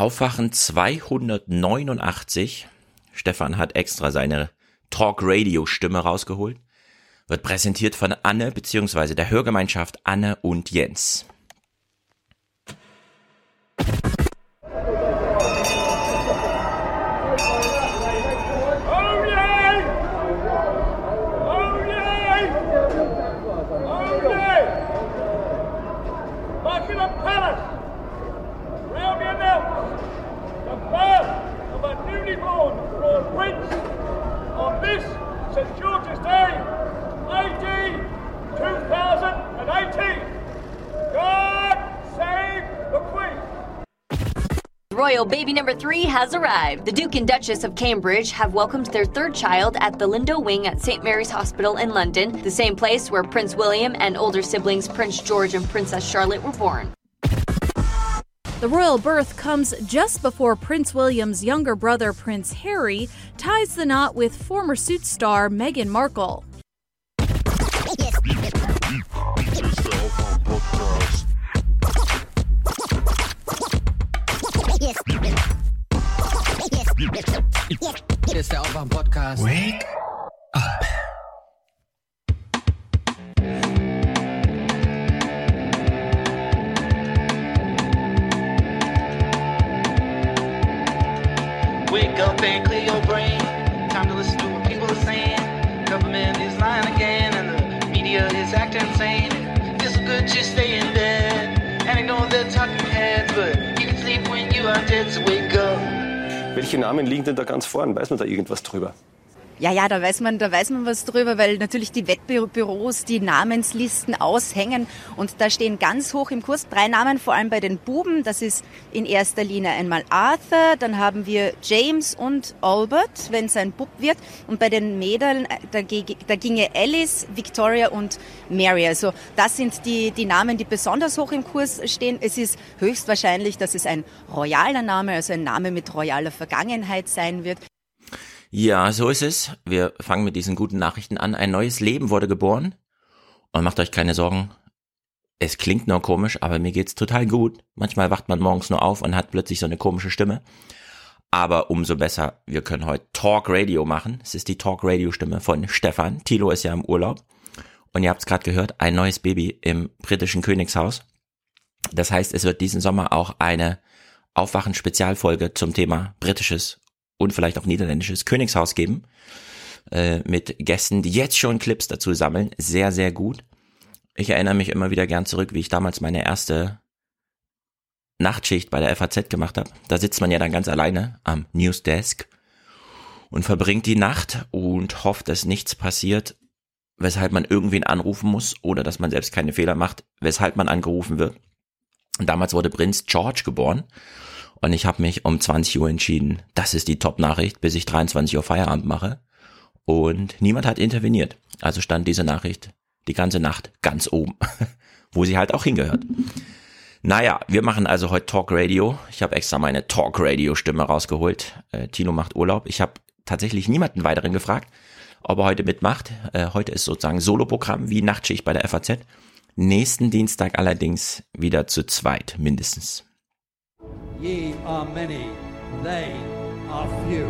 Aufwachen 289. Stefan hat extra seine Talk-Radio-Stimme rausgeholt. Wird präsentiert von Anne bzw. der Hörgemeinschaft Anne und Jens. Royal baby number three has arrived. The Duke and Duchess of Cambridge have welcomed their third child at the Lindo Wing at St. Mary's Hospital in London, the same place where Prince William and older siblings Prince George and Princess Charlotte were born. The royal birth comes just before Prince William's younger brother, Prince Harry, ties the knot with former suit star Meghan Markle. Ist der Aufwach-Podcast. Wake up. Wake up and clear your brain. Time to listen to what people are saying. Government is lying again, and the media is acting insane. It's good to stay in bed and ignore the talking heads, but you can sleep when you are dead. So wake up. Welche Namen liegen denn da ganz vorn? Weiß man da irgendwas drüber? Ja, ja, da weiß man, da weiß man was drüber, weil natürlich die Wettbüros die Namenslisten aushängen und da stehen ganz hoch im Kurs drei Namen, vor allem bei den Buben. Das ist in erster Linie einmal Arthur, dann haben wir James und Albert, wenn es ein Bub wird und bei den Mädeln, äh, da, da ginge Alice, Victoria und Mary. Also das sind die, die Namen, die besonders hoch im Kurs stehen. Es ist höchstwahrscheinlich, dass es ein royaler Name, also ein Name mit royaler Vergangenheit sein wird. Ja, so ist es. Wir fangen mit diesen guten Nachrichten an. Ein neues Leben wurde geboren. Und macht euch keine Sorgen. Es klingt nur komisch, aber mir geht's total gut. Manchmal wacht man morgens nur auf und hat plötzlich so eine komische Stimme. Aber umso besser, wir können heute Talk Radio machen. Es ist die Talk Radio Stimme von Stefan. Tilo ist ja im Urlaub. Und ihr habt es gerade gehört, ein neues Baby im britischen Königshaus. Das heißt, es wird diesen Sommer auch eine Aufwachen-Spezialfolge zum Thema britisches und vielleicht auch niederländisches Königshaus geben. Äh, mit Gästen, die jetzt schon Clips dazu sammeln. Sehr, sehr gut. Ich erinnere mich immer wieder gern zurück, wie ich damals meine erste Nachtschicht bei der FAZ gemacht habe. Da sitzt man ja dann ganz alleine am Newsdesk und verbringt die Nacht und hofft, dass nichts passiert, weshalb man irgendwen anrufen muss oder dass man selbst keine Fehler macht, weshalb man angerufen wird. Und damals wurde Prinz George geboren und ich habe mich um 20 Uhr entschieden, das ist die Top-Nachricht, bis ich 23 Uhr Feierabend mache. Und niemand hat interveniert. Also stand diese Nachricht die ganze Nacht ganz oben, wo sie halt auch hingehört. Naja, wir machen also heute Talk Radio. Ich habe extra meine Talk Radio Stimme rausgeholt. Äh, Tino macht Urlaub. Ich habe tatsächlich niemanden weiteren gefragt, ob er heute mitmacht. Äh, heute ist sozusagen Soloprogramm wie Nachtschicht bei der FAZ. Nächsten Dienstag allerdings wieder zu zweit mindestens. Ye are many, they are few.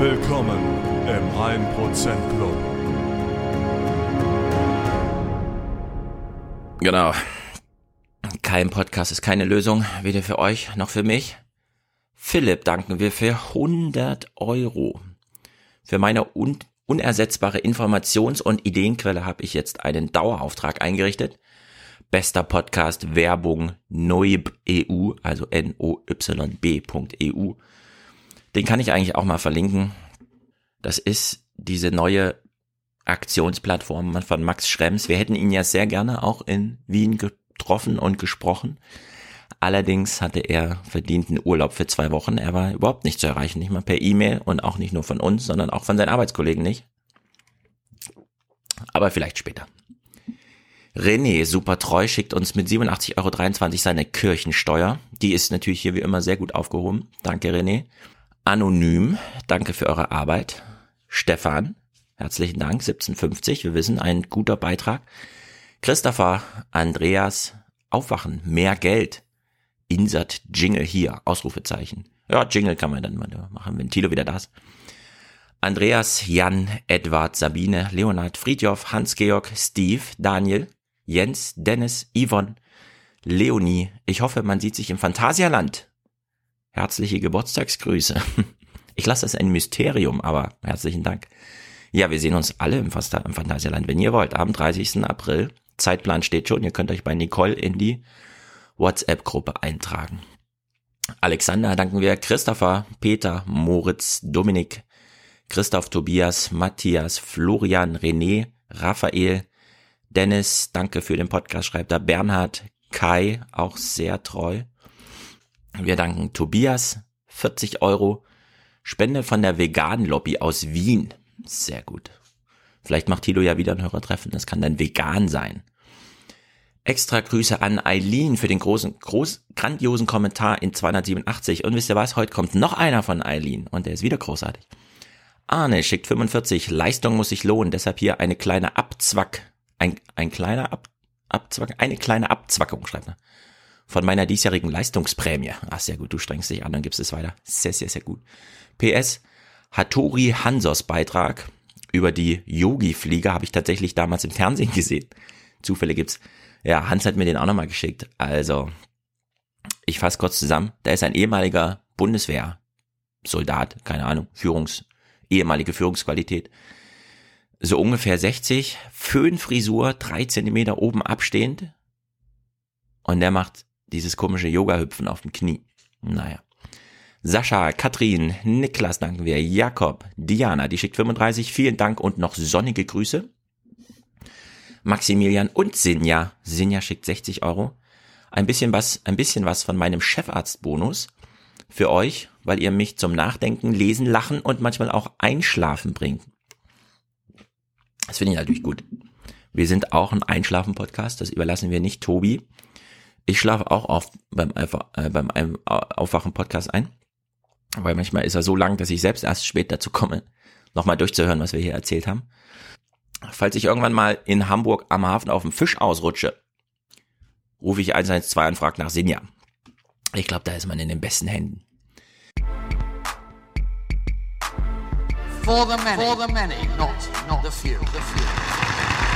Willkommen im 1% Club. Genau. Kein Podcast ist keine Lösung, weder für euch noch für mich. Philipp danken wir für 100 Euro. Für meine un unersetzbare Informations- und Ideenquelle habe ich jetzt einen Dauerauftrag eingerichtet. Bester Podcast Werbung Noib EU, also N-O-Y-B.eu. Den kann ich eigentlich auch mal verlinken. Das ist diese neue Aktionsplattform von Max Schrems. Wir hätten ihn ja sehr gerne auch in Wien getroffen und gesprochen. Allerdings hatte er verdienten Urlaub für zwei Wochen. Er war überhaupt nicht zu erreichen, nicht mal per E-Mail und auch nicht nur von uns, sondern auch von seinen Arbeitskollegen nicht. Aber vielleicht später. René, super treu, schickt uns mit 87,23 Euro seine Kirchensteuer. Die ist natürlich hier wie immer sehr gut aufgehoben. Danke, René. Anonym, danke für eure Arbeit. Stefan, herzlichen Dank, 1750, wir wissen, ein guter Beitrag. Christopher, Andreas, Aufwachen, mehr Geld. Insert Jingle hier, Ausrufezeichen. Ja, Jingle kann man dann mal machen, wenn Tilo wieder da ist. Andreas, Jan, Edward, Sabine, Leonhard, Friedjof, Hans-Georg, Steve, Daniel, Jens, Dennis, Yvonne, Leonie. Ich hoffe, man sieht sich im Phantasialand. Herzliche Geburtstagsgrüße. Ich lasse das ein Mysterium, aber herzlichen Dank. Ja, wir sehen uns alle im, im Phantasialand, wenn ihr wollt, am 30. April. Zeitplan steht schon. Ihr könnt euch bei Nicole in die WhatsApp-Gruppe eintragen. Alexander danken wir Christopher, Peter, Moritz, Dominik, Christoph, Tobias, Matthias, Florian, René, Raphael, Dennis, danke für den Podcast, schreibt er, Bernhard, Kai, auch sehr treu. Wir danken Tobias, 40 Euro, Spende von der Vegan Lobby aus Wien. Sehr gut. Vielleicht macht Tilo ja wieder ein Hörertreffen, das kann dann vegan sein. Extra Grüße an Eileen für den großen, groß, grandiosen Kommentar in 287. Und wisst ihr was? Heute kommt noch einer von Eileen und der ist wieder großartig. Arne schickt 45. Leistung muss sich lohnen. Deshalb hier eine kleine Abzwack, ein, ein kleiner Ab, Abzwack, eine kleine Abzwackung, schreibt er. Von meiner diesjährigen Leistungsprämie. Ach, sehr gut. Du strengst dich an, dann gibst es weiter. Sehr, sehr, sehr gut. PS, Hattori Hansos Beitrag über die Yogi-Flieger habe ich tatsächlich damals im Fernsehen gesehen. Zufälle gibt's. Ja, Hans hat mir den auch nochmal geschickt. Also, ich fasse kurz zusammen. Da ist ein ehemaliger Bundeswehr-Soldat, keine Ahnung, Führungs, ehemalige Führungsqualität. So ungefähr 60, Föhnfrisur, drei Zentimeter oben abstehend. Und der macht dieses komische Yoga-Hüpfen auf dem Knie. Naja. Sascha, Katrin, Niklas danken wir, Jakob, Diana, die schickt 35, vielen Dank und noch sonnige Grüße. Maximilian und Sinja. Sinja schickt 60 Euro. Ein bisschen was, ein bisschen was von meinem Chefarztbonus für euch, weil ihr mich zum Nachdenken, Lesen, Lachen und manchmal auch Einschlafen bringt. Das finde ich natürlich gut. Wir sind auch ein Einschlafen-Podcast, das überlassen wir nicht Tobi. Ich schlafe auch oft beim, äh, beim Aufwachen-Podcast ein. Weil manchmal ist er so lang, dass ich selbst erst spät dazu komme, nochmal durchzuhören, was wir hier erzählt haben. Falls ich irgendwann mal in Hamburg am Hafen auf dem Fisch ausrutsche, rufe ich 112 und frage nach Sinja. Ich glaube, da ist man in den besten Händen. For the many, For the many. Not, not the few. The few.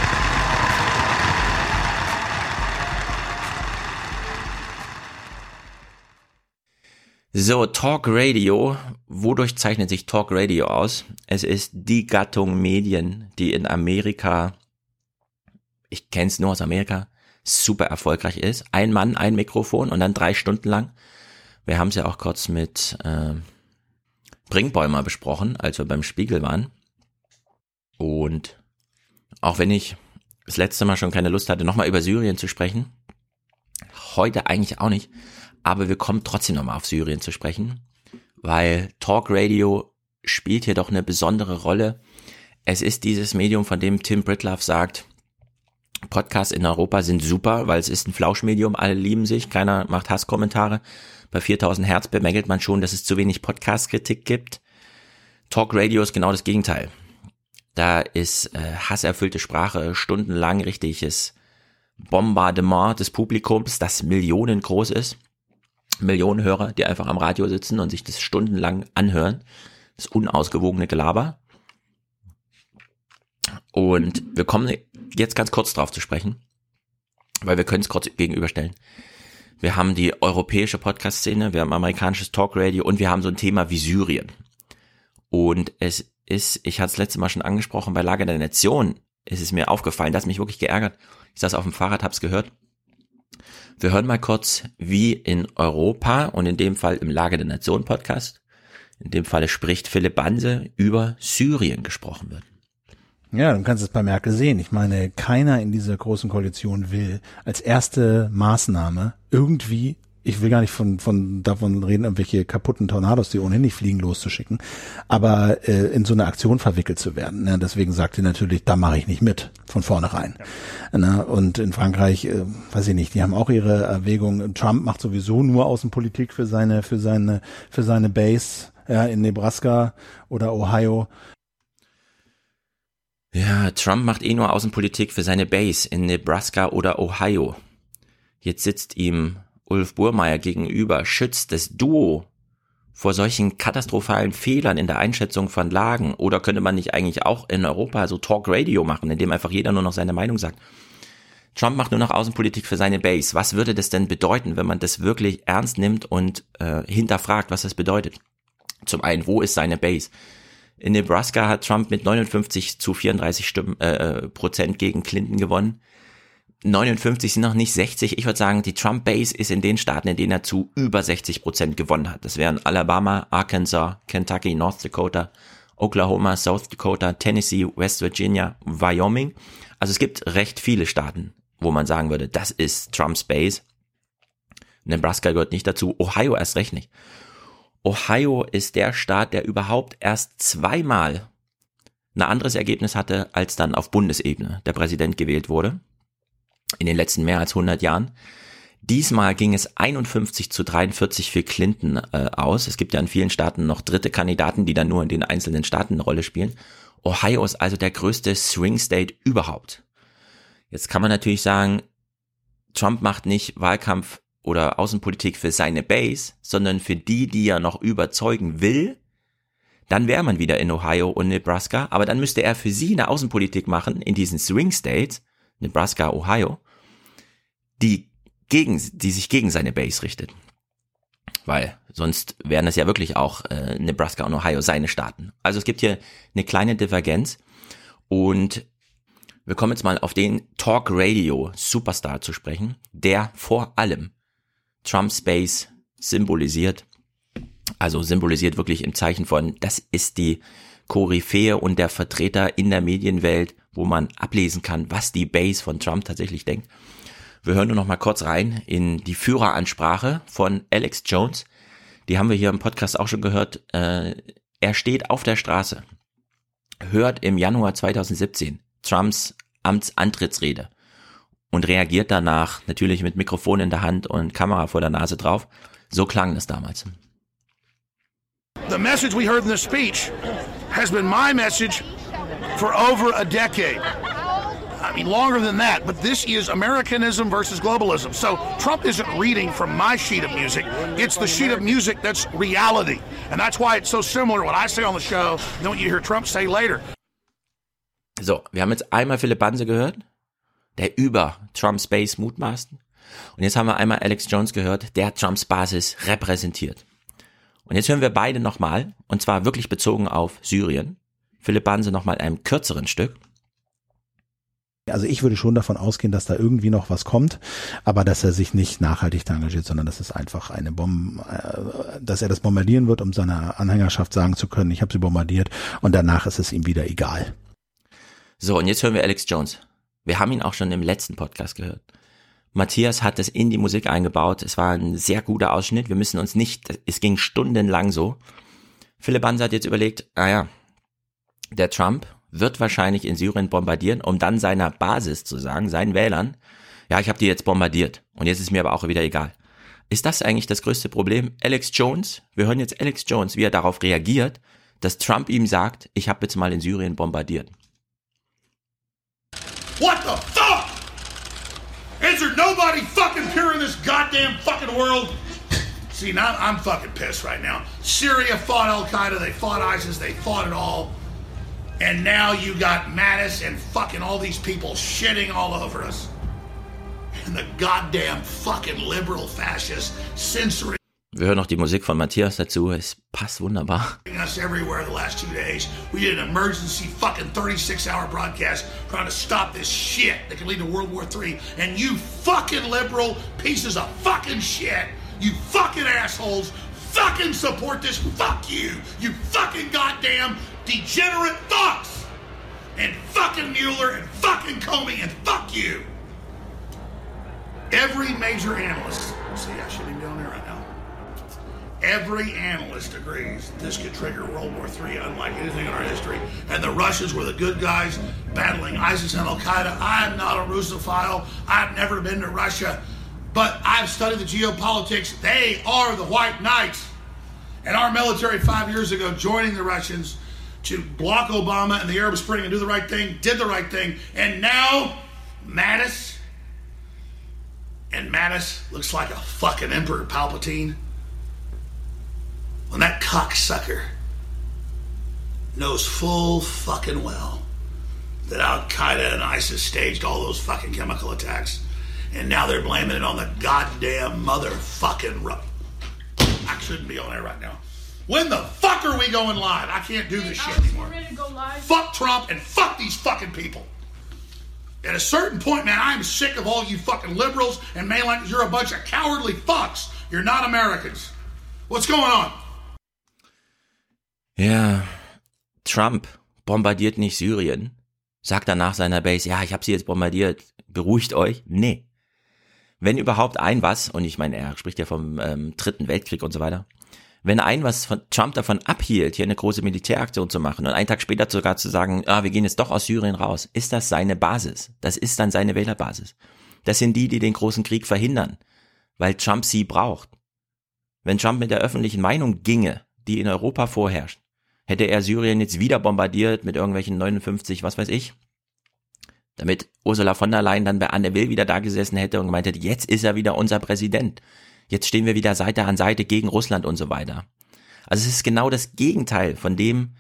So, Talk Radio. Wodurch zeichnet sich Talk Radio aus? Es ist die Gattung Medien, die in Amerika, ich kenne es nur aus Amerika, super erfolgreich ist. Ein Mann, ein Mikrofon und dann drei Stunden lang. Wir haben es ja auch kurz mit äh, Bringbäumer besprochen, als wir beim Spiegel waren. Und auch wenn ich das letzte Mal schon keine Lust hatte, nochmal über Syrien zu sprechen, heute eigentlich auch nicht, aber wir kommen trotzdem nochmal auf Syrien zu sprechen, weil Talk Radio spielt hier doch eine besondere Rolle. Es ist dieses Medium, von dem Tim Britlove sagt, Podcasts in Europa sind super, weil es ist ein Flauschmedium, alle lieben sich, keiner macht Hasskommentare. Bei 4000 Hertz bemängelt man schon, dass es zu wenig Podcast-Kritik gibt. Talk Radio ist genau das Gegenteil. Da ist äh, hasserfüllte Sprache, stundenlang richtiges Bombardement des Publikums, das millionengroß ist. Millionen Hörer, die einfach am Radio sitzen und sich das stundenlang anhören. Das unausgewogene Gelaber. Und wir kommen jetzt ganz kurz drauf zu sprechen, weil wir können es kurz gegenüberstellen. Wir haben die europäische Podcast-Szene, wir haben amerikanisches Talkradio und wir haben so ein Thema wie Syrien. Und es ist, ich hatte es letzte Mal schon angesprochen, bei Lager der Nation ist es mir aufgefallen, das hat mich wirklich geärgert. Ich saß auf dem Fahrrad, hab's gehört wir hören mal kurz, wie in Europa und in dem Fall im Lage der Nation Podcast, in dem Falle spricht Philipp Banse über Syrien gesprochen wird. Ja, du kannst es bei Merkel sehen. Ich meine, keiner in dieser großen Koalition will als erste Maßnahme irgendwie ich will gar nicht von, von davon reden, irgendwelche kaputten Tornados, die ohnehin nicht fliegen, loszuschicken, aber äh, in so eine Aktion verwickelt zu werden. Ne? Deswegen sagt sie natürlich, da mache ich nicht mit, von vornherein. Ja. Ne? Und in Frankreich, äh, weiß ich nicht, die haben auch ihre Erwägungen. Trump macht sowieso nur Außenpolitik für seine, für seine, für seine Base ja, in Nebraska oder Ohio. Ja, Trump macht eh nur Außenpolitik für seine Base in Nebraska oder Ohio. Jetzt sitzt ihm Ulf Burmeier gegenüber, schützt das Duo vor solchen katastrophalen Fehlern in der Einschätzung von Lagen? Oder könnte man nicht eigentlich auch in Europa so Talk Radio machen, in dem einfach jeder nur noch seine Meinung sagt? Trump macht nur noch Außenpolitik für seine Base. Was würde das denn bedeuten, wenn man das wirklich ernst nimmt und äh, hinterfragt, was das bedeutet? Zum einen, wo ist seine Base? In Nebraska hat Trump mit 59 zu 34 Stimmen, äh, Prozent gegen Clinton gewonnen. 59 sind noch nicht 60. Ich würde sagen, die Trump-Base ist in den Staaten, in denen er zu über 60 Prozent gewonnen hat. Das wären Alabama, Arkansas, Kentucky, North Dakota, Oklahoma, South Dakota, Tennessee, West Virginia, Wyoming. Also es gibt recht viele Staaten, wo man sagen würde, das ist Trumps Base. Nebraska gehört nicht dazu, Ohio erst recht nicht. Ohio ist der Staat, der überhaupt erst zweimal ein anderes Ergebnis hatte, als dann auf Bundesebene der Präsident gewählt wurde in den letzten mehr als 100 Jahren. Diesmal ging es 51 zu 43 für Clinton äh, aus. Es gibt ja in vielen Staaten noch dritte Kandidaten, die dann nur in den einzelnen Staaten eine Rolle spielen. Ohio ist also der größte Swing State überhaupt. Jetzt kann man natürlich sagen, Trump macht nicht Wahlkampf oder Außenpolitik für seine Base, sondern für die, die er noch überzeugen will. Dann wäre man wieder in Ohio und Nebraska, aber dann müsste er für sie eine Außenpolitik machen in diesen Swing States, Nebraska, Ohio, die gegen, die sich gegen seine Base richtet. Weil sonst wären es ja wirklich auch äh, Nebraska und Ohio seine Staaten. Also es gibt hier eine kleine Divergenz und wir kommen jetzt mal auf den Talk Radio Superstar zu sprechen, der vor allem Trump's Base symbolisiert. Also symbolisiert wirklich im Zeichen von, das ist die Koryphäe und der Vertreter in der Medienwelt, wo man ablesen kann, was die Base von Trump tatsächlich denkt. Wir hören nur noch mal kurz rein in die Führeransprache von Alex Jones. Die haben wir hier im Podcast auch schon gehört. Äh, er steht auf der Straße, hört im Januar 2017 Trumps Amtsantrittsrede und reagiert danach natürlich mit Mikrofon in der Hand und Kamera vor der Nase drauf. So klang es damals. The message we heard in the speech has been my message for over a decade. I mean, longer than that, but this is Americanism versus globalism. So Trump isn't reading from my sheet of music. It's the sheet of music that's reality. And that's why it's so similar what I say on the show than what you hear Trump say later. So, wir haben jetzt einmal Philipp Banse gehört, der über Trumps Base mutmaßt. Und jetzt haben wir einmal Alex Jones gehört, der Trumps Basis repräsentiert. Und jetzt hören wir beide nochmal, und zwar wirklich bezogen auf Syrien. Philipp Banse nochmal einem kürzeren Stück. Also ich würde schon davon ausgehen, dass da irgendwie noch was kommt, aber dass er sich nicht nachhaltig da engagiert, sondern dass es einfach eine Bombe, äh, dass er das bombardieren wird, um seiner Anhängerschaft sagen zu können, ich habe sie bombardiert und danach ist es ihm wieder egal. So, und jetzt hören wir Alex Jones. Wir haben ihn auch schon im letzten Podcast gehört. Matthias hat es in die Musik eingebaut. Es war ein sehr guter Ausschnitt. Wir müssen uns nicht, es ging stundenlang so. Philipp Banse hat jetzt überlegt, ah ja, der Trump wird wahrscheinlich in Syrien bombardieren, um dann seiner Basis zu sagen, seinen Wählern, ja, ich habe die jetzt bombardiert und jetzt ist mir aber auch wieder egal. Ist das eigentlich das größte Problem? Alex Jones, wir hören jetzt Alex Jones, wie er darauf reagiert, dass Trump ihm sagt, ich habe jetzt mal in Syrien bombardiert. What the fuck? Is there nobody fucking pure in this goddamn fucking world? See, now I'm fucking pissed right now. Syria fought Al Qaeda, they fought ISIS, they fought it all. And now you got Mattis and fucking all these people shitting all over us. And the goddamn fucking liberal fascists censoring Wir hören noch die Musik von Matthias dazu. Es passt wunderbar. us everywhere the last two days. We did an emergency fucking 36 hour broadcast trying to stop this shit that could lead to World War III. And you fucking liberal pieces of fucking shit, you fucking assholes, fucking support this. Fuck you. You fucking goddamn degenerate fucks. And fucking Mueller and fucking Comey and fuck you. Every major analyst, see, I shouldn't be on there right now. Every analyst agrees this could trigger World War III unlike anything in our history. And the Russians were the good guys battling ISIS and Al Qaeda. I'm not a Russophile. I've never been to Russia. But I've studied the geopolitics. They are the white knights. And our military five years ago joining the Russians to block Obama and the Arab Spring and do the right thing, did the right thing, and now Mattis and Mattis looks like a fucking Emperor Palpatine. When that cocksucker knows full fucking well that Al Qaeda and ISIS staged all those fucking chemical attacks, and now they're blaming it on the goddamn motherfucking. Ru- I shouldn't be on air right now. When the fuck are we going live? I can't do this shit anymore. Fuck Trump and fuck these fucking people. At a certain point, man, I'm sick of all you fucking liberals and mainlanders. You're a bunch of cowardly fucks. You're not Americans. What's going on? Ja, Trump bombardiert nicht Syrien, sagt danach seiner Base, ja, ich habe sie jetzt bombardiert, beruhigt euch. Nee. Wenn überhaupt ein was, und ich meine, er spricht ja vom ähm, Dritten Weltkrieg und so weiter, wenn ein was von Trump davon abhielt, hier eine große Militäraktion zu machen und einen Tag später sogar zu sagen, ah, wir gehen jetzt doch aus Syrien raus, ist das seine Basis. Das ist dann seine Wählerbasis. Das sind die, die den großen Krieg verhindern, weil Trump sie braucht. Wenn Trump mit der öffentlichen Meinung ginge, die in Europa vorherrscht, hätte er Syrien jetzt wieder bombardiert mit irgendwelchen 59, was weiß ich, damit Ursula von der Leyen dann bei Anne Will wieder da gesessen hätte und gemeint hätte, jetzt ist er wieder unser Präsident. Jetzt stehen wir wieder Seite an Seite gegen Russland und so weiter. Also es ist genau das Gegenteil von dem,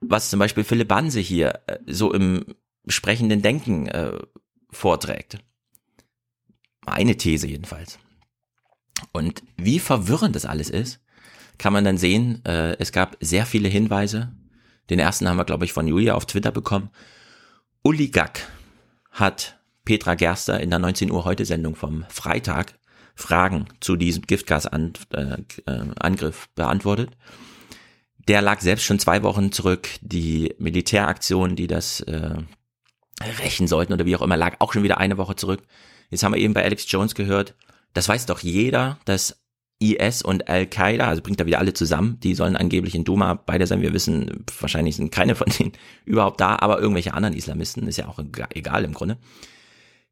was zum Beispiel Philipp Banse hier äh, so im sprechenden Denken äh, vorträgt. Eine These jedenfalls. Und wie verwirrend das alles ist, kann man dann sehen, äh, es gab sehr viele Hinweise. Den ersten haben wir, glaube ich, von Julia auf Twitter bekommen. Uli Gack hat Petra Gerster in der 19 Uhr heute Sendung vom Freitag Fragen zu diesem Giftgasangriff beantwortet. Der lag selbst schon zwei Wochen zurück. Die Militäraktion, die das äh, rächen sollten oder wie auch immer, lag auch schon wieder eine Woche zurück. Jetzt haben wir eben bei Alex Jones gehört, das weiß doch jeder, dass IS und Al-Qaida, also bringt da wieder alle zusammen, die sollen angeblich in Duma beide sein. Wir wissen, wahrscheinlich sind keine von denen überhaupt da, aber irgendwelche anderen Islamisten, ist ja auch egal im Grunde.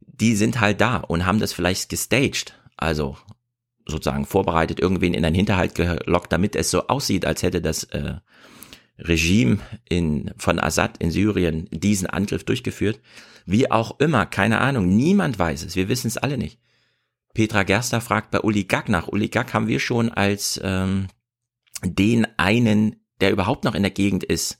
Die sind halt da und haben das vielleicht gestaged, also sozusagen vorbereitet, irgendwen in einen Hinterhalt gelockt, damit es so aussieht, als hätte das äh, Regime in, von Assad in Syrien diesen Angriff durchgeführt. Wie auch immer, keine Ahnung, niemand weiß es, wir wissen es alle nicht. Petra Gerster fragt bei Uli Gack nach. Uli Gack haben wir schon als ähm, den einen, der überhaupt noch in der Gegend ist,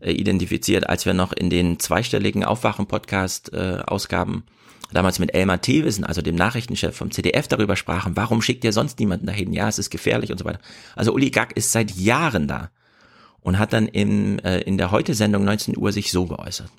äh, identifiziert, als wir noch in den zweistelligen Aufwachen-Podcast-Ausgaben äh, damals mit Elmar Thewissen, also dem Nachrichtenchef vom CDF, darüber sprachen, warum schickt ihr sonst niemanden dahin? Ja, es ist gefährlich und so weiter. Also Uli Gack ist seit Jahren da und hat dann im, äh, in der Heute-Sendung 19 Uhr sich so geäußert.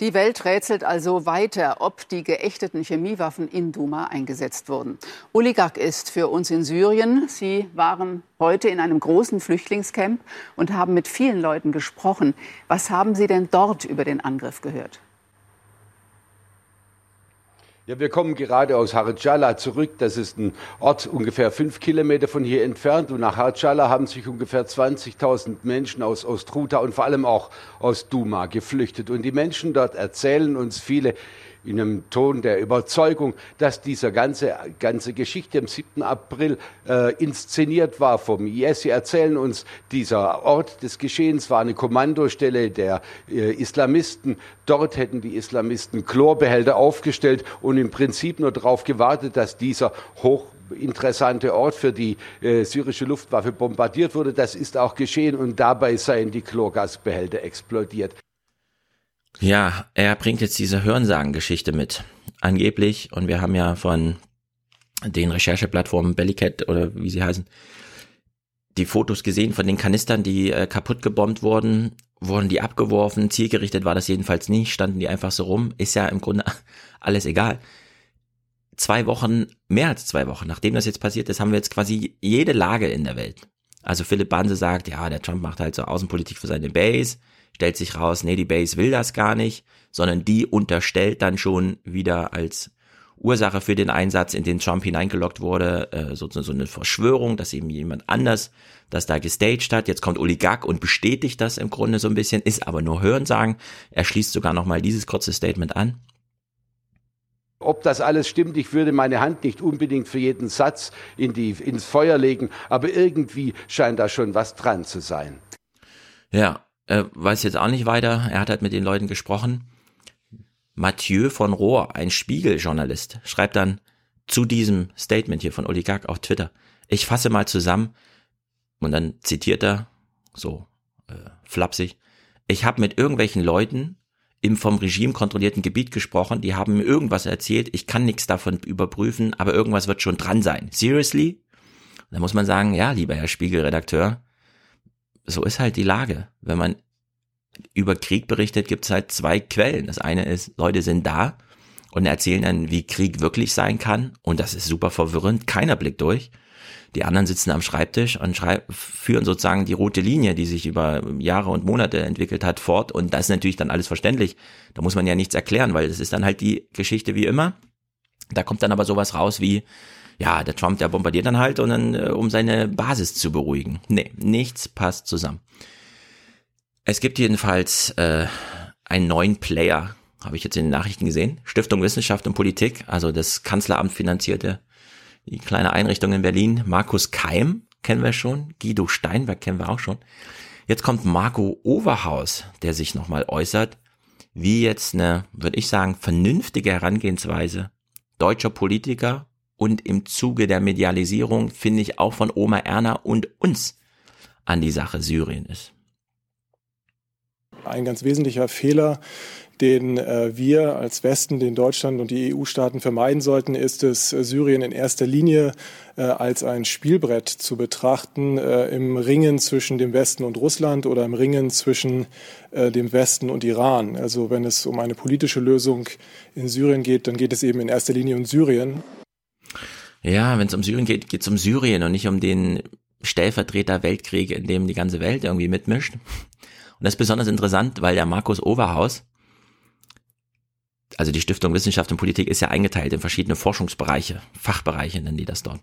Die Welt rätselt also weiter, ob die geächteten Chemiewaffen in Duma eingesetzt wurden. Oligak ist für uns in Syrien. Sie waren heute in einem großen Flüchtlingscamp und haben mit vielen Leuten gesprochen. Was haben Sie denn dort über den Angriff gehört? Ja, wir kommen gerade aus Harjala zurück. Das ist ein Ort ungefähr fünf Kilometer von hier entfernt. Und nach Harjala haben sich ungefähr 20.000 Menschen aus Ostruta und vor allem auch aus Duma geflüchtet. Und die Menschen dort erzählen uns viele in einem Ton der Überzeugung, dass diese ganze, ganze Geschichte am 7. April äh, inszeniert war vom IS. Sie erzählen uns, dieser Ort des Geschehens war eine Kommandostelle der äh, Islamisten. Dort hätten die Islamisten Chlorbehälter aufgestellt und im Prinzip nur darauf gewartet, dass dieser hoch interessante Ort für die äh, syrische Luftwaffe bombardiert wurde. Das ist auch geschehen und dabei seien die Chlorgasbehälter explodiert. Ja, er bringt jetzt diese Hörensagen-Geschichte mit. Angeblich, und wir haben ja von den Rechercheplattformen Bellycat oder wie sie heißen, die Fotos gesehen von den Kanistern, die äh, kaputt gebombt wurden. Wurden die abgeworfen? Zielgerichtet war das jedenfalls nicht. Standen die einfach so rum? Ist ja im Grunde alles egal. Zwei Wochen, mehr als zwei Wochen, nachdem das jetzt passiert ist, haben wir jetzt quasi jede Lage in der Welt. Also Philipp Banse sagt, ja, der Trump macht halt so Außenpolitik für seine Base stellt sich raus, nee, die Base will das gar nicht, sondern die unterstellt dann schon wieder als Ursache für den Einsatz, in den Trump hineingelockt wurde, äh, sozusagen so eine Verschwörung, dass eben jemand anders das da gestaged hat. Jetzt kommt Oligak und bestätigt das im Grunde so ein bisschen, ist aber nur Hörensagen. Er schließt sogar nochmal dieses kurze Statement an. ob das alles stimmt, ich würde meine Hand nicht unbedingt für jeden Satz in die, ins Feuer legen, aber irgendwie scheint da schon was dran zu sein. Ja, äh, weiß jetzt auch nicht weiter. Er hat halt mit den Leuten gesprochen. Mathieu von Rohr, ein Spiegeljournalist, schreibt dann zu diesem Statement hier von Oligarch auf Twitter. Ich fasse mal zusammen und dann zitiert er so äh, flapsig. Ich habe mit irgendwelchen Leuten im vom Regime kontrollierten Gebiet gesprochen, die haben mir irgendwas erzählt, ich kann nichts davon überprüfen, aber irgendwas wird schon dran sein. Seriously? Da muss man sagen, ja, lieber Herr Spiegelredakteur, so ist halt die Lage. Wenn man über Krieg berichtet, gibt es halt zwei Quellen. Das eine ist, Leute sind da und erzählen dann, wie Krieg wirklich sein kann. Und das ist super verwirrend. Keiner blickt durch. Die anderen sitzen am Schreibtisch und führen sozusagen die rote Linie, die sich über Jahre und Monate entwickelt hat, fort. Und das ist natürlich dann alles verständlich. Da muss man ja nichts erklären, weil das ist dann halt die Geschichte wie immer. Da kommt dann aber sowas raus wie, ja, der Trump, der bombardiert dann halt und dann, äh, um seine Basis zu beruhigen. Nee, nichts passt zusammen. Es gibt jedenfalls äh, einen neuen Player, habe ich jetzt in den Nachrichten gesehen. Stiftung Wissenschaft und Politik, also das Kanzleramt finanzierte die kleine Einrichtung in Berlin. Markus Keim kennen wir schon, Guido Steinberg kennen wir auch schon. Jetzt kommt Marco Overhaus, der sich nochmal äußert, wie jetzt eine, würde ich sagen, vernünftige Herangehensweise deutscher Politiker und im Zuge der Medialisierung, finde ich, auch von Oma Erna und uns an die Sache Syrien ist. Ein ganz wesentlicher Fehler, den äh, wir als Westen, den Deutschland und die EU-Staaten vermeiden sollten, ist es, Syrien in erster Linie äh, als ein Spielbrett zu betrachten äh, im Ringen zwischen dem Westen und Russland oder im Ringen zwischen äh, dem Westen und Iran. Also wenn es um eine politische Lösung in Syrien geht, dann geht es eben in erster Linie um Syrien. Ja, wenn es um Syrien geht, geht es um Syrien und nicht um den Stellvertreter Weltkrieg, in dem die ganze Welt irgendwie mitmischt. Und das ist besonders interessant, weil der Markus Overhaus, also die Stiftung Wissenschaft und Politik ist ja eingeteilt in verschiedene Forschungsbereiche, Fachbereiche nennen die das dort.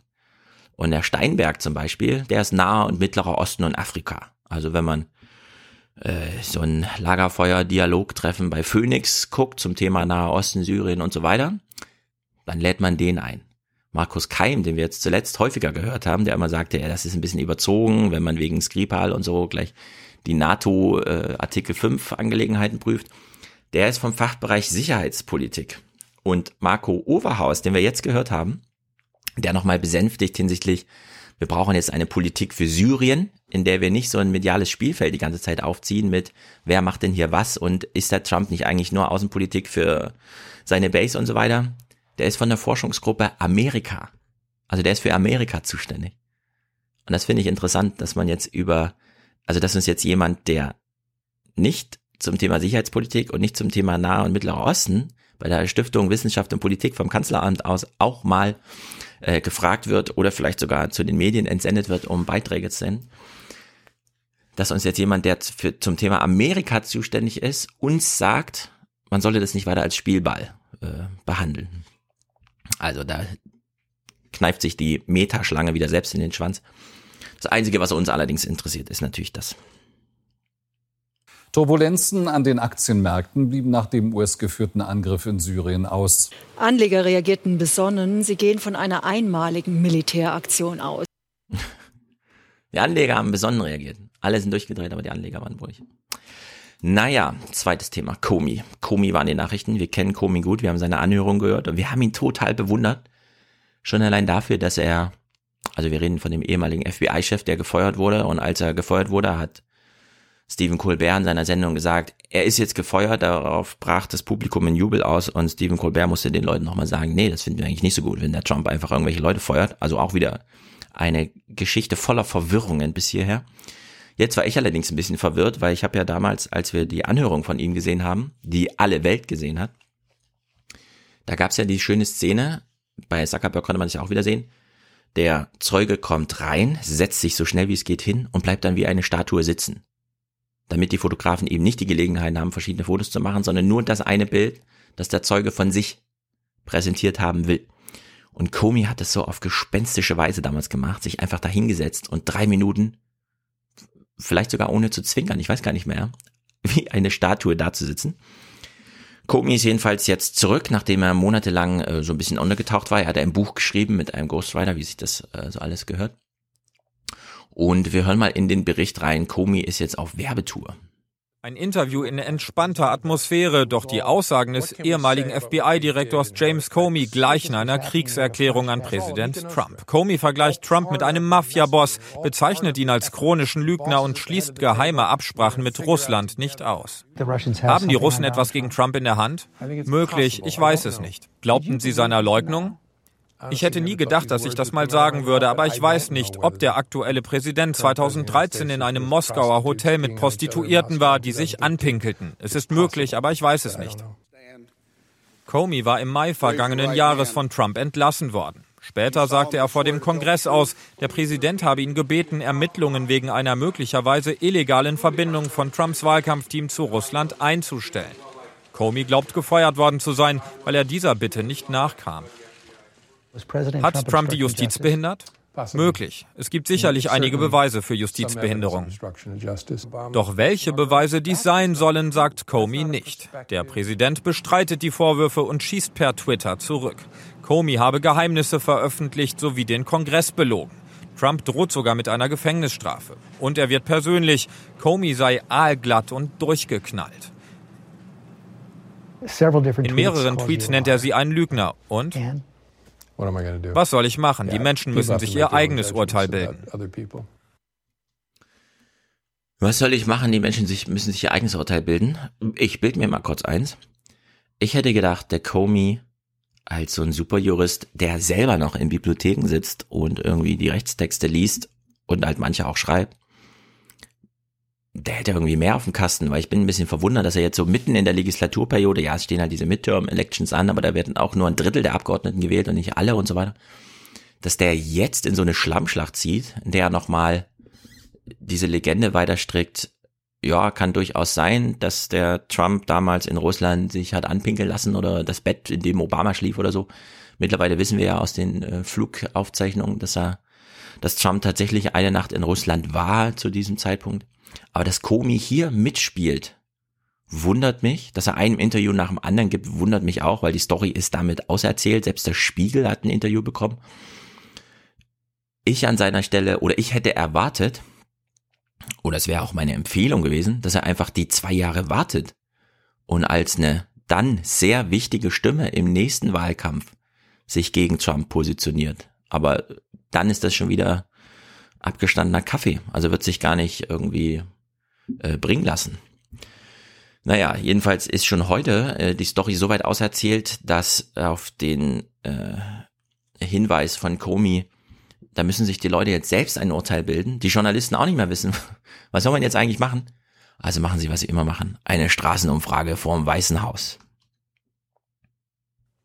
Und der Steinberg zum Beispiel, der ist Nahe und Mittlerer Osten und Afrika. Also wenn man äh, so ein Lagerfeuer-Dialogtreffen bei Phoenix guckt zum Thema Nahe Osten, Syrien und so weiter, dann lädt man den ein. Markus Keim, den wir jetzt zuletzt häufiger gehört haben, der immer sagte, ja, das ist ein bisschen überzogen, wenn man wegen Skripal und so gleich die NATO äh, Artikel 5 Angelegenheiten prüft der ist vom Fachbereich Sicherheitspolitik. Und Marco Overhaus, den wir jetzt gehört haben, der nochmal besänftigt hinsichtlich, wir brauchen jetzt eine Politik für Syrien, in der wir nicht so ein mediales Spielfeld die ganze Zeit aufziehen mit, wer macht denn hier was und ist der Trump nicht eigentlich nur Außenpolitik für seine Base und so weiter. Der ist von der Forschungsgruppe Amerika. Also der ist für Amerika zuständig. Und das finde ich interessant, dass man jetzt über, also dass uns jetzt jemand, der nicht zum Thema Sicherheitspolitik und nicht zum Thema Nahe und Mittlerer Osten bei der Stiftung Wissenschaft und Politik vom Kanzleramt aus auch mal äh, gefragt wird oder vielleicht sogar zu den Medien entsendet wird, um Beiträge zu senden, dass uns jetzt jemand, der für, zum Thema Amerika zuständig ist, uns sagt, man solle das nicht weiter als Spielball äh, behandeln. Also da kneift sich die Metaschlange wieder selbst in den Schwanz. Das Einzige, was uns allerdings interessiert, ist natürlich das. Turbulenzen an den Aktienmärkten blieben nach dem US-geführten Angriff in Syrien aus. Anleger reagierten besonnen. Sie gehen von einer einmaligen Militäraktion aus. Die Anleger haben besonnen reagiert. Alle sind durchgedreht, aber die Anleger waren ruhig. Naja, zweites Thema, Komi. Komi war in den Nachrichten. Wir kennen Komi gut, wir haben seine Anhörung gehört und wir haben ihn total bewundert. Schon allein dafür, dass er, also wir reden von dem ehemaligen FBI-Chef, der gefeuert wurde und als er gefeuert wurde, hat Stephen Colbert in seiner Sendung gesagt, er ist jetzt gefeuert, darauf brach das Publikum in Jubel aus und Stephen Colbert musste den Leuten nochmal sagen, nee, das finden wir eigentlich nicht so gut, wenn der Trump einfach irgendwelche Leute feuert. Also auch wieder eine Geschichte voller Verwirrungen bis hierher. Jetzt war ich allerdings ein bisschen verwirrt, weil ich habe ja damals, als wir die Anhörung von ihm gesehen haben, die alle Welt gesehen hat, da gab es ja die schöne Szene, bei Zuckerberg konnte man sich auch wieder sehen, der Zeuge kommt rein, setzt sich so schnell wie es geht hin und bleibt dann wie eine Statue sitzen damit die Fotografen eben nicht die Gelegenheit haben, verschiedene Fotos zu machen, sondern nur das eine Bild, das der Zeuge von sich präsentiert haben will. Und Comey hat es so auf gespenstische Weise damals gemacht, sich einfach dahingesetzt und drei Minuten, vielleicht sogar ohne zu zwinkern, ich weiß gar nicht mehr, wie eine Statue da zu sitzen. Comey ist jedenfalls jetzt zurück, nachdem er monatelang äh, so ein bisschen untergetaucht war. Er hat ein Buch geschrieben mit einem Ghostwriter, wie sich das äh, so alles gehört. Und wir hören mal in den Bericht rein. Comey ist jetzt auf Werbetour. Ein Interview in entspannter Atmosphäre, doch die Aussagen des ehemaligen FBI-Direktors James Comey gleichen einer Kriegserklärung an Präsident Trump. Comey vergleicht Trump mit einem Mafia-Boss, bezeichnet ihn als chronischen Lügner und schließt geheime Absprachen mit Russland nicht aus. Haben die Russen etwas gegen Trump in der Hand? Möglich, ich weiß es nicht. Glaubten sie seiner Leugnung? Ich hätte nie gedacht, dass ich das mal sagen würde, aber ich weiß nicht, ob der aktuelle Präsident 2013 in einem Moskauer Hotel mit Prostituierten war, die sich anpinkelten. Es ist möglich, aber ich weiß es nicht. Comey war im Mai vergangenen Jahres von Trump entlassen worden. Später sagte er vor dem Kongress aus, der Präsident habe ihn gebeten, Ermittlungen wegen einer möglicherweise illegalen Verbindung von Trumps Wahlkampfteam zu Russland einzustellen. Comey glaubt gefeuert worden zu sein, weil er dieser Bitte nicht nachkam. Hat Trump die Justiz behindert? Möglich. Es gibt sicherlich einige Beweise für Justizbehinderung. Doch welche Beweise dies sein sollen, sagt Comey nicht. Der Präsident bestreitet die Vorwürfe und schießt per Twitter zurück. Comey habe Geheimnisse veröffentlicht sowie den Kongress belogen. Trump droht sogar mit einer Gefängnisstrafe. Und er wird persönlich. Comey sei aalglatt und durchgeknallt. In mehreren Tweets nennt er sie einen Lügner. Und? Was soll ich machen? Die Menschen müssen sich ihr eigenes Urteil bilden. Was soll ich machen? Die Menschen sich, müssen sich ihr eigenes Urteil bilden. Ich bild mir mal kurz eins. Ich hätte gedacht, der Comey als so ein Superjurist, der selber noch in Bibliotheken sitzt und irgendwie die Rechtstexte liest und halt manche auch schreibt, der hätte irgendwie mehr auf dem Kasten, weil ich bin ein bisschen verwundert, dass er jetzt so mitten in der Legislaturperiode, ja, es stehen halt diese Midterm-Elections an, aber da werden auch nur ein Drittel der Abgeordneten gewählt und nicht alle und so weiter, dass der jetzt in so eine Schlammschlacht zieht, in der er nochmal diese Legende weiter strickt, ja, kann durchaus sein, dass der Trump damals in Russland sich hat anpinkeln lassen oder das Bett, in dem Obama schlief oder so. Mittlerweile wissen wir ja aus den äh, Flugaufzeichnungen, dass er, dass Trump tatsächlich eine Nacht in Russland war zu diesem Zeitpunkt. Aber dass Comey hier mitspielt, wundert mich. Dass er einem Interview nach dem anderen gibt, wundert mich auch, weil die Story ist damit auserzählt. Selbst der Spiegel hat ein Interview bekommen. Ich an seiner Stelle, oder ich hätte erwartet, oder es wäre auch meine Empfehlung gewesen, dass er einfach die zwei Jahre wartet und als eine dann sehr wichtige Stimme im nächsten Wahlkampf sich gegen Trump positioniert. Aber dann ist das schon wieder abgestandener Kaffee. Also wird sich gar nicht irgendwie äh, bringen lassen. Naja, jedenfalls ist schon heute äh, die Story so weit auserzählt, dass auf den äh, Hinweis von Komi, da müssen sich die Leute jetzt selbst ein Urteil bilden, die Journalisten auch nicht mehr wissen, was soll man jetzt eigentlich machen? Also machen sie, was sie immer machen, eine Straßenumfrage vorm Weißen Haus.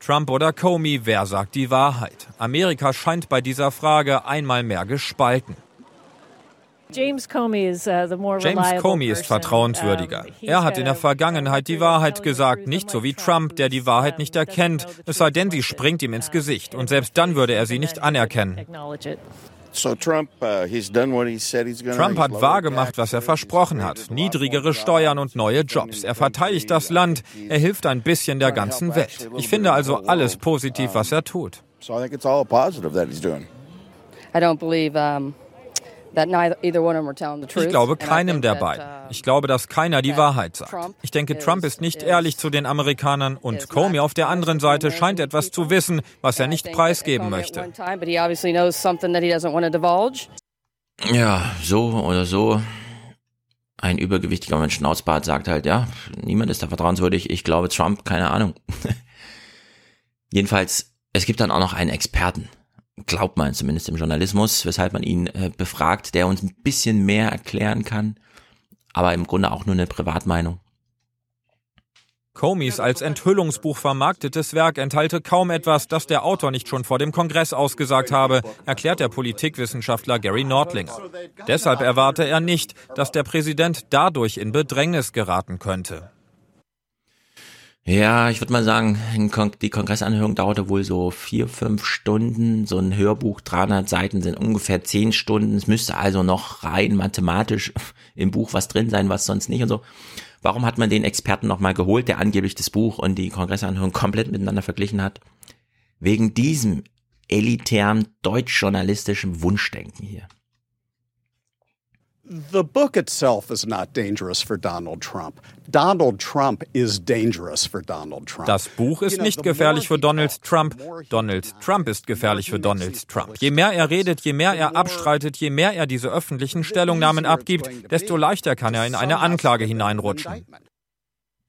Trump oder Comey, wer sagt die Wahrheit? Amerika scheint bei dieser Frage einmal mehr gespalten. James Comey ist uh, vertrauenswürdiger. Er hat in der Vergangenheit die Wahrheit gesagt, nicht so wie Trump, der die Wahrheit nicht erkennt, es sei denn, sie springt ihm ins Gesicht. Und selbst dann würde er sie nicht anerkennen. Uh, Trump hat wahrgemacht, was er versprochen hat. Niedrigere Steuern und neue Jobs. Er verteidigt das Land. Er hilft ein bisschen der ganzen Welt. Ich finde also alles positiv, was er tut. I don't believe um ich glaube keinem der beiden. uh, Ich glaube, dass keiner die Wahrheit sagt. Ich denke, Trump ist nicht ehrlich zu den Amerikanern und Comey auf der anderen Seite scheint etwas zu wissen, was er nicht preisgeben möchte. Ja, so oder so. Ein übergewichtiger Mensch Schnauzbart sagt halt, ja, niemand ist da vertrauenswürdig. Ich glaube Trump, keine Ahnung. Jedenfalls, es gibt dann auch noch einen Experten glaubt man zumindest im Journalismus, weshalb man ihn äh, befragt, der uns ein bisschen mehr erklären kann, aber im Grunde auch nur eine Privatmeinung. Comeys als Enthüllungsbuch vermarktetes Werk enthalte kaum etwas, das der Autor nicht schon vor dem Kongress ausgesagt habe, erklärt der Politikwissenschaftler Gary Nordlinger. Deshalb erwarte er nicht, dass der Präsident dadurch in Bedrängnis geraten könnte. Ja, ich würde mal sagen, die Kongressanhörung dauerte wohl so vier, fünf Stunden. So ein Hörbuch, 300 Seiten sind ungefähr zehn Stunden. Es müsste also noch rein mathematisch im Buch was drin sein, was sonst nicht und so. Warum hat man den Experten nochmal geholt, der angeblich das Buch und die Kongressanhörung komplett miteinander verglichen hat? Wegen diesem elitären deutschjournalistischen Wunschdenken hier. The book itself is not dangerous for Donald Trump. Donald Trump is dangerous for Donald Trump. Das Buch ist nicht gefährlich für Donald Trump. Donald Trump ist gefährlich für Donald Trump. Je mehr er redet, je mehr er abstreitet, je mehr er diese öffentlichen Stellungnahmen abgibt, desto leichter kann er in eine Anklage hineinrutschen.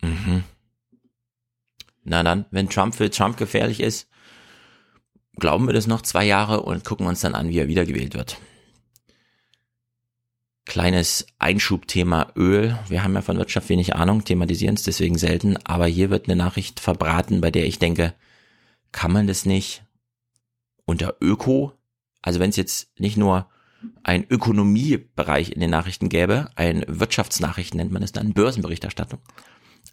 Mhm. Na dann, wenn Trump für Trump gefährlich ist, glauben wir das noch zwei Jahre und gucken uns dann an, wie er wiedergewählt wird. Kleines Einschubthema Öl. Wir haben ja von Wirtschaft wenig Ahnung, thematisieren es deswegen selten, aber hier wird eine Nachricht verbraten, bei der ich denke, kann man das nicht unter Öko, also wenn es jetzt nicht nur ein Ökonomiebereich in den Nachrichten gäbe, ein Wirtschaftsnachrichten nennt man es dann, Börsenberichterstattung.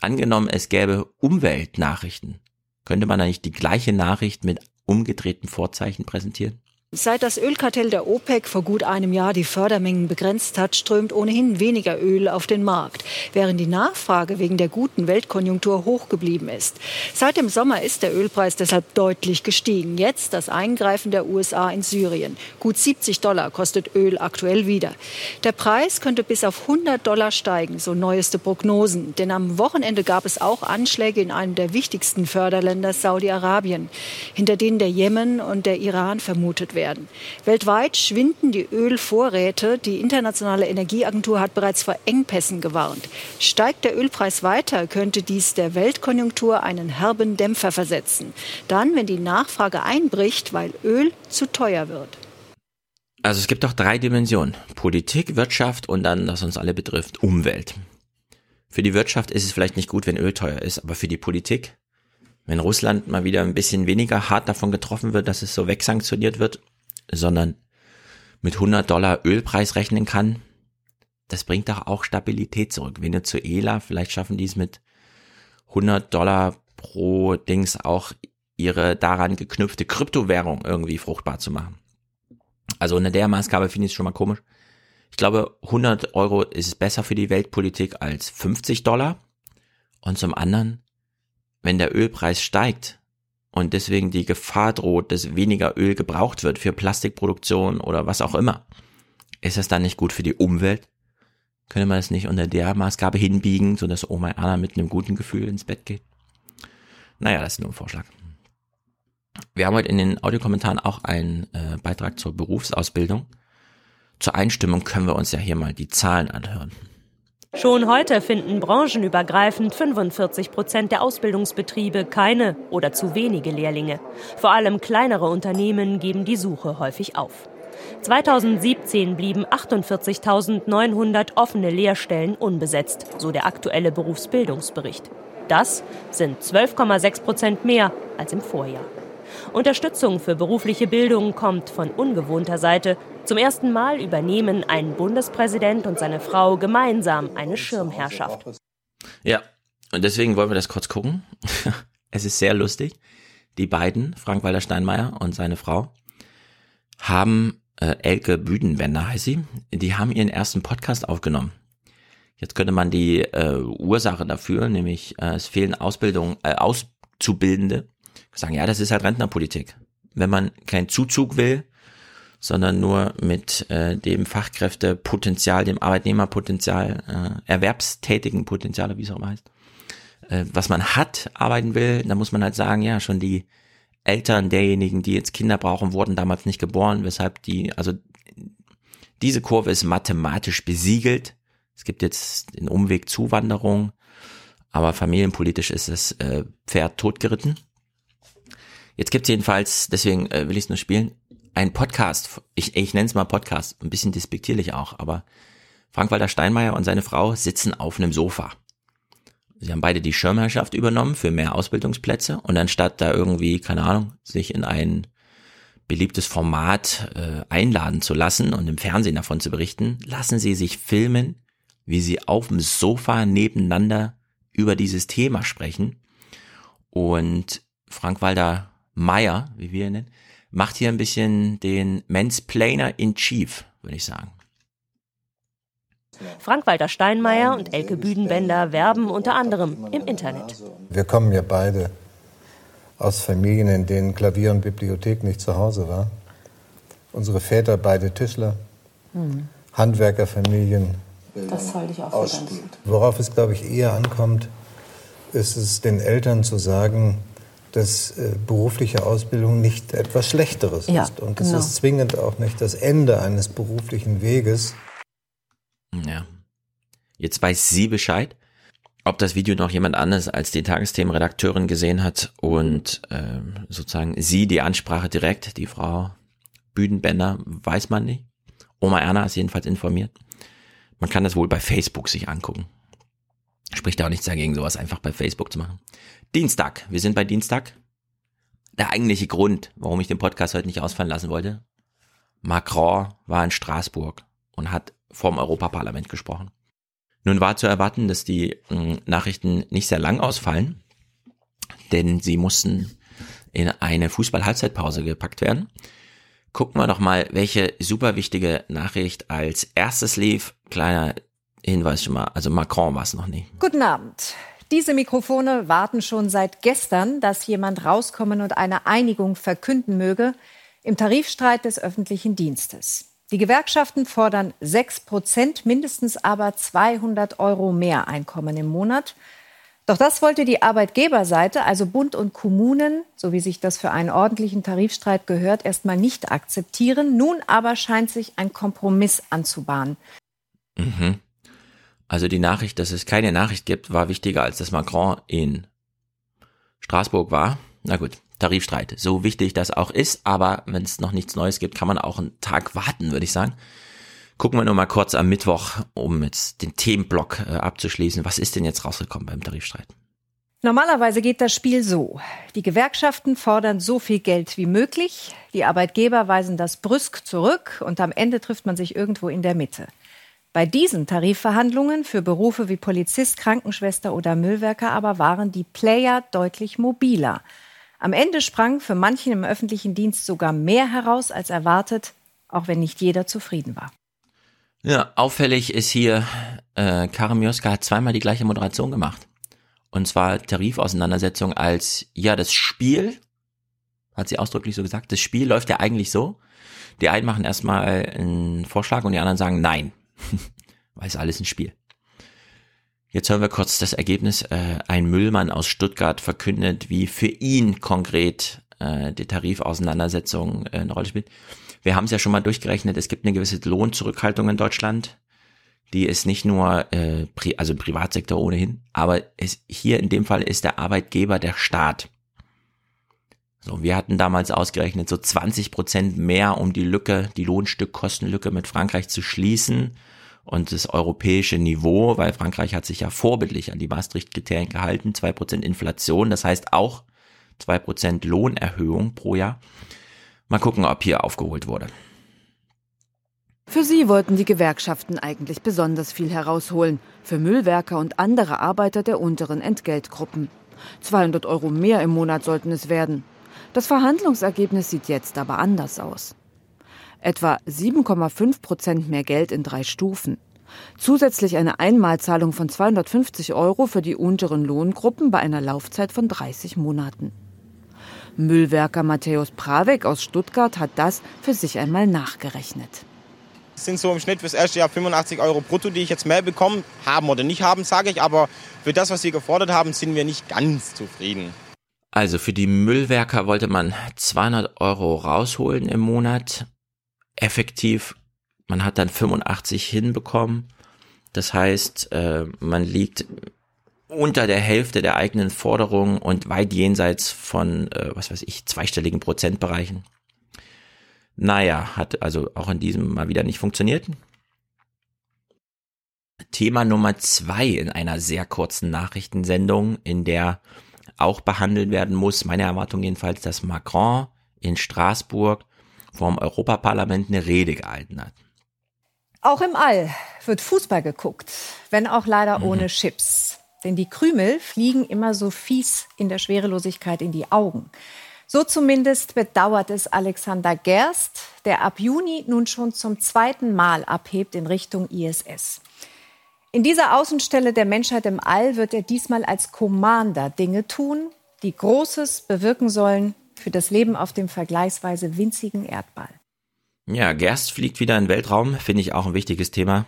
Angenommen, es gäbe Umweltnachrichten, könnte man da nicht die gleiche Nachricht mit umgedrehten Vorzeichen präsentieren? Seit das Ölkartell der OPEC vor gut einem Jahr die Fördermengen begrenzt hat, strömt ohnehin weniger Öl auf den Markt, während die Nachfrage wegen der guten Weltkonjunktur hoch geblieben ist. Seit dem Sommer ist der Ölpreis deshalb deutlich gestiegen. Jetzt das Eingreifen der USA in Syrien. Gut 70 Dollar kostet Öl aktuell wieder. Der Preis könnte bis auf 100 Dollar steigen, so neueste Prognosen. Denn am Wochenende gab es auch Anschläge in einem der wichtigsten Förderländer Saudi-Arabien, hinter denen der Jemen und der Iran vermutet werden werden. Weltweit schwinden die Ölvorräte. Die Internationale Energieagentur hat bereits vor Engpässen gewarnt. Steigt der Ölpreis weiter, könnte dies der Weltkonjunktur einen herben Dämpfer versetzen. Dann, wenn die Nachfrage einbricht, weil Öl zu teuer wird. Also es gibt doch drei Dimensionen. Politik, Wirtschaft und dann, was uns alle betrifft, Umwelt. Für die Wirtschaft ist es vielleicht nicht gut, wenn Öl teuer ist, aber für die Politik, wenn Russland mal wieder ein bisschen weniger hart davon getroffen wird, dass es so wegsanktioniert wird sondern mit 100 Dollar Ölpreis rechnen kann, das bringt doch auch Stabilität zurück. Venezuela, vielleicht schaffen die es mit 100 Dollar pro Dings auch ihre daran geknüpfte Kryptowährung irgendwie fruchtbar zu machen. Also unter der Maßgabe finde ich es schon mal komisch. Ich glaube, 100 Euro ist besser für die Weltpolitik als 50 Dollar. Und zum anderen, wenn der Ölpreis steigt, und deswegen die Gefahr droht, dass weniger Öl gebraucht wird für Plastikproduktion oder was auch immer. Ist das dann nicht gut für die Umwelt? Könnte man es nicht unter der Maßgabe hinbiegen, sodass Oma Erna mit einem guten Gefühl ins Bett geht? Naja, das ist nur ein Vorschlag. Wir haben heute in den Audiokommentaren auch einen äh, Beitrag zur Berufsausbildung. Zur Einstimmung können wir uns ja hier mal die Zahlen anhören. Schon heute finden branchenübergreifend 45 Prozent der Ausbildungsbetriebe keine oder zu wenige Lehrlinge. Vor allem kleinere Unternehmen geben die Suche häufig auf. 2017 blieben 48.900 offene Lehrstellen unbesetzt, so der aktuelle Berufsbildungsbericht. Das sind 12,6 Prozent mehr als im Vorjahr. Unterstützung für berufliche Bildung kommt von ungewohnter Seite. Zum ersten Mal übernehmen ein Bundespräsident und seine Frau gemeinsam eine Schirmherrschaft. Ja, und deswegen wollen wir das kurz gucken. es ist sehr lustig. Die beiden, Frank-Walter Steinmeier und seine Frau, haben äh, Elke Büdenwender heißt sie, die haben ihren ersten Podcast aufgenommen. Jetzt könnte man die äh, Ursache dafür, nämlich äh, es fehlen Ausbildung, äh, Auszubildende, sagen, ja, das ist halt Rentnerpolitik. Wenn man keinen Zuzug will, sondern nur mit äh, dem Fachkräftepotenzial, dem Arbeitnehmerpotenzial, äh, erwerbstätigen Potenzial, wie es auch immer heißt, äh, was man hat, arbeiten will, dann muss man halt sagen, ja, schon die Eltern derjenigen, die jetzt Kinder brauchen, wurden damals nicht geboren, weshalb die, also diese Kurve ist mathematisch besiegelt. Es gibt jetzt den Umweg Zuwanderung, aber familienpolitisch ist das äh, Pferd totgeritten. Jetzt gibt's jedenfalls, deswegen äh, will ich es nur spielen, ein Podcast. Ich, ich nenne es mal Podcast, ein bisschen despektierlich auch, aber Frank-Walter Steinmeier und seine Frau sitzen auf einem Sofa. Sie haben beide die Schirmherrschaft übernommen für mehr Ausbildungsplätze und anstatt da irgendwie, keine Ahnung, sich in ein beliebtes Format äh, einladen zu lassen und im Fernsehen davon zu berichten, lassen sie sich filmen, wie sie auf dem Sofa nebeneinander über dieses Thema sprechen. Und Frank-Walter Meyer, wie wir ihn nennen, macht hier ein bisschen den Mansplainer in Chief, würde ich sagen. Frank-Walter Steinmeier und Elke Büdenbender werben unter anderem im Internet. Wir kommen ja beide aus Familien, in denen Klavier und Bibliothek nicht zu Hause war. Unsere Väter beide Tischler, Hm. Handwerkerfamilien. Das halte ich auch für ganz gut. Worauf es, glaube ich, eher ankommt, ist es den Eltern zu sagen, dass äh, berufliche Ausbildung nicht etwas Schlechteres Ja, ist. Und es genau. ist zwingend auch nicht das Ende eines beruflichen Weges. Ja. Jetzt weiß sie Bescheid. Ob das Video noch jemand anderes als die Tagesthemenredakteurin gesehen hat und ähm, sozusagen sie die Ansprache direkt, die Frau Büdenbender, weiß man nicht. Oma Erna ist jedenfalls informiert. Man kann das wohl bei Facebook sich angucken. Spricht auch nichts dagegen, sowas einfach bei Facebook zu machen. Dienstag. Wir sind bei Dienstag. Der eigentliche Grund, warum ich den Podcast heute nicht ausfallen lassen wollte. Macron war in Straßburg und hat vorm Europaparlament gesprochen. Nun war zu erwarten, dass die mh, Nachrichten nicht sehr lang ausfallen, denn sie mussten in eine Fußball-Halbzeitpause gepackt werden. Gucken wir doch mal, welche super wichtige Nachricht als erstes lief. Kleiner Hinweis schon mal, also Macron war es noch nicht. Guten Abend. Diese Mikrofone warten schon seit gestern, dass jemand rauskommen und eine Einigung verkünden möge im Tarifstreit des öffentlichen Dienstes. Die Gewerkschaften fordern 6 Prozent, mindestens aber 200 Euro mehr Einkommen im Monat. Doch das wollte die Arbeitgeberseite, also Bund und Kommunen, so wie sich das für einen ordentlichen Tarifstreit gehört, erstmal nicht akzeptieren. Nun aber scheint sich ein Kompromiss anzubahnen. Mhm. Also die Nachricht, dass es keine Nachricht gibt, war wichtiger als dass Macron in Straßburg war. Na gut, Tarifstreit. So wichtig das auch ist, aber wenn es noch nichts Neues gibt, kann man auch einen Tag warten, würde ich sagen. Gucken wir nur mal kurz am Mittwoch, um jetzt den Themenblock äh, abzuschließen. Was ist denn jetzt rausgekommen beim Tarifstreit? Normalerweise geht das Spiel so. Die Gewerkschaften fordern so viel Geld wie möglich, die Arbeitgeber weisen das brüsk zurück und am Ende trifft man sich irgendwo in der Mitte. Bei diesen Tarifverhandlungen für Berufe wie Polizist, Krankenschwester oder Müllwerker aber waren die Player deutlich mobiler. Am Ende sprang für manchen im öffentlichen Dienst sogar mehr heraus als erwartet, auch wenn nicht jeder zufrieden war. Ja, auffällig ist hier, äh, Karin Mioska hat zweimal die gleiche Moderation gemacht. Und zwar Tarifauseinandersetzung als, ja, das Spiel, hat sie ausdrücklich so gesagt, das Spiel läuft ja eigentlich so. Die einen machen erstmal einen Vorschlag und die anderen sagen nein. Weil es alles ein Spiel. Jetzt hören wir kurz das Ergebnis. Äh, ein Müllmann aus Stuttgart verkündet, wie für ihn konkret äh, die Tarifauseinandersetzung äh, eine Rolle spielt. Wir haben es ja schon mal durchgerechnet, es gibt eine gewisse Lohnzurückhaltung in Deutschland. Die ist nicht nur, äh, pri also im Privatsektor ohnehin, aber es, hier in dem Fall ist der Arbeitgeber der Staat. So, wir hatten damals ausgerechnet so 20 Prozent mehr, um die Lücke, die Lohnstückkostenlücke mit Frankreich zu schließen und das europäische Niveau, weil Frankreich hat sich ja vorbildlich an die Maastricht-Kriterien gehalten, zwei Prozent Inflation, das heißt auch zwei Prozent Lohnerhöhung pro Jahr. Mal gucken, ob hier aufgeholt wurde. Für sie wollten die Gewerkschaften eigentlich besonders viel herausholen. Für Müllwerker und andere Arbeiter der unteren Entgeltgruppen. 200 Euro mehr im Monat sollten es werden. Das Verhandlungsergebnis sieht jetzt aber anders aus. Etwa 7,5 Prozent mehr Geld in drei Stufen. Zusätzlich eine Einmalzahlung von 250 Euro für die unteren Lohngruppen bei einer Laufzeit von 30 Monaten. Müllwerker Matthäus Pravek aus Stuttgart hat das für sich einmal nachgerechnet. Es sind so im Schnitt fürs erste Jahr 85 Euro brutto, die ich jetzt mehr bekomme. Haben oder nicht haben, sage ich. Aber für das, was wir gefordert haben, sind wir nicht ganz zufrieden. Also für die Müllwerker wollte man 200 Euro rausholen im Monat. Effektiv, man hat dann 85 hinbekommen. Das heißt, äh, man liegt unter der Hälfte der eigenen Forderungen und weit jenseits von, äh, was weiß ich, zweistelligen Prozentbereichen. Naja, hat also auch in diesem mal wieder nicht funktioniert. Thema Nummer zwei in einer sehr kurzen Nachrichtensendung, in der auch behandelt werden muss, meine Erwartung jedenfalls, dass Macron in Straßburg vom Europaparlament eine Rede gehalten hat. Auch im All wird Fußball geguckt, wenn auch leider ohne Chips. Denn die Krümel fliegen immer so fies in der Schwerelosigkeit in die Augen. So zumindest bedauert es Alexander Gerst, der ab Juni nun schon zum zweiten Mal abhebt in Richtung ISS. In dieser Außenstelle der Menschheit im All wird er diesmal als Commander Dinge tun, die Großes bewirken sollen für das Leben auf dem vergleichsweise winzigen Erdball. Ja, Gerst fliegt wieder in den Weltraum, finde ich auch ein wichtiges Thema.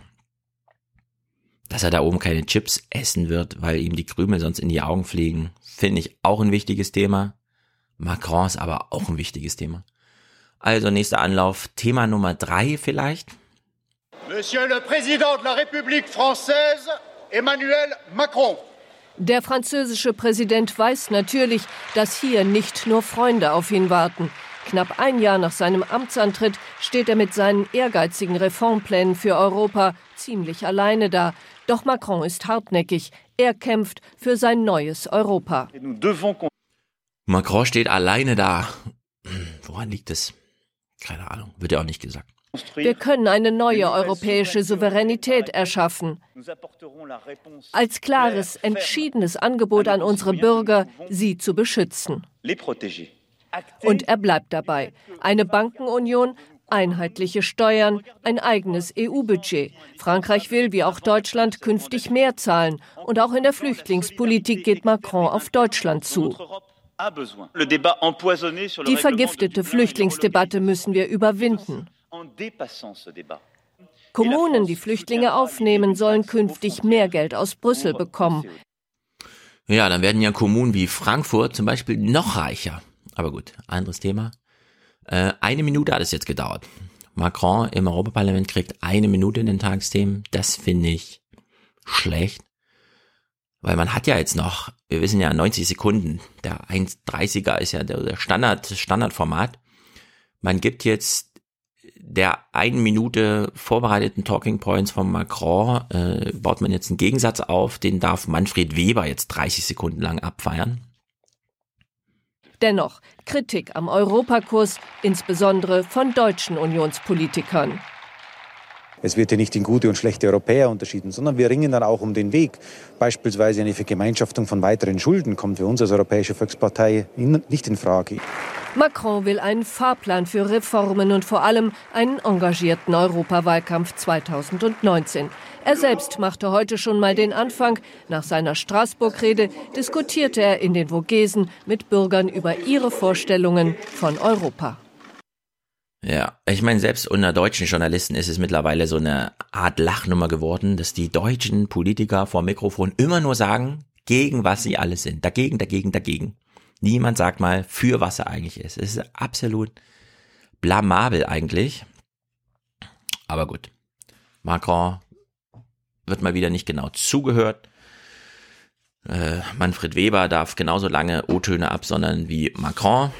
Dass er da oben keine Chips essen wird, weil ihm die Krümel sonst in die Augen fliegen, finde ich auch ein wichtiges Thema. Macron ist aber auch ein wichtiges Thema. Also nächster Anlauf, Thema Nummer drei vielleicht. Monsieur le Président de la République française, Emmanuel Macron. Der französische Präsident weiß natürlich, dass hier nicht nur Freunde auf ihn warten. Knapp ein Jahr nach seinem Amtsantritt steht er mit seinen ehrgeizigen Reformplänen für Europa ziemlich alleine da. Doch Macron ist hartnäckig. Er kämpft für sein neues Europa. Macron steht alleine da. Woran liegt es? Keine Ahnung, wird ja auch nicht gesagt. Wir können eine neue europäische Souveränität erschaffen. Als klares, entschiedenes Angebot an unsere Bürger, sie zu beschützen. Und er bleibt dabei. Eine Bankenunion, einheitliche Steuern, ein eigenes EU-Budget. Frankreich will, wie auch Deutschland, künftig mehr zahlen. Und auch in der Flüchtlingspolitik geht Macron auf Deutschland zu. Die vergiftete Flüchtlingsdebatte müssen wir überwinden. Kommunen, die Flüchtlinge aufnehmen, sollen künftig mehr Geld aus Brüssel bekommen. Ja, dann werden ja Kommunen wie Frankfurt zum Beispiel noch reicher. Aber gut, anderes Thema. Äh, eine Minute hat es jetzt gedauert. Macron im Europaparlament kriegt eine Minute in den Tagesthemen. Das finde ich schlecht. Weil man hat ja jetzt noch, wir wissen ja 90 Sekunden. Der 1,30er ist ja der Standard, Standardformat. Man gibt jetzt der einen Minute vorbereiteten Talking Points von Macron äh, baut man jetzt einen Gegensatz auf, den darf Manfred Weber jetzt 30 Sekunden lang abfeiern. Dennoch Kritik am Europakurs, insbesondere von deutschen Unionspolitikern. Es wird hier nicht in gute und schlechte Europäer unterschieden, sondern wir ringen dann auch um den Weg. Beispielsweise eine Vergemeinschaftung von weiteren Schulden kommt für uns als Europäische Volkspartei nicht in Frage. Macron will einen Fahrplan für Reformen und vor allem einen engagierten Europawahlkampf 2019. Er selbst machte heute schon mal den Anfang. Nach seiner Straßburg-Rede diskutierte er in den Vogesen mit Bürgern über ihre Vorstellungen von Europa. Ja, ich meine, selbst unter deutschen Journalisten ist es mittlerweile so eine Art Lachnummer geworden, dass die deutschen Politiker vor Mikrofon immer nur sagen, gegen was sie alles sind. Dagegen, dagegen, dagegen. Niemand sagt mal, für was er eigentlich ist. Es ist absolut blamabel eigentlich. Aber gut. Macron wird mal wieder nicht genau zugehört. Äh, Manfred Weber darf genauso lange O-Töne absondern wie Macron.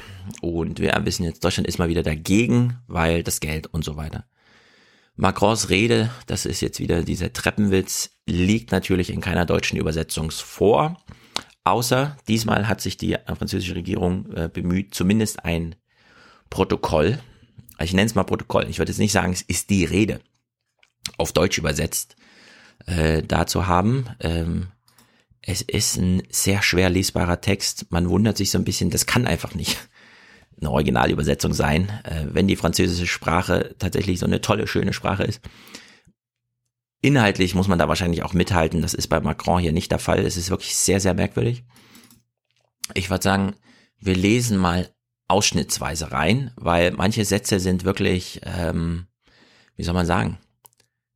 Und wir wissen jetzt, Deutschland ist mal wieder dagegen, weil das Geld und so weiter. Macrons Rede, das ist jetzt wieder dieser Treppenwitz, liegt natürlich in keiner deutschen Übersetzung vor. Außer diesmal hat sich die französische Regierung äh, bemüht, zumindest ein Protokoll, ich nenne es mal Protokoll, ich würde jetzt nicht sagen, es ist die Rede, auf Deutsch übersetzt, äh, da zu haben. Ähm, es ist ein sehr schwer lesbarer Text. Man wundert sich so ein bisschen, das kann einfach nicht eine Originalübersetzung sein, äh, wenn die französische Sprache tatsächlich so eine tolle, schöne Sprache ist. Inhaltlich muss man da wahrscheinlich auch mithalten. Das ist bei Macron hier nicht der Fall. Es ist wirklich sehr, sehr merkwürdig. Ich würde sagen, wir lesen mal ausschnittsweise rein, weil manche Sätze sind wirklich, ähm, wie soll man sagen,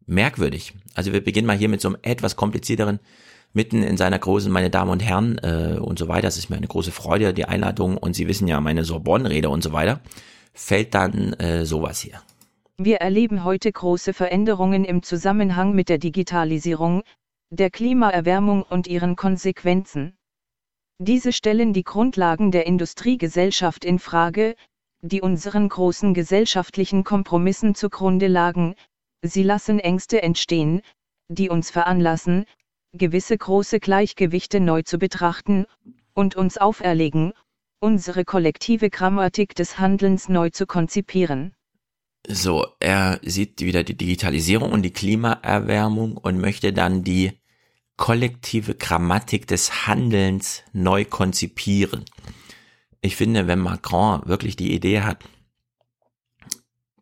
merkwürdig. Also wir beginnen mal hier mit so einem etwas komplizierteren, mitten in seiner großen, meine Damen und Herren äh, und so weiter. Es ist mir eine große Freude, die Einladung und Sie wissen ja meine Sorbonne-Rede und so weiter. Fällt dann äh, sowas hier. Wir erleben heute große Veränderungen im Zusammenhang mit der Digitalisierung, der Klimaerwärmung und ihren Konsequenzen. Diese stellen die Grundlagen der Industriegesellschaft in Frage, die unseren großen gesellschaftlichen Kompromissen zugrunde lagen, sie lassen Ängste entstehen, die uns veranlassen, gewisse große Gleichgewichte neu zu betrachten, und uns auferlegen, unsere kollektive Grammatik des Handelns neu zu konzipieren. So, er sieht wieder die Digitalisierung und die Klimaerwärmung und möchte dann die kollektive Grammatik des Handelns neu konzipieren. Ich finde, wenn Macron wirklich die Idee hat,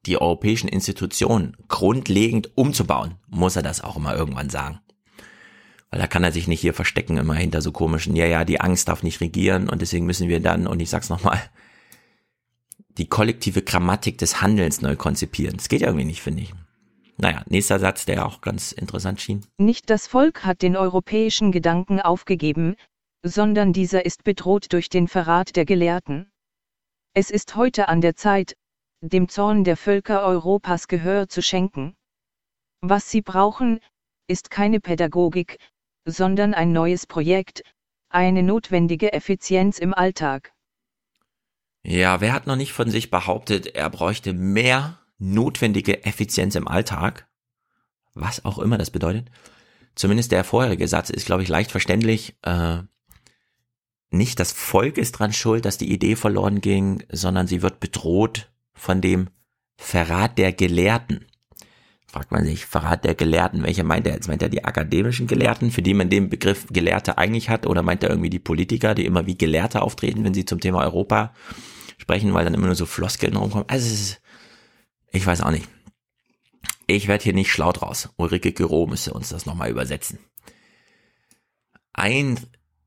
die europäischen Institutionen grundlegend umzubauen, muss er das auch immer irgendwann sagen. Weil da kann er sich nicht hier verstecken immer hinter so komischen, ja, ja, die Angst darf nicht regieren und deswegen müssen wir dann, und ich sag's nochmal, die kollektive Grammatik des Handelns neu konzipieren. Das geht irgendwie nicht, finde ich. Naja, nächster Satz, der auch ganz interessant schien. Nicht das Volk hat den europäischen Gedanken aufgegeben, sondern dieser ist bedroht durch den Verrat der Gelehrten. Es ist heute an der Zeit, dem Zorn der Völker Europas Gehör zu schenken. Was sie brauchen, ist keine Pädagogik, sondern ein neues Projekt, eine notwendige Effizienz im Alltag. Ja, wer hat noch nicht von sich behauptet, er bräuchte mehr notwendige Effizienz im Alltag? Was auch immer das bedeutet. Zumindest der vorherige Satz ist, glaube ich, leicht verständlich. Äh, nicht das Volk ist dran schuld, dass die Idee verloren ging, sondern sie wird bedroht von dem Verrat der Gelehrten fragt man sich, Verrat der Gelehrten, welche meint er jetzt? Meint er die akademischen Gelehrten, für die man den Begriff Gelehrte eigentlich hat, oder meint er irgendwie die Politiker, die immer wie Gelehrte auftreten, wenn sie zum Thema Europa sprechen, weil dann immer nur so Floskeln rumkommen? Also es ist, ich weiß auch nicht. Ich werde hier nicht schlau draus. Ulrike Gero müsste uns das nochmal übersetzen. Ein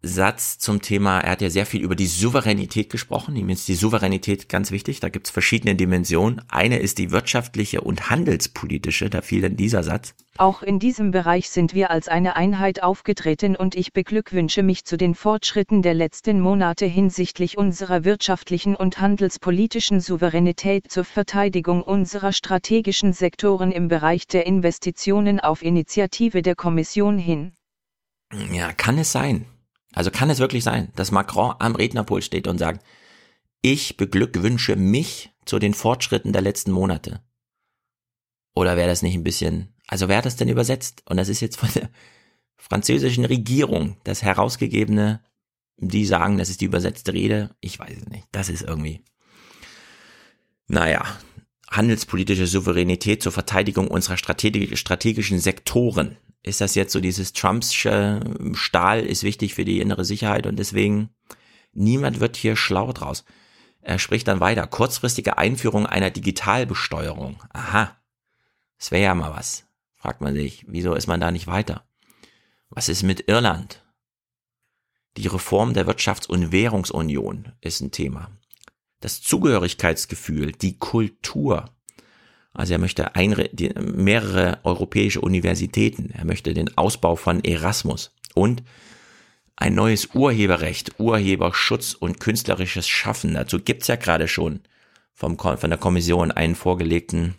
Satz zum Thema, er hat ja sehr viel über die Souveränität gesprochen. Ihm ist die Souveränität ganz wichtig. Da gibt es verschiedene Dimensionen. Eine ist die wirtschaftliche und handelspolitische. Da fiel dann dieser Satz. Auch in diesem Bereich sind wir als eine Einheit aufgetreten und ich beglückwünsche mich zu den Fortschritten der letzten Monate hinsichtlich unserer wirtschaftlichen und handelspolitischen Souveränität zur Verteidigung unserer strategischen Sektoren im Bereich der Investitionen auf Initiative der Kommission hin. Ja, kann es sein. Also kann es wirklich sein, dass Macron am Rednerpult steht und sagt, ich beglückwünsche mich zu den Fortschritten der letzten Monate. Oder wäre das nicht ein bisschen, also wer hat das denn übersetzt? Und das ist jetzt von der französischen Regierung das herausgegebene, die sagen, das ist die übersetzte Rede. Ich weiß es nicht. Das ist irgendwie, naja, handelspolitische Souveränität zur Verteidigung unserer strategischen Sektoren ist das jetzt so dieses Trumpsche Stahl ist wichtig für die innere Sicherheit und deswegen niemand wird hier schlau draus. Er spricht dann weiter. Kurzfristige Einführung einer Digitalbesteuerung. Aha. Das wäre ja mal was. Fragt man sich, wieso ist man da nicht weiter? Was ist mit Irland? Die Reform der Wirtschafts- und Währungsunion ist ein Thema. Das Zugehörigkeitsgefühl, die Kultur, also er möchte ein, die, mehrere europäische Universitäten, er möchte den Ausbau von Erasmus und ein neues Urheberrecht, Urheberschutz und künstlerisches Schaffen. Dazu gibt's ja gerade schon vom, von der Kommission einen vorgelegten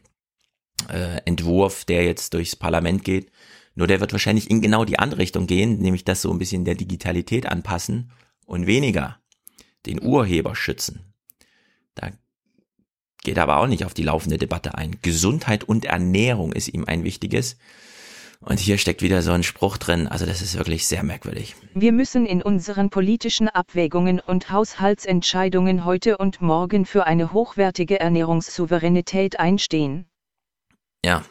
äh, Entwurf, der jetzt durchs Parlament geht. Nur der wird wahrscheinlich in genau die andere Richtung gehen, nämlich das so ein bisschen der Digitalität anpassen und weniger den Urheber schützen. Da geht aber auch nicht auf die laufende Debatte ein. Gesundheit und Ernährung ist ihm ein wichtiges. Und hier steckt wieder so ein Spruch drin, also das ist wirklich sehr merkwürdig. Wir müssen in unseren politischen Abwägungen und Haushaltsentscheidungen heute und morgen für eine hochwertige Ernährungssouveränität einstehen. Ja.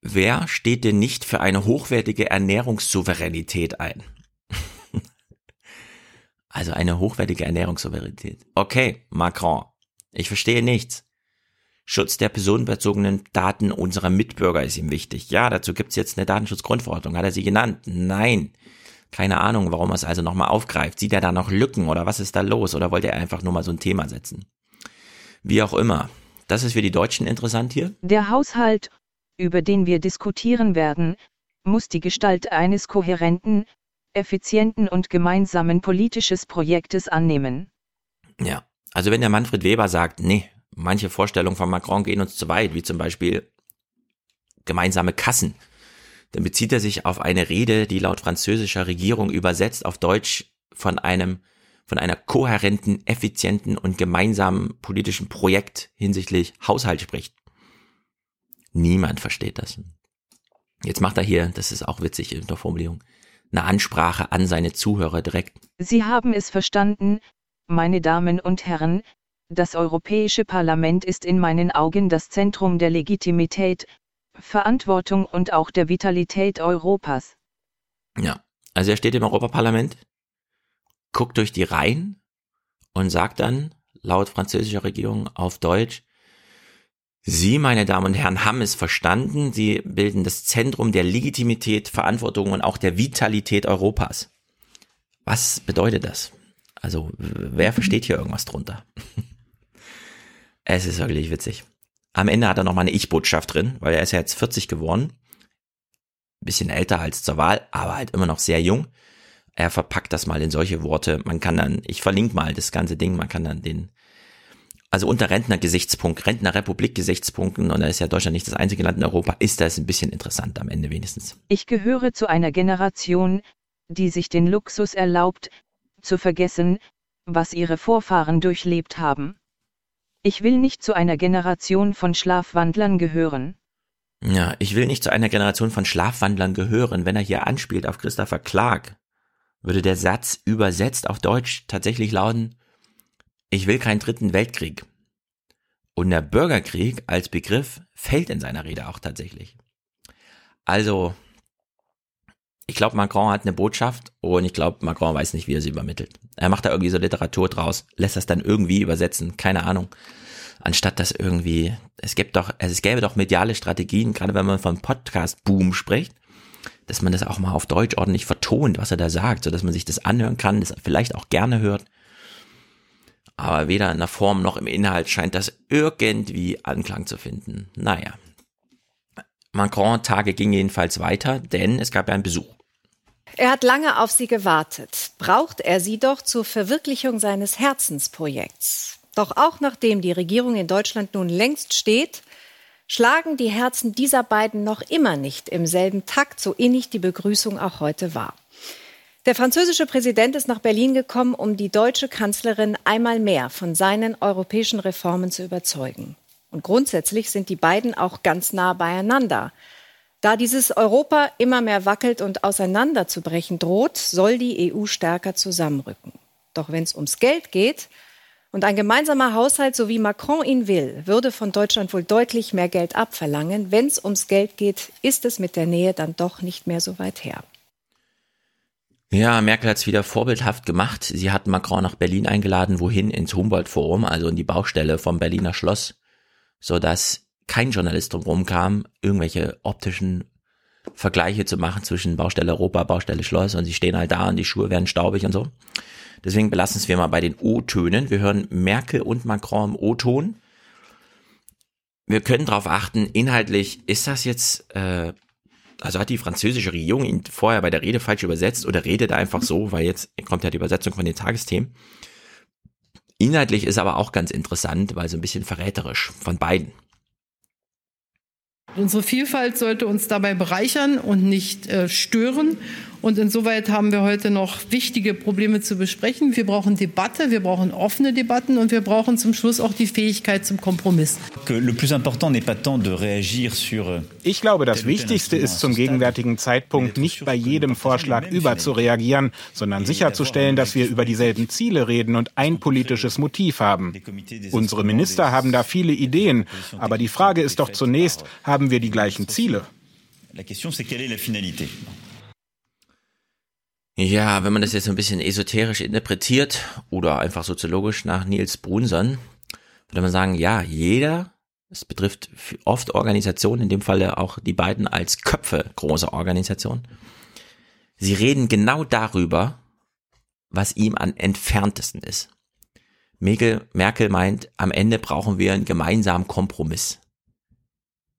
Wer steht denn nicht für eine hochwertige Ernährungssouveränität ein? also eine hochwertige Ernährungssouveränität. Okay, Macron, ich verstehe nichts. Schutz der personenbezogenen Daten unserer Mitbürger ist ihm wichtig. Ja, dazu gibt's jetzt eine Datenschutzgrundverordnung. Hat er sie genannt? Nein. Keine Ahnung, warum er es also nochmal aufgreift. Sieht er da noch Lücken oder was ist da los? Oder wollte er einfach nur mal so ein Thema setzen? Wie auch immer. Das ist für die Deutschen interessant hier. Der Haushalt, über den wir diskutieren werden, muss die Gestalt eines kohärenten, effizienten und gemeinsamen politisches Projektes annehmen. Ja, also wenn der Manfred Weber sagt, nee, manche Vorstellungen von Macron gehen uns zu weit, wie zum Beispiel gemeinsame Kassen, dann bezieht er sich auf eine Rede, die laut französischer Regierung übersetzt auf Deutsch von einem von einer kohärenten, effizienten und gemeinsamen politischen Projekt hinsichtlich Haushalt spricht. Niemand versteht das. Jetzt macht er hier, das ist auch witzig in der Formulierung, eine Ansprache an seine Zuhörer direkt. Sie haben es verstanden, meine Damen und Herren, das Europäische Parlament ist in meinen Augen das Zentrum der Legitimität, Verantwortung und auch der Vitalität Europas. Ja, also er steht im Europaparlament, guckt durch die Reihen und sagt dann, laut französischer Regierung auf Deutsch, Sie, meine Damen und Herren, haben es verstanden. Sie bilden das Zentrum der Legitimität, Verantwortung und auch der Vitalität Europas. Was bedeutet das? Also, wer versteht hier irgendwas drunter? es ist wirklich witzig. Am Ende hat er noch mal eine Ich-Botschaft drin, weil er ist ja jetzt 40 geworden. Bisschen älter als zur Wahl, aber halt immer noch sehr jung. Er verpackt das mal in solche Worte. Man kann dann, ich verlinke mal das ganze Ding, man kann dann den also unter Rentner-Gesichtspunkt, Rentnerrepublik-Gesichtspunkten, und da ist ja Deutschland nicht das einzige Land in Europa, ist das ein bisschen interessant am Ende wenigstens. Ich gehöre zu einer Generation, die sich den Luxus erlaubt, zu vergessen, was ihre Vorfahren durchlebt haben. Ich will nicht zu einer Generation von Schlafwandlern gehören. Ja, ich will nicht zu einer Generation von Schlafwandlern gehören. Wenn er hier anspielt auf Christopher Clark, würde der Satz übersetzt auf Deutsch tatsächlich lauten, ich will keinen dritten Weltkrieg. Und der Bürgerkrieg als Begriff fällt in seiner Rede auch tatsächlich. Also, ich glaube, Macron hat eine Botschaft und ich glaube, Macron weiß nicht, wie er sie übermittelt. Er macht da irgendwie so Literatur draus, lässt das dann irgendwie übersetzen, keine Ahnung. Anstatt dass irgendwie, es gibt doch, es gäbe doch mediale Strategien, gerade wenn man von Podcast-Boom spricht, dass man das auch mal auf Deutsch ordentlich vertont, was er da sagt, so dass man sich das anhören kann, das vielleicht auch gerne hört aber weder in der Form noch im Inhalt scheint das irgendwie Anklang zu finden. Naja. Macron-Tage gingen jedenfalls weiter, denn es gab ja einen Besuch. Er hat lange auf sie gewartet. Braucht er sie doch zur Verwirklichung seines Herzensprojekts. Doch auch nachdem die Regierung in Deutschland nun längst steht, schlagen die Herzen dieser beiden noch immer nicht im selben Takt, so innig die Begrüßung auch heute war. Der französische Präsident ist nach Berlin gekommen, um die deutsche Kanzlerin einmal mehr von seinen europäischen Reformen zu überzeugen. Und grundsätzlich sind die beiden auch ganz nah beieinander. Da dieses Europa immer mehr wackelt und auseinanderzubrechen droht, soll die EU stärker zusammenrücken. Doch wenn es ums Geld geht und ein gemeinsamer Haushalt, so wie Macron ihn will, würde von Deutschland wohl deutlich mehr Geld abverlangen. Wenn es ums Geld geht, ist es mit der Nähe dann doch nicht mehr so weit her. Ja, Merkel hat es wieder vorbildhaft gemacht. Sie hat Macron nach Berlin eingeladen, wohin? Ins Humboldt-Forum, also in die Baustelle vom Berliner Schloss, so dass kein Journalist drumherum kam, irgendwelche optischen Vergleiche zu machen zwischen Baustelle Europa, Baustelle Schloss und sie stehen halt da und die Schuhe werden staubig und so. Deswegen belassen wir mal bei den O-Tönen. Wir hören Merkel und Macron im O-Ton. Wir können darauf achten, inhaltlich ist das jetzt äh, also hat die französische Regierung ihn vorher bei der Rede falsch übersetzt oder redet einfach so, weil jetzt kommt ja die Übersetzung von den Tagesthemen. Inhaltlich ist aber auch ganz interessant, weil so ein bisschen verräterisch von beiden. Unsere Vielfalt sollte uns dabei bereichern und nicht äh, stören. Und insoweit haben wir heute noch wichtige Probleme zu besprechen. Wir brauchen Debatte, wir brauchen offene Debatten und wir brauchen zum Schluss auch die Fähigkeit zum Kompromiss. Ich glaube, das Wichtigste ist zum gegenwärtigen Zeitpunkt nicht bei jedem Vorschlag überzureagieren, sondern sicherzustellen, dass wir über dieselben Ziele reden und ein politisches Motiv haben. Unsere Minister haben da viele Ideen, aber die Frage ist doch zunächst, haben wir die gleichen Ziele? La question c'est quelle est la finalité? Ja, wenn man das jetzt so ein bisschen esoterisch interpretiert oder einfach soziologisch nach Niels Brunson, würde man sagen, ja, jeder, es betrifft oft Organisationen, in dem Falle auch die beiden als Köpfe großer Organisationen, sie reden genau darüber, was ihm am entferntesten ist. Merkel, Merkel meint, am Ende brauchen wir einen gemeinsamen Kompromiss.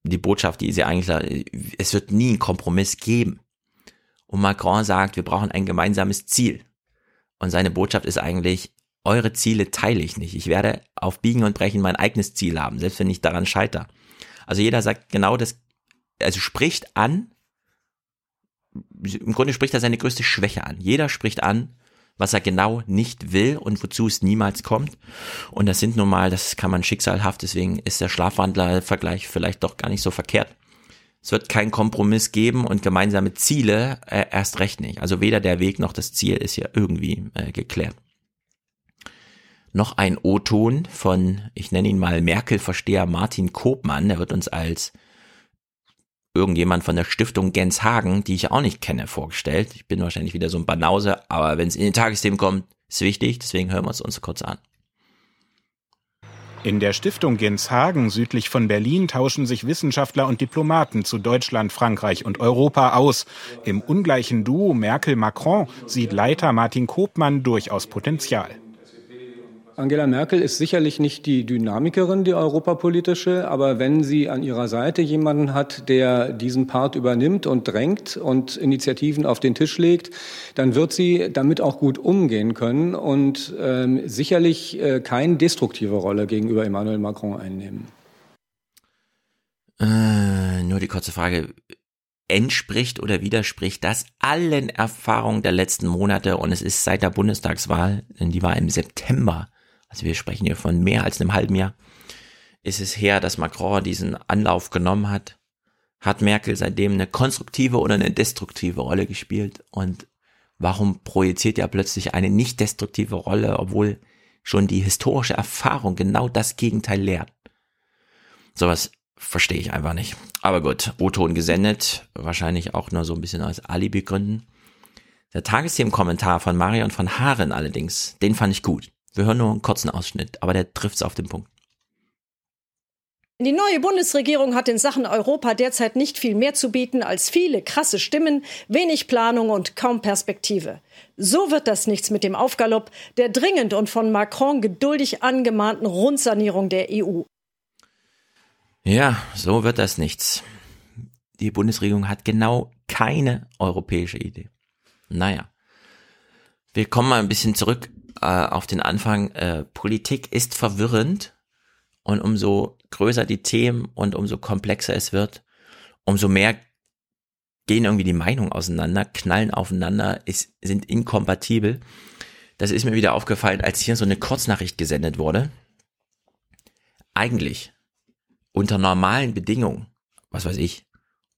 Die Botschaft, die sie eigentlich, es wird nie einen Kompromiss geben. Und Macron sagt, wir brauchen ein gemeinsames Ziel. Und seine Botschaft ist eigentlich, eure Ziele teile ich nicht. Ich werde auf Biegen und Brechen mein eigenes Ziel haben, selbst wenn ich daran scheitere. Also jeder sagt genau das, also spricht an, im Grunde spricht er seine größte Schwäche an. Jeder spricht an, was er genau nicht will und wozu es niemals kommt. Und das sind nun mal, das kann man schicksalhaft, deswegen ist der Schlafwandler-Vergleich vielleicht doch gar nicht so verkehrt. Es wird keinen Kompromiss geben und gemeinsame Ziele äh, erst recht nicht. Also weder der Weg noch das Ziel ist ja irgendwie äh, geklärt. Noch ein O-Ton von, ich nenne ihn mal Merkel-Versteher Martin Kopmann. Der wird uns als irgendjemand von der Stiftung Genshagen, die ich auch nicht kenne, vorgestellt. Ich bin wahrscheinlich wieder so ein Banause, aber wenn es in den Tagesthemen kommt, ist wichtig. Deswegen hören wir es uns kurz an. In der Stiftung Genshagen südlich von Berlin tauschen sich Wissenschaftler und Diplomaten zu Deutschland, Frankreich und Europa aus. Im ungleichen Duo Merkel-Macron sieht Leiter Martin Kopmann durchaus Potenzial. Angela Merkel ist sicherlich nicht die Dynamikerin, die europapolitische, aber wenn sie an ihrer Seite jemanden hat, der diesen Part übernimmt und drängt und Initiativen auf den Tisch legt, dann wird sie damit auch gut umgehen können und ähm, sicherlich äh, keine destruktive Rolle gegenüber Emmanuel Macron einnehmen. Äh, nur die kurze Frage. Entspricht oder widerspricht das allen Erfahrungen der letzten Monate und es ist seit der Bundestagswahl, denn die war im September also wir sprechen hier von mehr als einem halben Jahr, ist es her, dass Macron diesen Anlauf genommen hat, hat Merkel seitdem eine konstruktive oder eine destruktive Rolle gespielt und warum projiziert er plötzlich eine nicht destruktive Rolle, obwohl schon die historische Erfahrung genau das Gegenteil lehrt? Sowas verstehe ich einfach nicht. Aber gut, O-Ton gesendet, wahrscheinlich auch nur so ein bisschen als Alibi gründen. Der Tagesthemen-Kommentar von Marion von Haaren allerdings, den fand ich gut. Wir hören nur einen kurzen Ausschnitt, aber der trifft's auf den Punkt. Die neue Bundesregierung hat in Sachen Europa derzeit nicht viel mehr zu bieten als viele krasse Stimmen, wenig Planung und kaum Perspektive. So wird das nichts mit dem Aufgalopp der dringend und von Macron geduldig angemahnten Rundsanierung der EU. Ja, so wird das nichts. Die Bundesregierung hat genau keine europäische Idee. Naja. Wir kommen mal ein bisschen zurück äh, auf den Anfang, äh, Politik ist verwirrend und umso größer die Themen und umso komplexer es wird, umso mehr gehen irgendwie die Meinungen auseinander, knallen aufeinander, ist, sind inkompatibel. Das ist mir wieder aufgefallen, als hier so eine Kurznachricht gesendet wurde. Eigentlich unter normalen Bedingungen, was weiß ich,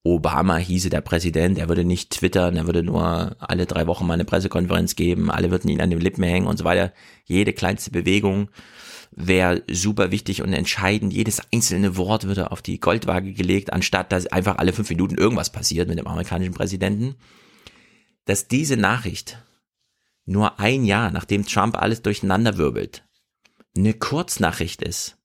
Obama hieße der Präsident, er würde nicht twittern, er würde nur alle drei Wochen mal eine Pressekonferenz geben, alle würden ihn an den Lippen hängen und so weiter. Jede kleinste Bewegung wäre super wichtig und entscheidend. Jedes einzelne Wort würde auf die Goldwaage gelegt, anstatt dass einfach alle fünf Minuten irgendwas passiert mit dem amerikanischen Präsidenten. Dass diese Nachricht nur ein Jahr, nachdem Trump alles durcheinander wirbelt, eine Kurznachricht ist,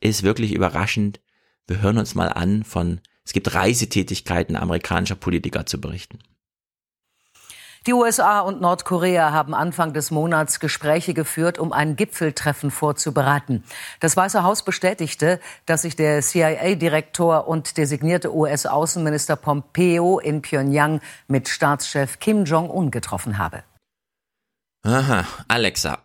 ist wirklich überraschend. Wir hören uns mal an von es gibt Reisetätigkeiten amerikanischer Politiker zu berichten. Die USA und Nordkorea haben Anfang des Monats Gespräche geführt, um ein Gipfeltreffen vorzubereiten. Das Weiße Haus bestätigte, dass sich der CIA-Direktor und designierte US-Außenminister Pompeo in Pyongyang mit Staatschef Kim Jong-un getroffen habe. Aha, Alexa.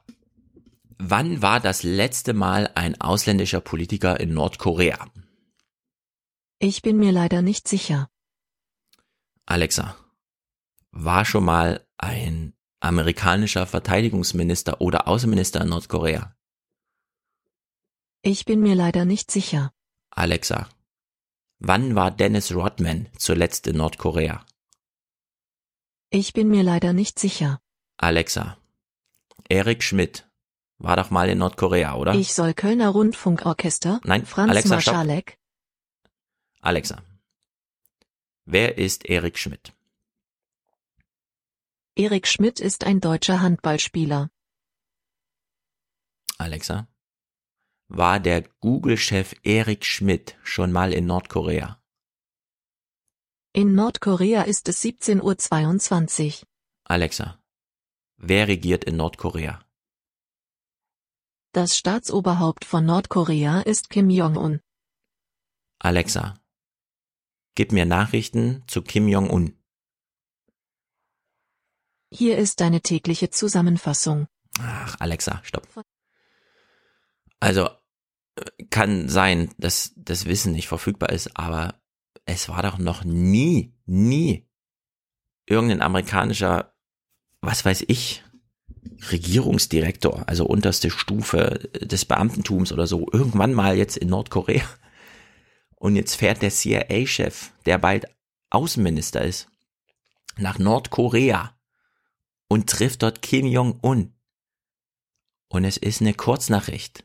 Wann war das letzte Mal ein ausländischer Politiker in Nordkorea? Ich bin mir leider nicht sicher. Alexa, war schon mal ein amerikanischer Verteidigungsminister oder Außenminister in Nordkorea? Ich bin mir leider nicht sicher. Alexa, wann war Dennis Rodman zuletzt in Nordkorea? Ich bin mir leider nicht sicher. Alexa, Erik Schmidt war doch mal in Nordkorea, oder? Ich soll Kölner Rundfunkorchester? Nein, Franz Alexa, Marschalek? Alexa. Wer ist Erik Schmidt? Erik Schmidt ist ein deutscher Handballspieler. Alexa. War der Google-Chef Erik Schmidt schon mal in Nordkorea? In Nordkorea ist es 17.22 Uhr. Alexa. Wer regiert in Nordkorea? Das Staatsoberhaupt von Nordkorea ist Kim Jong-un. Alexa. Gib mir Nachrichten zu Kim Jong-un. Hier ist deine tägliche Zusammenfassung. Ach, Alexa, stopp. Also, kann sein, dass das Wissen nicht verfügbar ist, aber es war doch noch nie, nie irgendein amerikanischer, was weiß ich, Regierungsdirektor, also unterste Stufe des Beamtentums oder so, irgendwann mal jetzt in Nordkorea und jetzt fährt der CIA-Chef, der bald Außenminister ist, nach Nordkorea und trifft dort Kim Jong-un. Und es ist eine Kurznachricht.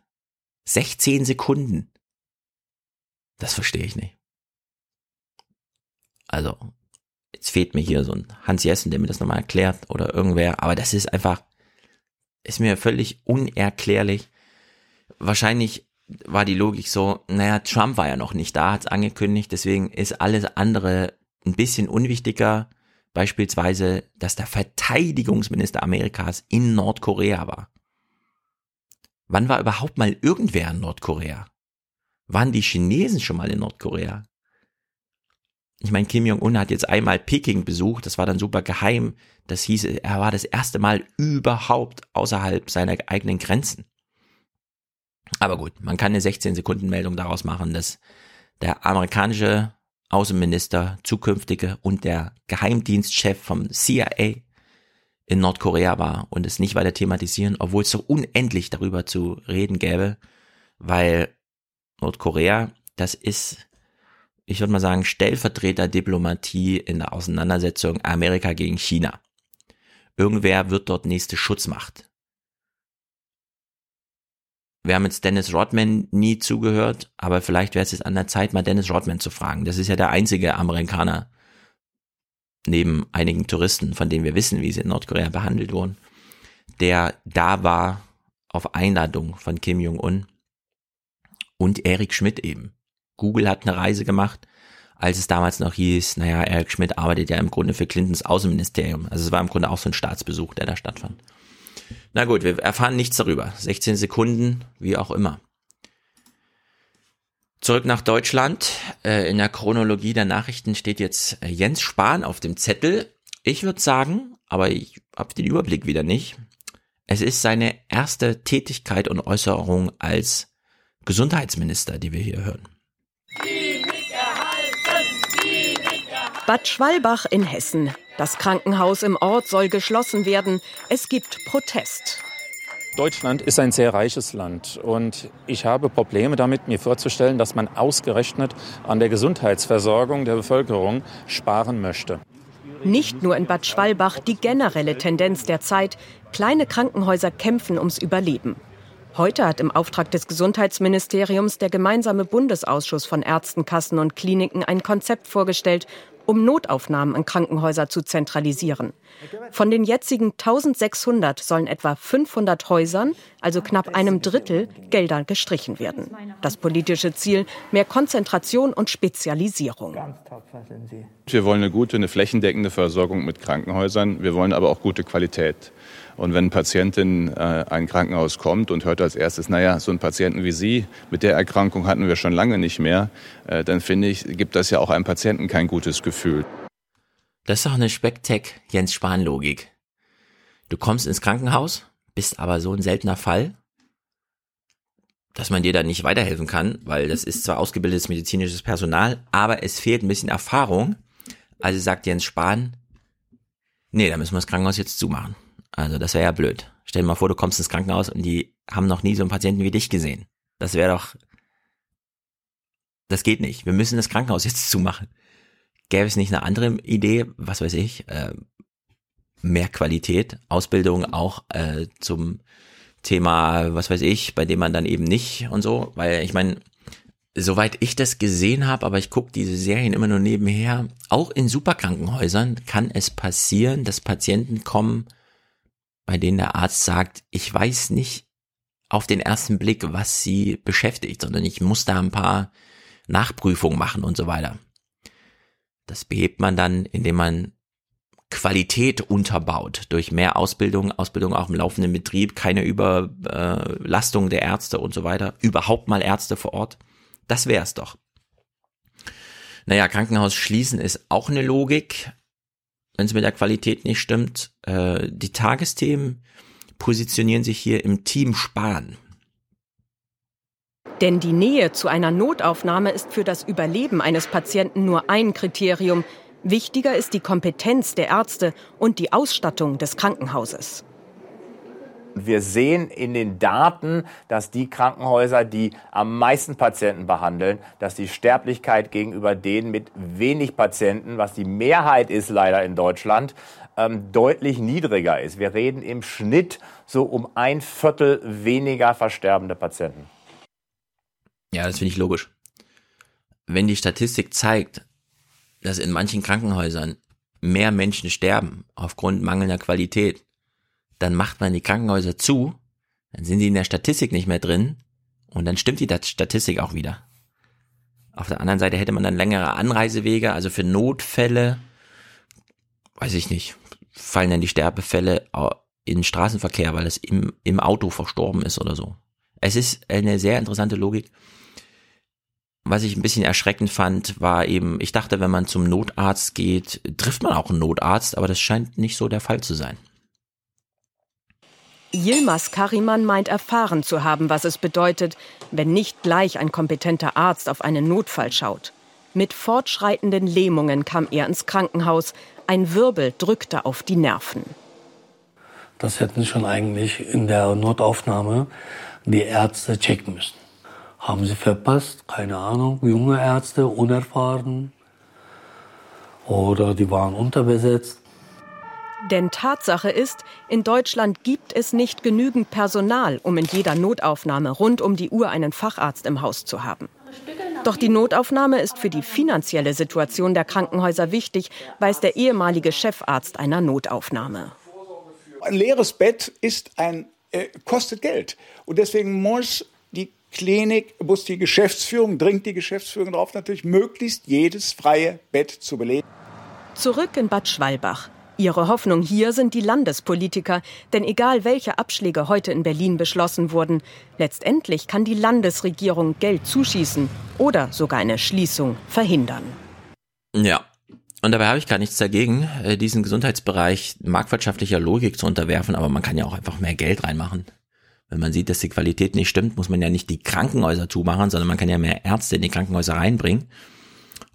16 Sekunden. Das verstehe ich nicht. Also, jetzt fehlt mir hier so ein Hans Jessen, der mir das nochmal erklärt oder irgendwer, aber das ist einfach, ist mir völlig unerklärlich. Wahrscheinlich war die Logik so, naja, Trump war ja noch nicht da, hat's angekündigt, deswegen ist alles andere ein bisschen unwichtiger. Beispielsweise, dass der Verteidigungsminister Amerikas in Nordkorea war. Wann war überhaupt mal irgendwer in Nordkorea? Waren die Chinesen schon mal in Nordkorea? Ich meine, Kim Jong-un hat jetzt einmal Peking besucht, das war dann super geheim. Das hieß, er war das erste Mal überhaupt außerhalb seiner eigenen Grenzen. Aber gut, man kann eine 16-Sekunden-Meldung daraus machen, dass der amerikanische Außenminister, zukünftige und der Geheimdienstchef vom CIA in Nordkorea war und es nicht weiter thematisieren, obwohl es so unendlich darüber zu reden gäbe, weil Nordkorea, das ist, ich würde mal sagen, Stellvertreterdiplomatie in der Auseinandersetzung Amerika gegen China. Irgendwer wird dort nächste Schutzmacht. Wir haben jetzt Dennis Rodman nie zugehört, aber vielleicht wäre es jetzt an der Zeit, mal Dennis Rodman zu fragen. Das ist ja der einzige Amerikaner, neben einigen Touristen, von denen wir wissen, wie sie in Nordkorea behandelt wurden, der da war auf Einladung von Kim Jong-un und Eric Schmidt eben. Google hat eine Reise gemacht, als es damals noch hieß, naja, Eric Schmidt arbeitet ja im Grunde für Clintons Außenministerium. Also es war im Grunde auch so ein Staatsbesuch, der da stattfand. Na gut, wir erfahren nichts darüber. 16 Sekunden, wie auch immer. Zurück nach Deutschland. Äh, in der Chronologie der Nachrichten steht jetzt äh, Jens Spahn auf dem Zettel. Ich würde sagen, aber ich habe den Überblick wieder nicht. Es ist seine erste Tätigkeit und Äußerung als Gesundheitsminister, die wir hier hören. Bad Schwalbach in Hessen. Das Krankenhaus im Ort soll geschlossen werden. Es gibt Protest. Deutschland ist ein sehr reiches Land und ich habe Probleme damit, mir vorzustellen, dass man ausgerechnet an der Gesundheitsversorgung der Bevölkerung sparen möchte. Nicht nur in Bad Schwalbach die generelle Tendenz der Zeit, kleine Krankenhäuser kämpfen ums Überleben. Heute hat im Auftrag des Gesundheitsministeriums der gemeinsame Bundesausschuss von Ärzten, Kassen und Kliniken ein Konzept vorgestellt, um Notaufnahmen in Krankenhäuser zu zentralisieren. Von den jetzigen 1600 sollen etwa 500 Häusern, also knapp einem Drittel, Gelder gestrichen werden. Das politische Ziel, mehr Konzentration und Spezialisierung. Wir wollen eine gute, eine flächendeckende Versorgung mit Krankenhäusern. Wir wollen aber auch gute Qualität. Und wenn Patientin äh, ein Krankenhaus kommt und hört als erstes, naja, so einen Patienten wie Sie, mit der Erkrankung hatten wir schon lange nicht mehr, äh, dann finde ich, gibt das ja auch einem Patienten kein gutes Gefühl. Das ist doch eine Spektek Jens Spahn Logik. Du kommst ins Krankenhaus, bist aber so ein seltener Fall, dass man dir da nicht weiterhelfen kann, weil das ist zwar ausgebildetes medizinisches Personal, aber es fehlt ein bisschen Erfahrung. Also sagt Jens Spahn, nee, da müssen wir das Krankenhaus jetzt zumachen. Also das wäre ja blöd. Stell dir mal vor, du kommst ins Krankenhaus und die haben noch nie so einen Patienten wie dich gesehen. Das wäre doch. Das geht nicht. Wir müssen das Krankenhaus jetzt zumachen. Gäbe es nicht eine andere Idee, was weiß ich, äh, mehr Qualität, Ausbildung auch äh, zum Thema, was weiß ich, bei dem man dann eben nicht und so, weil ich meine, soweit ich das gesehen habe, aber ich gucke diese Serien immer nur nebenher, auch in Superkrankenhäusern kann es passieren, dass Patienten kommen bei denen der Arzt sagt, ich weiß nicht auf den ersten Blick, was sie beschäftigt, sondern ich muss da ein paar Nachprüfungen machen und so weiter. Das behebt man dann, indem man Qualität unterbaut durch mehr Ausbildung, Ausbildung auch im laufenden Betrieb, keine Überlastung der Ärzte und so weiter, überhaupt mal Ärzte vor Ort. Das wär's doch. Naja, Krankenhaus schließen ist auch eine Logik wenn es mit der Qualität nicht stimmt. Äh, die Tagesthemen positionieren sich hier im Team Spahn. Denn die Nähe zu einer Notaufnahme ist für das Überleben eines Patienten nur ein Kriterium. Wichtiger ist die Kompetenz der Ärzte und die Ausstattung des Krankenhauses. Wir sehen in den Daten, dass die Krankenhäuser, die am meisten Patienten behandeln, dass die Sterblichkeit gegenüber denen mit wenig Patienten, was die Mehrheit ist leider in Deutschland, ähm, deutlich niedriger ist. Wir reden im Schnitt so um ein Viertel weniger versterbende Patienten. Ja, das finde ich logisch. Wenn die Statistik zeigt, dass in manchen Krankenhäusern mehr Menschen sterben aufgrund mangelnder Qualität, dann macht man die Krankenhäuser zu, dann sind sie in der Statistik nicht mehr drin Und dann stimmt die Statistik auch wieder. Auf der anderen Seite hätte man dann längere Anreisewege, also für Notfälle, weiß ich nicht, fallen dann die Sterbefälle in Straßenverkehr, weil es im, im Auto verstorben ist oder so. Es ist eine sehr interessante Logik. Was ich ein bisschen erschreckend fand, war eben, ich dachte, wenn man zum Notarzt geht, trifft man auch einen Notarzt, aber das scheint nicht so der Fall zu sein. Yilmaz Kariman meint erfahren zu haben, was es bedeutet, wenn nicht gleich ein kompetenter Arzt auf einen Notfall schaut. Mit fortschreitenden Lähmungen kam er ins Krankenhaus. Ein Wirbel drückte auf die Nerven. Das hätten schon eigentlich in der Notaufnahme die Ärzte checken müssen. Haben sie verpasst? Keine Ahnung. Junge Ärzte, unerfahren. Oder die waren unterbesetzt. Denn Tatsache ist, in Deutschland gibt es nicht genügend Personal, um in jeder Notaufnahme rund um die Uhr einen Facharzt im Haus zu haben. Doch die Notaufnahme ist für die finanzielle Situation der Krankenhäuser wichtig, weiß der ehemalige Chefarzt einer Notaufnahme. Ein leeres Bett ist ein, äh, kostet Geld. Und deswegen muss die Klinik, muss die Geschäftsführung, dringt die Geschäftsführung darauf natürlich, möglichst jedes freie Bett zu belegen. Zurück in Bad Schwalbach. Ihre Hoffnung hier sind die Landespolitiker, denn egal welche Abschläge heute in Berlin beschlossen wurden, letztendlich kann die Landesregierung Geld zuschießen oder sogar eine Schließung verhindern. Ja, und dabei habe ich gar nichts dagegen, äh, diesen Gesundheitsbereich marktwirtschaftlicher Logik zu unterwerfen, aber man kann ja auch einfach mehr Geld reinmachen. Wenn man sieht, dass die Qualität nicht stimmt, muss man ja nicht die Krankenhäuser zumachen, sondern man kann ja mehr Ärzte in die Krankenhäuser reinbringen.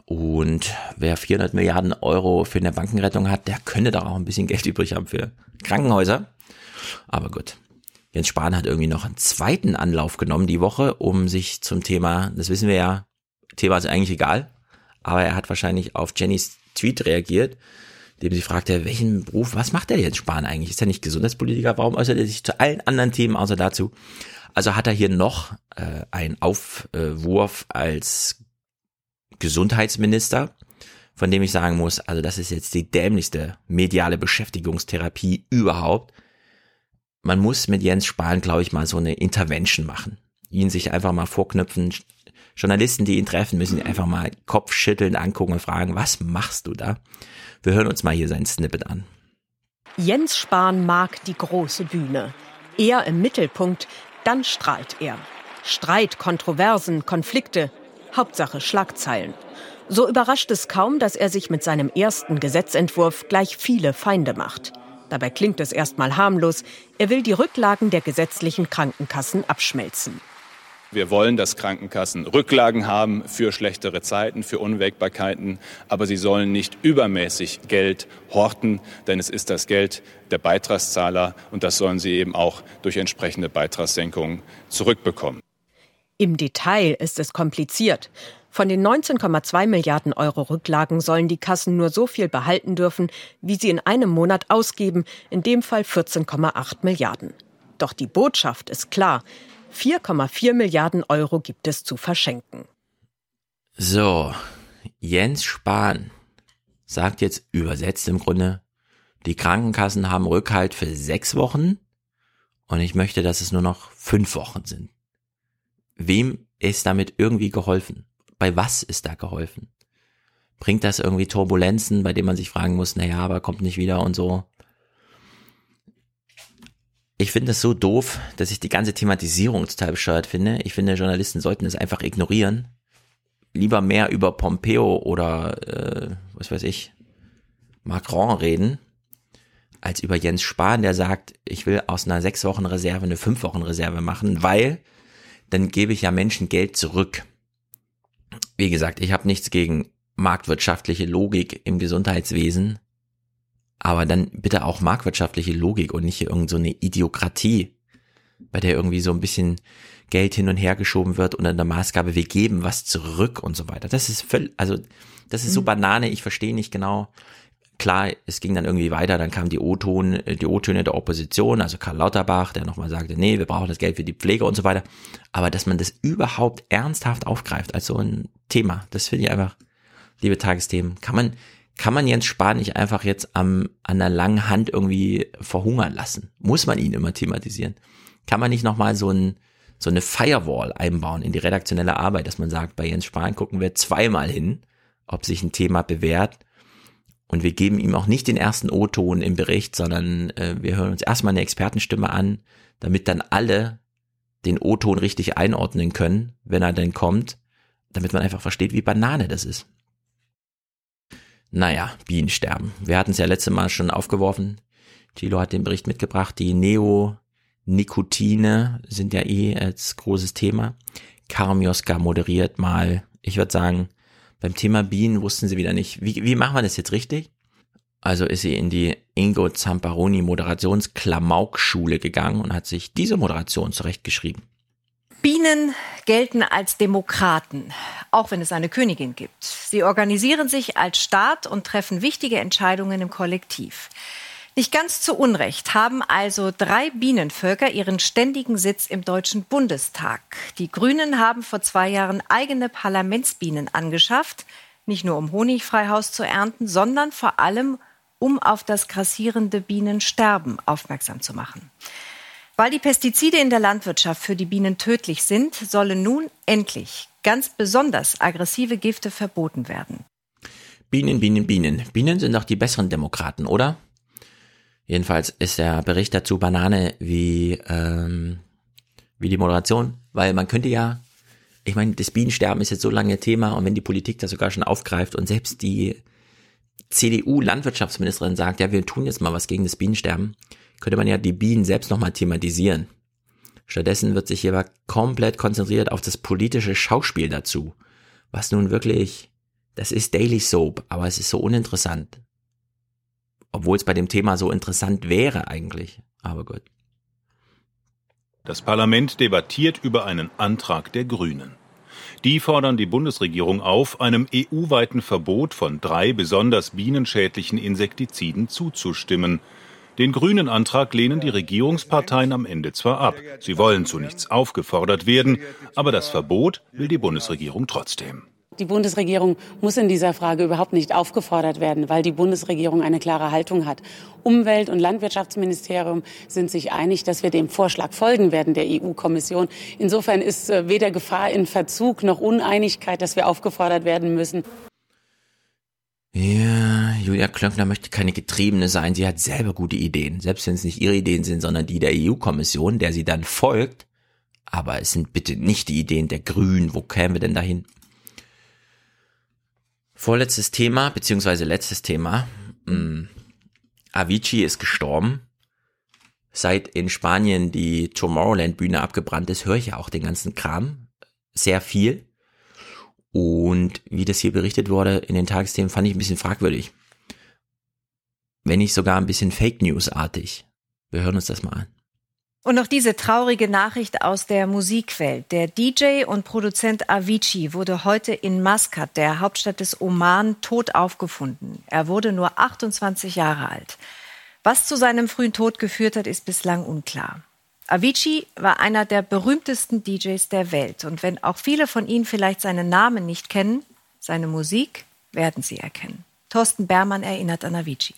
Und wer 400 Milliarden Euro für eine Bankenrettung hat, der könnte da auch ein bisschen Geld übrig haben für Krankenhäuser. Aber gut. Jens Spahn hat irgendwie noch einen zweiten Anlauf genommen die Woche, um sich zum Thema, das wissen wir ja, Thema ist eigentlich egal, aber er hat wahrscheinlich auf Jennys Tweet reagiert, dem sie fragte, welchen Beruf, was macht der Jens Spahn eigentlich? Ist er nicht Gesundheitspolitiker? Warum äußert er sich zu allen anderen Themen außer dazu? Also hat er hier noch äh, einen Aufwurf als Gesundheitsminister, von dem ich sagen muss, also das ist jetzt die dämlichste mediale Beschäftigungstherapie überhaupt. Man muss mit Jens Spahn, glaube ich, mal so eine Intervention machen. Ihn sich einfach mal vorknüpfen. Journalisten, die ihn treffen, müssen ihn einfach mal Kopfschütteln angucken und fragen, was machst du da? Wir hören uns mal hier sein Snippet an. Jens Spahn mag die große Bühne. Er im Mittelpunkt, dann strahlt er. Streit, Kontroversen, Konflikte, Hauptsache Schlagzeilen. So überrascht es kaum, dass er sich mit seinem ersten Gesetzentwurf gleich viele Feinde macht. Dabei klingt es erstmal harmlos. Er will die Rücklagen der gesetzlichen Krankenkassen abschmelzen. Wir wollen, dass Krankenkassen Rücklagen haben für schlechtere Zeiten, für Unwägbarkeiten, aber sie sollen nicht übermäßig Geld horten, denn es ist das Geld der Beitragszahler und das sollen sie eben auch durch entsprechende Beitragssenkungen zurückbekommen. Im Detail ist es kompliziert. Von den 19,2 Milliarden Euro Rücklagen sollen die Kassen nur so viel behalten dürfen, wie sie in einem Monat ausgeben, in dem Fall 14,8 Milliarden. Doch die Botschaft ist klar. 4,4 Milliarden Euro gibt es zu verschenken. So, Jens Spahn sagt jetzt übersetzt im Grunde, die Krankenkassen haben Rückhalt für sechs Wochen und ich möchte, dass es nur noch fünf Wochen sind. Wem ist damit irgendwie geholfen? Bei was ist da geholfen? Bringt das irgendwie Turbulenzen, bei denen man sich fragen muss, naja, aber kommt nicht wieder und so? Ich finde es so doof, dass ich die ganze Thematisierung total bescheuert finde. Ich finde, Journalisten sollten es einfach ignorieren. Lieber mehr über Pompeo oder, äh, was weiß ich, Macron reden, als über Jens Spahn, der sagt, ich will aus einer sechs Wochen Reserve eine fünf Wochen Reserve machen, weil dann gebe ich ja Menschen Geld zurück. Wie gesagt, ich habe nichts gegen marktwirtschaftliche Logik im Gesundheitswesen, aber dann bitte auch marktwirtschaftliche Logik und nicht hier irgend so eine Idiokratie, bei der irgendwie so ein bisschen Geld hin und her geschoben wird unter der Maßgabe, wir geben was zurück und so weiter. Das ist völlig, also das ist so mhm. Banane, ich verstehe nicht genau, Klar, es ging dann irgendwie weiter, dann kam die O-Ton, äh, die O-Töne der Opposition, also Karl Lauterbach, der nochmal sagte, nee, wir brauchen das Geld für die Pflege und so weiter. Aber dass man das überhaupt ernsthaft aufgreift als so ein Thema, das finde ich einfach, liebe Tagesthemen, kann man, kann man Jens Spahn nicht einfach jetzt am, an der langen Hand irgendwie verhungern lassen? Muss man ihn immer thematisieren? Kann man nicht nochmal so ein, so eine Firewall einbauen in die redaktionelle Arbeit, dass man sagt, bei Jens Spahn gucken wir zweimal hin, ob sich ein Thema bewährt. Und wir geben ihm auch nicht den ersten O-Ton im Bericht, sondern äh, wir hören uns erstmal eine Expertenstimme an, damit dann alle den O-Ton richtig einordnen können, wenn er denn kommt, damit man einfach versteht, wie Banane das ist. Naja, Bienensterben. Wir hatten es ja letzte Mal schon aufgeworfen. Thilo hat den Bericht mitgebracht. Die Neonicotine sind ja eh als großes Thema. Karmioska moderiert mal. Ich würde sagen, beim Thema Bienen wussten sie wieder nicht, wie, wie machen wir das jetzt richtig? Also ist sie in die Ingo Zamparoni Moderationsklamauk-Schule gegangen und hat sich diese Moderation zurechtgeschrieben. Bienen gelten als Demokraten, auch wenn es eine Königin gibt. Sie organisieren sich als Staat und treffen wichtige Entscheidungen im Kollektiv. Nicht ganz zu Unrecht haben also drei Bienenvölker ihren ständigen Sitz im Deutschen Bundestag. Die Grünen haben vor zwei Jahren eigene Parlamentsbienen angeschafft, nicht nur um Honigfreihaus zu ernten, sondern vor allem um auf das grassierende Bienensterben aufmerksam zu machen. Weil die Pestizide in der Landwirtschaft für die Bienen tödlich sind, sollen nun endlich ganz besonders aggressive Gifte verboten werden. Bienen, Bienen, Bienen. Bienen sind doch die besseren Demokraten, oder? Jedenfalls ist der Bericht dazu Banane wie, ähm, wie die Moderation, weil man könnte ja, ich meine, das Bienensterben ist jetzt so lange Thema und wenn die Politik das sogar schon aufgreift und selbst die CDU-Landwirtschaftsministerin sagt, ja, wir tun jetzt mal was gegen das Bienensterben, könnte man ja die Bienen selbst nochmal thematisieren. Stattdessen wird sich hierbei komplett konzentriert auf das politische Schauspiel dazu, was nun wirklich, das ist Daily Soap, aber es ist so uninteressant. Obwohl es bei dem Thema so interessant wäre eigentlich, aber gut. Das Parlament debattiert über einen Antrag der Grünen. Die fordern die Bundesregierung auf, einem EU-weiten Verbot von drei besonders bienenschädlichen Insektiziden zuzustimmen. Den grünen Antrag lehnen die Regierungsparteien am Ende zwar ab. Sie wollen zu nichts aufgefordert werden, aber das Verbot will die Bundesregierung trotzdem. Die Bundesregierung muss in dieser Frage überhaupt nicht aufgefordert werden, weil die Bundesregierung eine klare Haltung hat. Umwelt- und Landwirtschaftsministerium sind sich einig, dass wir dem Vorschlag folgen werden der EU-Kommission. Insofern ist äh, weder Gefahr in Verzug noch Uneinigkeit, dass wir aufgefordert werden müssen. Ja, Julia Klöckner möchte keine Getriebene sein. Sie hat selber gute Ideen. Selbst wenn es nicht ihre Ideen sind, sondern die der EU-Kommission, der sie dann folgt. Aber es sind bitte nicht die Ideen der Grünen. Wo kämen wir denn dahin? Vorletztes Thema, beziehungsweise letztes Thema. Hm. Avicii ist gestorben. Seit in Spanien die Tomorrowland-Bühne abgebrannt ist, höre ich ja auch den ganzen Kram. Sehr viel. Und wie das hier berichtet wurde in den Tagesthemen, fand ich ein bisschen fragwürdig. Wenn nicht sogar ein bisschen Fake News-artig. Wir hören uns das mal an. Und noch diese traurige Nachricht aus der Musikwelt. Der DJ und Produzent Avicii wurde heute in Maskat, der Hauptstadt des Oman, tot aufgefunden. Er wurde nur 28 Jahre alt. Was zu seinem frühen Tod geführt hat, ist bislang unklar. Avicii war einer der berühmtesten DJs der Welt. Und wenn auch viele von Ihnen vielleicht seinen Namen nicht kennen, seine Musik werden Sie erkennen. Thorsten Bermann erinnert an Avicii.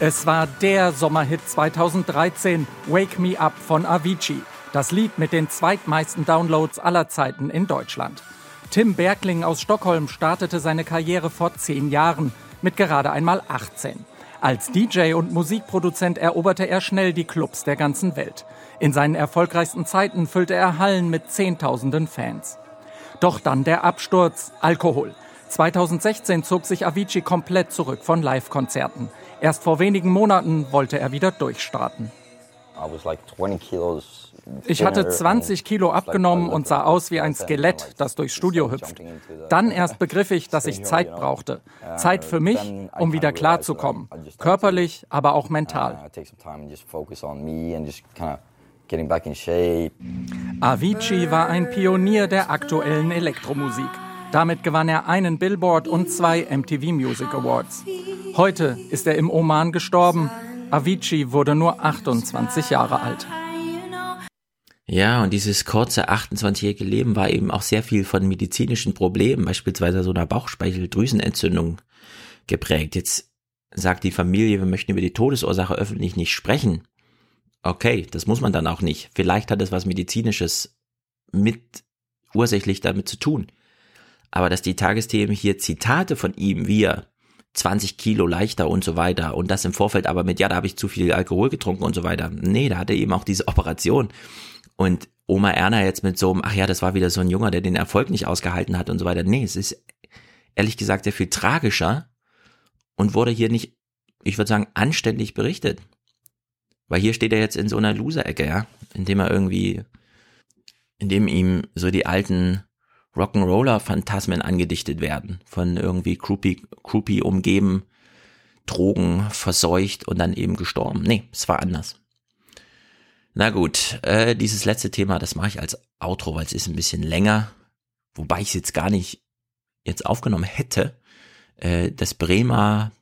Es war der Sommerhit 2013, Wake Me Up von Avicii. Das Lied mit den zweitmeisten Downloads aller Zeiten in Deutschland. Tim Bergling aus Stockholm startete seine Karriere vor zehn Jahren mit gerade einmal 18. Als DJ und Musikproduzent eroberte er schnell die Clubs der ganzen Welt. In seinen erfolgreichsten Zeiten füllte er Hallen mit Zehntausenden Fans. Doch dann der Absturz, Alkohol. 2016 zog sich Avicii komplett zurück von Live-Konzerten. Erst vor wenigen Monaten wollte er wieder durchstarten. Ich hatte 20 Kilo abgenommen und sah aus wie ein Skelett, das durchs Studio hüpft. Dann erst begriff ich, dass ich Zeit brauchte. Zeit für mich, um wieder klarzukommen. Körperlich, aber auch mental. Avicii war ein Pionier der aktuellen Elektromusik. Damit gewann er einen Billboard und zwei MTV Music Awards. Heute ist er im Oman gestorben. Avicii wurde nur 28 Jahre alt. Ja, und dieses kurze 28-jährige Leben war eben auch sehr viel von medizinischen Problemen, beispielsweise so einer Bauchspeicheldrüsenentzündung geprägt. Jetzt sagt die Familie, wir möchten über die Todesursache öffentlich nicht sprechen. Okay, das muss man dann auch nicht. Vielleicht hat es was Medizinisches mit ursächlich damit zu tun. Aber dass die Tagesthemen hier Zitate von ihm, wie er 20 Kilo leichter und so weiter und das im Vorfeld aber mit, ja, da habe ich zu viel Alkohol getrunken und so weiter. Nee, da hatte er eben auch diese Operation. Und Oma Erna jetzt mit so einem, ach ja, das war wieder so ein Junge, der den Erfolg nicht ausgehalten hat und so weiter. Nee, es ist ehrlich gesagt sehr viel tragischer und wurde hier nicht, ich würde sagen, anständig berichtet. Weil hier steht er jetzt in so einer Loser-Ecke, ja, indem er irgendwie, indem ihm so die alten Rock'n'Roller-Phantasmen angedichtet werden, von irgendwie Groupie, Groupie umgeben, Drogen verseucht und dann eben gestorben. Nee, es war anders. Na gut, äh, dieses letzte Thema, das mache ich als Outro, weil es ist ein bisschen länger, wobei ich es jetzt gar nicht jetzt aufgenommen hätte. Äh, das Bremer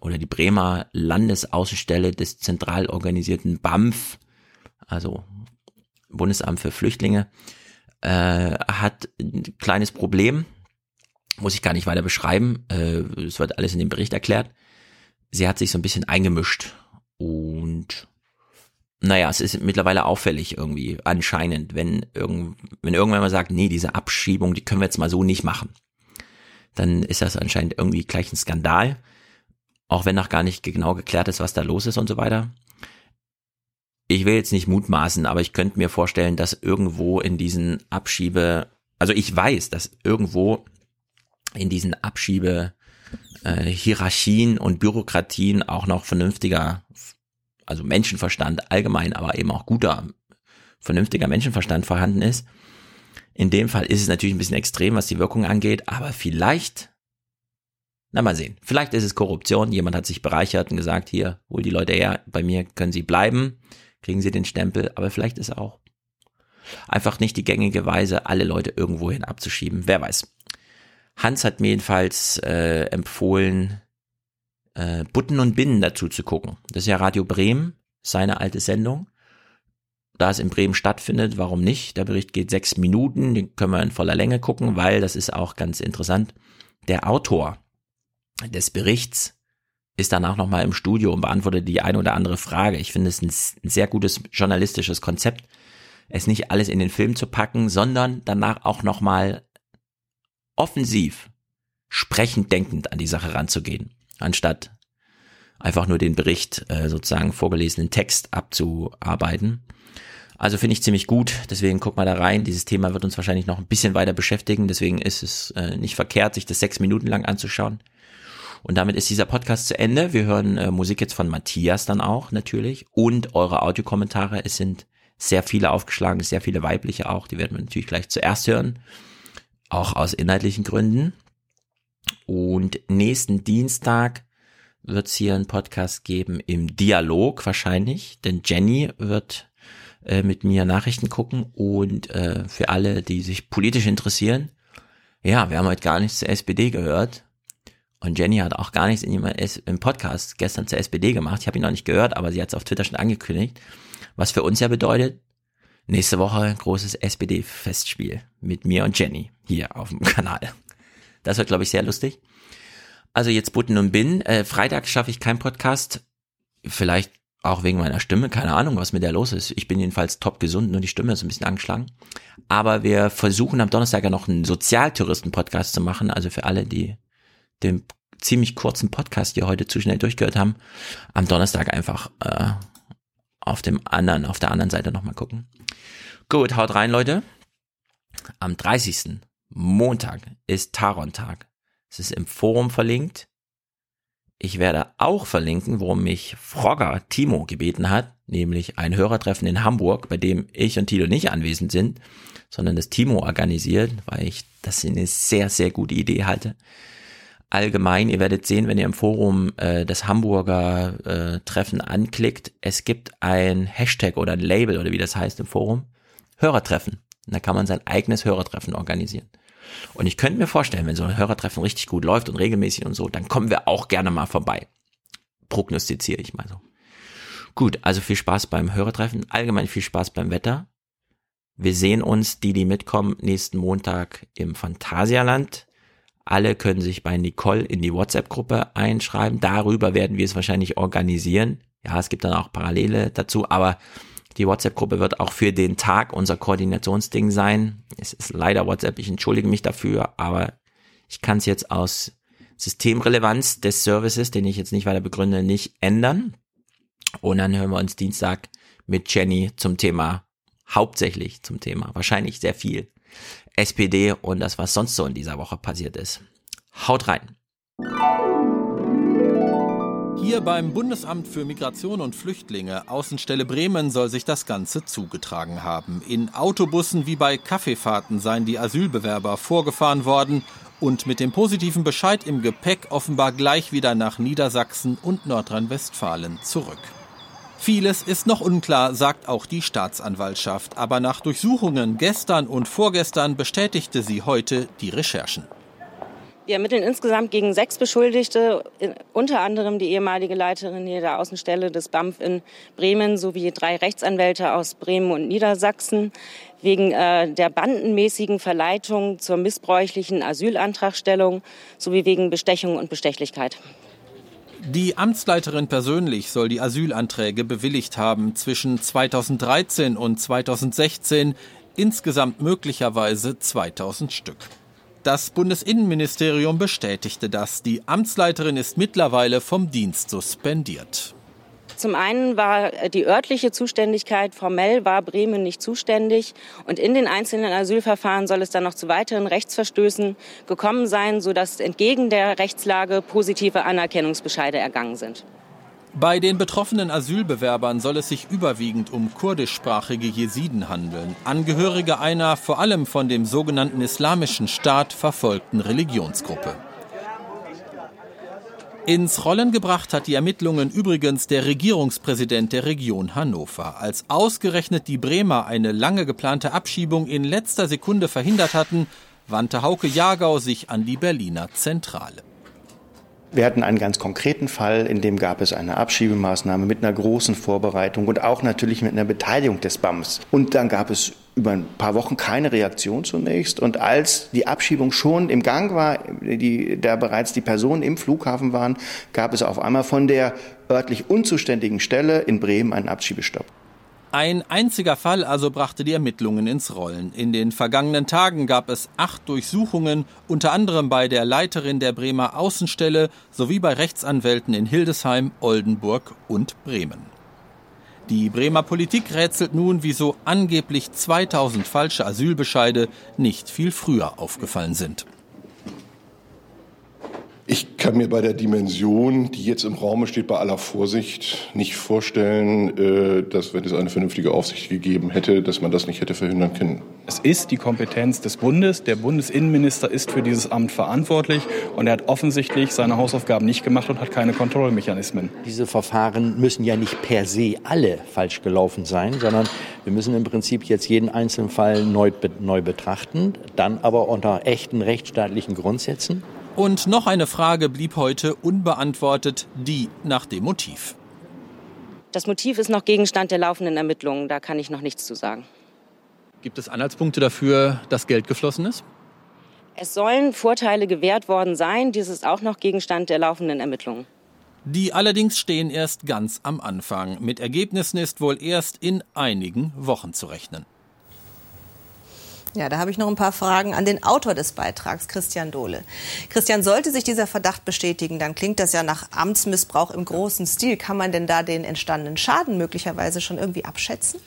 oder die Bremer Landesaußenstelle des zentral organisierten BAMF, also Bundesamt für Flüchtlinge, äh, hat ein kleines Problem, muss ich gar nicht weiter beschreiben, äh, es wird alles in dem Bericht erklärt. Sie hat sich so ein bisschen eingemischt und naja, es ist mittlerweile auffällig irgendwie, anscheinend, wenn, irgend, wenn irgendwann mal sagt, nee, diese Abschiebung, die können wir jetzt mal so nicht machen, dann ist das anscheinend irgendwie gleich ein Skandal, auch wenn noch gar nicht genau geklärt ist, was da los ist und so weiter. Ich will jetzt nicht mutmaßen, aber ich könnte mir vorstellen, dass irgendwo in diesen Abschiebe, also ich weiß, dass irgendwo in diesen Abschiebe äh, Hierarchien und Bürokratien auch noch vernünftiger also Menschenverstand allgemein, aber eben auch guter, vernünftiger Menschenverstand vorhanden ist. In dem Fall ist es natürlich ein bisschen extrem, was die Wirkung angeht, aber vielleicht, na mal sehen, vielleicht ist es Korruption, jemand hat sich bereichert und gesagt, hier, hol die Leute her, bei mir können sie bleiben, kriegen sie den Stempel, aber vielleicht ist auch einfach nicht die gängige Weise, alle Leute irgendwohin abzuschieben, wer weiß. Hans hat mir jedenfalls äh, empfohlen, äh, Butten und Binnen dazu zu gucken. Das ist ja Radio Bremen, seine alte Sendung. Da es in Bremen stattfindet, warum nicht? Der Bericht geht sechs Minuten, den können wir in voller Länge gucken, weil das ist auch ganz interessant. Der Autor des Berichts ist danach nochmal im Studio und beantwortet die eine oder andere Frage. Ich finde es ein, sehr gutes journalistisches Konzept, es nicht alles in den Film zu packen, sondern danach auch nochmal offensiv, sprechend denkend an die Sache ranzugehen anstatt einfach nur den Bericht, äh, sozusagen vorgelesenen Text abzuarbeiten. Also finde ich ziemlich gut, deswegen guck mal da rein. Dieses Thema wird uns wahrscheinlich noch ein bisschen weiter beschäftigen, deswegen ist es äh, nicht verkehrt, sich das sechs Minuten lang anzuschauen. Und damit ist dieser Podcast zu Ende. Wir hören äh, Musik jetzt von Matthias dann auch natürlich und eure Audiokommentare. Es sind sehr viele aufgeschlagen, sehr viele weibliche auch. Die werden wir natürlich gleich zuerst hören, auch aus inhaltlichen Gründen. Und nächsten Dienstag wird es hier einen Podcast geben im Dialog wahrscheinlich, denn Jenny wird äh, mit mir Nachrichten gucken und äh, für alle, die sich politisch interessieren, ja, wir haben heute gar nichts zur SPD gehört. Und Jenny hat auch gar nichts in ihrem im Podcast gestern zur SPD gemacht. Ich habe ihn noch nicht gehört, aber sie hat es auf Twitter schon angekündigt. Was für uns ja bedeutet, nächste Woche großes SPD-Festspiel mit mir und Jenny hier auf dem Kanal. Das wird, glaube ich, sehr lustig. Also jetzt Butten und Bin. Äh, Freitag schaffe ich keinen Podcast. Vielleicht auch wegen meiner Stimme. Keine Ahnung, was mit der los ist. Ich bin jedenfalls top gesund, nur die Stimme ist ein bisschen angeschlagen. Aber wir versuchen am Donnerstag ja noch einen Sozialtouristen-Podcast zu machen. Also für alle, die den ziemlich kurzen Podcast hier heute zu schnell durchgehört haben, am Donnerstag einfach äh, auf dem anderen, auf der anderen Seite nochmal gucken. Gut, haut rein, Leute. Am 30. Montag ist Taron-Tag. Es ist im Forum verlinkt. Ich werde auch verlinken, worum mich Frogger Timo gebeten hat, nämlich ein Hörertreffen in Hamburg, bei dem ich und Tilo nicht anwesend sind, sondern das Timo organisiert, weil ich das eine sehr, sehr gute Idee halte. Allgemein, ihr werdet sehen, wenn ihr im Forum äh, das Hamburger äh, Treffen anklickt, es gibt ein Hashtag oder ein Label oder wie das heißt im Forum, Hörertreffen. Und da kann man sein eigenes Hörertreffen organisieren. Und ich könnte mir vorstellen, wenn so ein Hörertreffen richtig gut läuft und regelmäßig und so, dann kommen wir auch gerne mal vorbei. Prognostiziere ich mal so. Gut, also viel Spaß beim Hörertreffen, allgemein viel Spaß beim Wetter. Wir sehen uns, die, die mitkommen, nächsten Montag im Phantasialand. Alle können sich bei Nicole in die WhatsApp-Gruppe einschreiben. Darüber werden wir es wahrscheinlich organisieren. Ja, es gibt dann auch Parallele dazu, aber die WhatsApp-Gruppe wird auch für den Tag unser Koordinationsding sein. Es ist leider WhatsApp, ich entschuldige mich dafür, aber ich kann es jetzt aus Systemrelevanz des Services, den ich jetzt nicht weiter begründe, nicht ändern. Und dann hören wir uns Dienstag mit Jenny zum Thema, hauptsächlich zum Thema, wahrscheinlich sehr viel SPD und das, was sonst so in dieser Woche passiert ist. Haut rein! Hier beim Bundesamt für Migration und Flüchtlinge, Außenstelle Bremen, soll sich das Ganze zugetragen haben. In Autobussen wie bei Kaffeefahrten seien die Asylbewerber vorgefahren worden und mit dem positiven Bescheid im Gepäck offenbar gleich wieder nach Niedersachsen und Nordrhein-Westfalen zurück. Vieles ist noch unklar, sagt auch die Staatsanwaltschaft, aber nach Durchsuchungen gestern und vorgestern bestätigte sie heute die Recherchen. Wir ermitteln insgesamt gegen sechs Beschuldigte, unter anderem die ehemalige Leiterin hier der Außenstelle des BAMF in Bremen sowie drei Rechtsanwälte aus Bremen und Niedersachsen wegen äh, der bandenmäßigen Verleitung zur missbräuchlichen Asylantragstellung sowie wegen Bestechung und Bestechlichkeit. Die Amtsleiterin persönlich soll die Asylanträge bewilligt haben zwischen 2013 und 2016, insgesamt möglicherweise 2000 Stück. Das Bundesinnenministerium bestätigte das. Die Amtsleiterin ist mittlerweile vom Dienst suspendiert. Zum einen war die örtliche Zuständigkeit, formell war Bremen nicht zuständig. Und in den einzelnen Asylverfahren soll es dann noch zu weiteren Rechtsverstößen gekommen sein, sodass entgegen der Rechtslage positive Anerkennungsbescheide ergangen sind. Bei den betroffenen Asylbewerbern soll es sich überwiegend um kurdischsprachige Jesiden handeln, Angehörige einer vor allem von dem sogenannten Islamischen Staat verfolgten Religionsgruppe. Ins Rollen gebracht hat die Ermittlungen übrigens der Regierungspräsident der Region Hannover. Als ausgerechnet die Bremer eine lange geplante Abschiebung in letzter Sekunde verhindert hatten, wandte Hauke Jagau sich an die Berliner Zentrale. Wir hatten einen ganz konkreten Fall, in dem gab es eine Abschiebemaßnahme mit einer großen Vorbereitung und auch natürlich mit einer Beteiligung des BAMs. Und dann gab es über ein paar Wochen keine Reaktion zunächst. Und als die Abschiebung schon im Gang war, die, da bereits die Personen im Flughafen waren, gab es auf einmal von der örtlich unzuständigen Stelle in Bremen einen Abschiebestopp. Ein einziger Fall also brachte die Ermittlungen ins Rollen. In den vergangenen Tagen gab es acht Durchsuchungen, unter anderem bei der Leiterin der Bremer Außenstelle sowie bei Rechtsanwälten in Hildesheim, Oldenburg und Bremen. Die Bremer Politik rätselt nun, wieso angeblich 2000 falsche Asylbescheide nicht viel früher aufgefallen sind. Ich kann mir bei der Dimension, die jetzt im Raume steht, bei aller Vorsicht nicht vorstellen, äh, dass wenn es eine vernünftige Aufsicht gegeben hätte, dass man das nicht hätte verhindern können. Es ist die Kompetenz des Bundes. Der Bundesinnenminister ist für dieses Amt verantwortlich und er hat offensichtlich seine Hausaufgaben nicht gemacht und hat keine Kontrollmechanismen. Diese Verfahren müssen ja nicht per se alle falsch gelaufen sein, sondern wir müssen im Prinzip jetzt jeden einzelnen Fall neu, neu betrachten, dann aber unter echten rechtsstaatlichen Grundsätzen. Und noch eine Frage blieb heute unbeantwortet, die nach dem Motiv. Das Motiv ist noch Gegenstand der laufenden Ermittlungen, da kann ich noch nichts zu sagen. Gibt es Anhaltspunkte dafür, dass Geld geflossen ist? Es sollen Vorteile gewährt worden sein, dies ist auch noch Gegenstand der laufenden Ermittlungen. Die allerdings stehen erst ganz am Anfang. Mit Ergebnissen ist wohl erst in einigen Wochen zu rechnen. Ja, da habe ich noch ein paar Fragen an den Autor des Beitrags, Christian Dohle. Christian, sollte sich dieser Verdacht bestätigen, dann klingt das ja nach Amtsmissbrauch im großen Stil. Kann man denn da den entstandenen Schaden möglicherweise schon irgendwie abschätzen?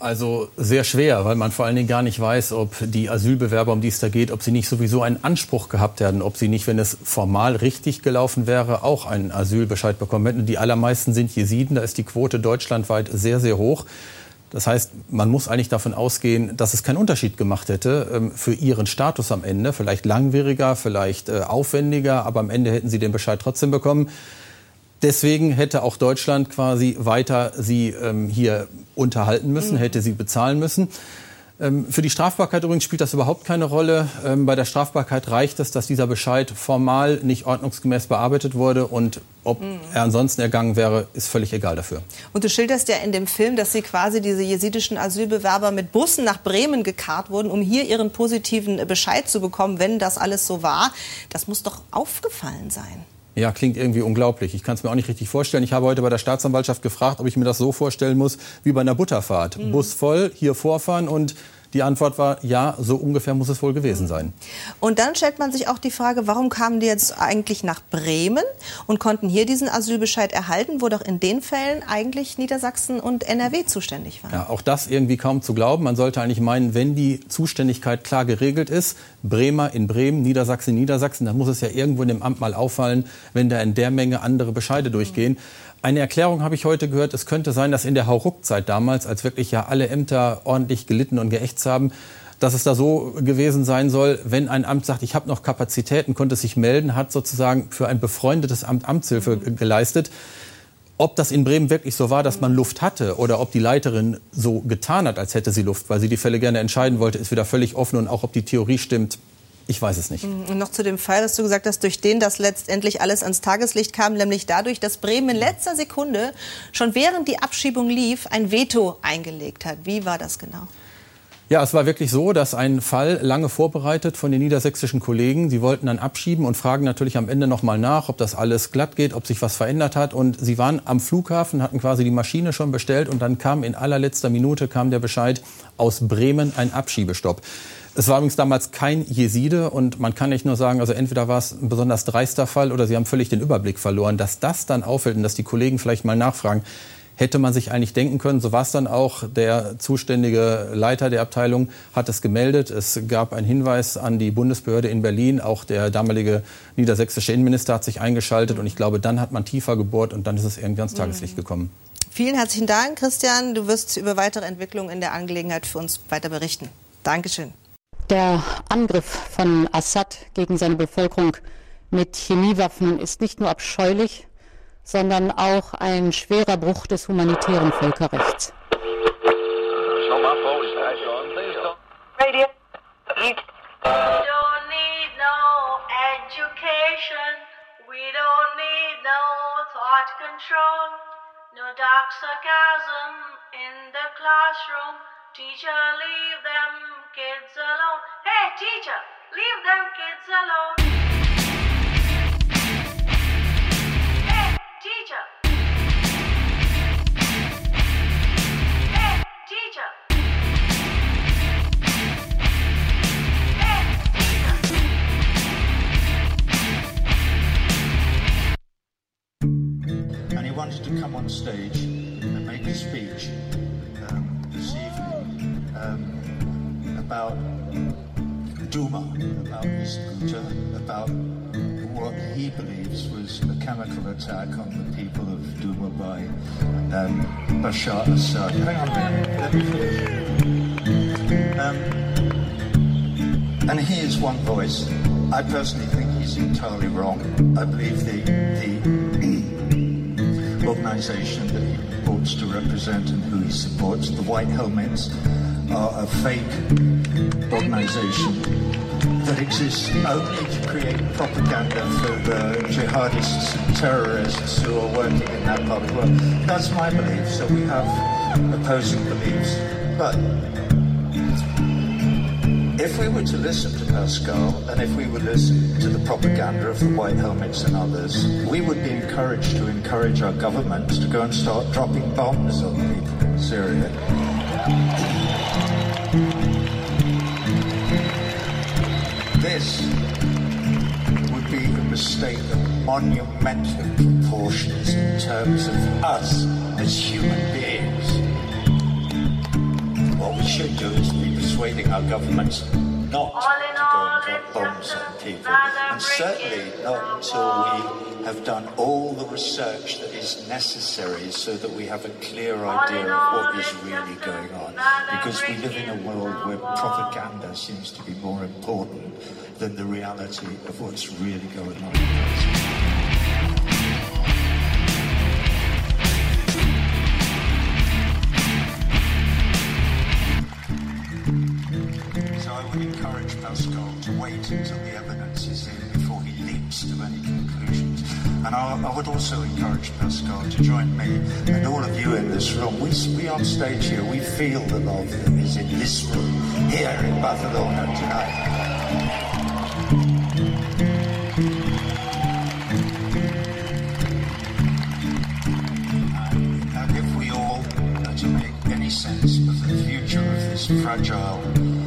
Also sehr schwer, weil man vor allen Dingen gar nicht weiß, ob die Asylbewerber, um die es da geht, ob sie nicht sowieso einen Anspruch gehabt hätten, ob sie nicht, wenn es formal richtig gelaufen wäre, auch einen Asylbescheid bekommen hätten. Die allermeisten sind Jesiden, da ist die Quote deutschlandweit sehr, sehr hoch. Das heißt, man muss eigentlich davon ausgehen, dass es keinen Unterschied gemacht hätte ähm, für ihren Status am Ende. Vielleicht langwieriger, vielleicht äh, aufwendiger, aber am Ende hätten sie den Bescheid trotzdem bekommen. Deswegen hätte auch Deutschland quasi weiter sie ähm, hier unterhalten müssen, mhm. hätte sie bezahlen müssen. Ähm, für die Strafbarkeit übrigens spielt das überhaupt keine Rolle. Ähm, bei der Strafbarkeit reicht es, dass dieser Bescheid formal nicht ordnungsgemäß bearbeitet wurde und ob mhm. er ansonsten ergangen wäre, ist völlig egal dafür. Und du schilderst ja in dem Film, dass sie quasi diese jesidischen Asylbewerber mit Bussen nach Bremen gekarrt wurden, um hier ihren positiven Bescheid zu bekommen, wenn das alles so war. Das muss doch aufgefallen sein. Ja, klingt irgendwie unglaublich. Ich kann es mir auch nicht richtig vorstellen. Ich habe heute bei der Staatsanwaltschaft gefragt, ob ich mir das so vorstellen muss wie bei einer Butterfahrt. Mhm. Bus voll, hier vorfahren und die Antwort war, ja, so ungefähr muss es wohl gewesen sein. Und dann stellt man sich auch die Frage, warum kamen die jetzt eigentlich nach Bremen und konnten hier diesen Asylbescheid erhalten, wo doch in den Fällen eigentlich Niedersachsen und NRW zuständig waren. Ja, auch das irgendwie kaum zu glauben. Man sollte eigentlich meinen, wenn die Zuständigkeit klar geregelt ist, Bremer in Bremen, Niedersachsen in Niedersachsen, dann muss es ja irgendwo in dem Amt mal auffallen, wenn da in der Menge andere Bescheide durchgehen. Mhm. Eine Erklärung habe ich heute gehört, es könnte sein, dass in der Hauruck-Zeit damals, als wirklich ja alle Ämter ordentlich gelitten und geächtzt haben, dass es da so gewesen sein soll, wenn ein Amt sagt, ich habe noch Kapazitäten, konnte sich melden, hat sozusagen für ein befreundetes Amt Amtshilfe geleistet. Ob das in Bremen wirklich so war, dass man Luft hatte oder ob die Leiterin so getan hat, als hätte sie Luft, weil sie die Fälle gerne entscheiden wollte, ist wieder völlig offen und auch ob die Theorie stimmt, ich weiß es nicht. Mhm. Und noch zu dem Fall, dass du gesagt hast, durch den das letztendlich alles ans Tageslicht kam, nämlich dadurch, dass Bremen in letzter Sekunde, schon während die Abschiebung lief, ein Veto eingelegt hat. Wie war das genau? Ja, es war wirklich so, dass ein Fall lange vorbereitet von den niedersächsischen Kollegen. Sie wollten dann abschieben und fragen natürlich am Ende noch mal nach, ob das alles glatt geht, ob sich was verändert hat. Und sie waren am Flughafen, hatten quasi die Maschine schon bestellt und dann kam in allerletzter Minute kam der Bescheid aus Bremen ein Abschiebestopp. Es war übrigens damals kein Jeside und man kann nicht nur sagen, also entweder war es ein besonders dreister Fall oder sie haben völlig den Überblick verloren. Dass das dann auffällt und dass die Kollegen vielleicht mal nachfragen, hätte man sich eigentlich denken können. So war es dann auch. Der zuständige Leiter der Abteilung hat es gemeldet. Es gab einen Hinweis an die Bundesbehörde in Berlin. Auch der damalige niedersächsische Innenminister hat sich eingeschaltet. Und ich glaube, dann hat man tiefer gebohrt und dann ist es irgendwie ans Tageslicht gekommen. Vielen herzlichen Dank, Christian. Du wirst über weitere Entwicklungen in der Angelegenheit für uns weiter berichten. Dankeschön. Der Angriff von Assad gegen seine Bevölkerung mit Chemiewaffen ist nicht nur abscheulich, sondern auch ein schwerer Bruch des humanitären Völkerrechts. Teacher, leave them kids alone. Hey, teacher, leave them kids alone. Hey, teacher. Hey, teacher. And he wanted to come on stage and make a speech about Duma, about his Iskuta, about what he believes was a chemical attack on the people of Duma by um, Bashar Assad. Hang on a minute, let me finish. Um, and he is one voice. I personally think he's entirely wrong. I believe the, the organization that he purports to represent and who he supports, the White Helmets, are a fake organization that exists only to create propaganda for the jihadists and terrorists who are working in that part of the world. That's my belief. So we have opposing beliefs. But if we were to listen to Pascal and if we would listen to the propaganda of the White Helmets and others, we would be encouraged to encourage our governments to go and start dropping bombs on people in Syria. This would be a mistake of monumental proportions in terms of us as human beings. What we should do is be persuading our governments not to go drop bombs on people, and certainly not until we have done all the research that is necessary so that we have a clear idea of what is really going on. Because we live in a world where propaganda seems to be more important than the reality of what's really going on. encourage Pascal to wait until the evidence is in before he leaps to any conclusions. And I, I would also encourage Pascal to join me and all of you in this room. We, we on stage here, we feel the love that is in this room, here in Barcelona tonight. fragile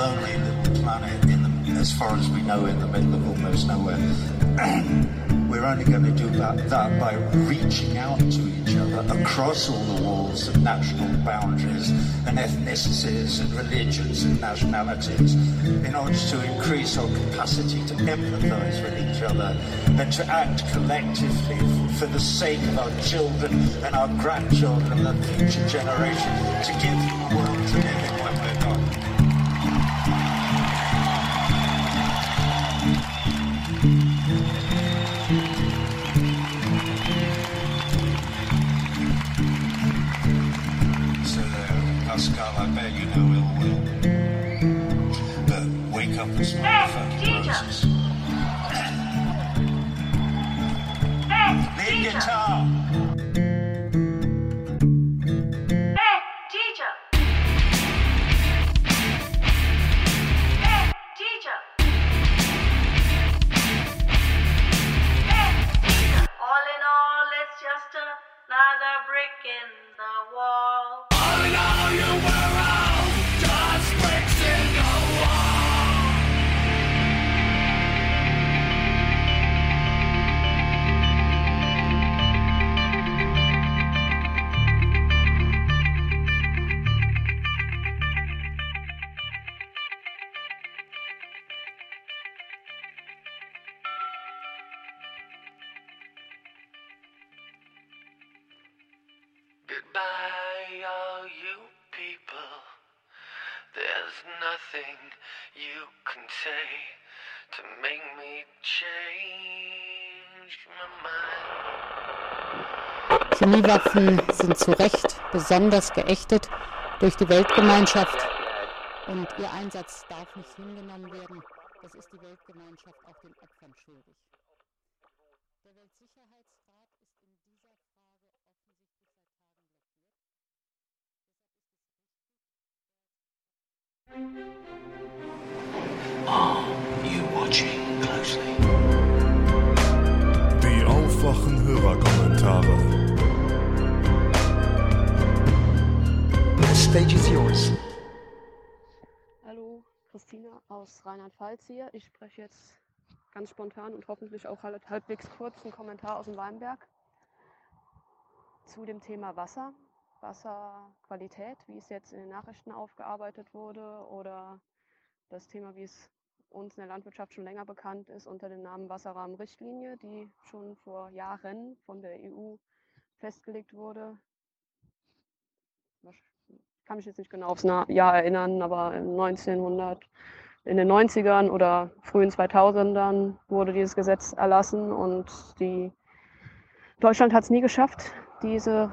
lonely the, as far as we know in the middle of almost nowhere. We're only going to do that, that by reaching out to each other across all the walls of national boundaries and ethnicities and religions and nationalities in order to increase our capacity to empathize with each other and to act collectively for the sake of our children and our grandchildren and the future generation to give them a world to live in I bet you know ill will. But wake up and smell the fucking roses. Lead guitar. Goodbye, all you people. There's nothing you can say to make me change my mind. Chemiewaffen sind zu Recht besonders geächtet durch die Weltgemeinschaft und ihr Einsatz darf nicht hingenommen werden. Das ist die Weltgemeinschaft auch den Opfern schuldig. Der Weltsicherheitsrat ist in dieser Frage offensichtlich seit Are you watching closely? Die aufwachen Hörerkommentare. The stage is yours. Hallo, Christina aus Rheinland-Pfalz hier. Ich spreche jetzt ganz spontan und hoffentlich auch halb- halbwegs kurz einen Kommentar aus dem Weinberg zu dem Thema Wasser, Wasserqualität, wie es jetzt in den Nachrichten aufgearbeitet wurde oder das Thema, wie es uns in der Landwirtschaft schon länger bekannt ist, unter dem Namen Wasserrahmenrichtlinie, die schon vor Jahren von der EU festgelegt wurde. Ich kann mich jetzt nicht genau aufs Jahr erinnern, aber 1900, in den 90ern oder frühen 2000ern wurde dieses Gesetz erlassen und die Deutschland hat es nie geschafft, diese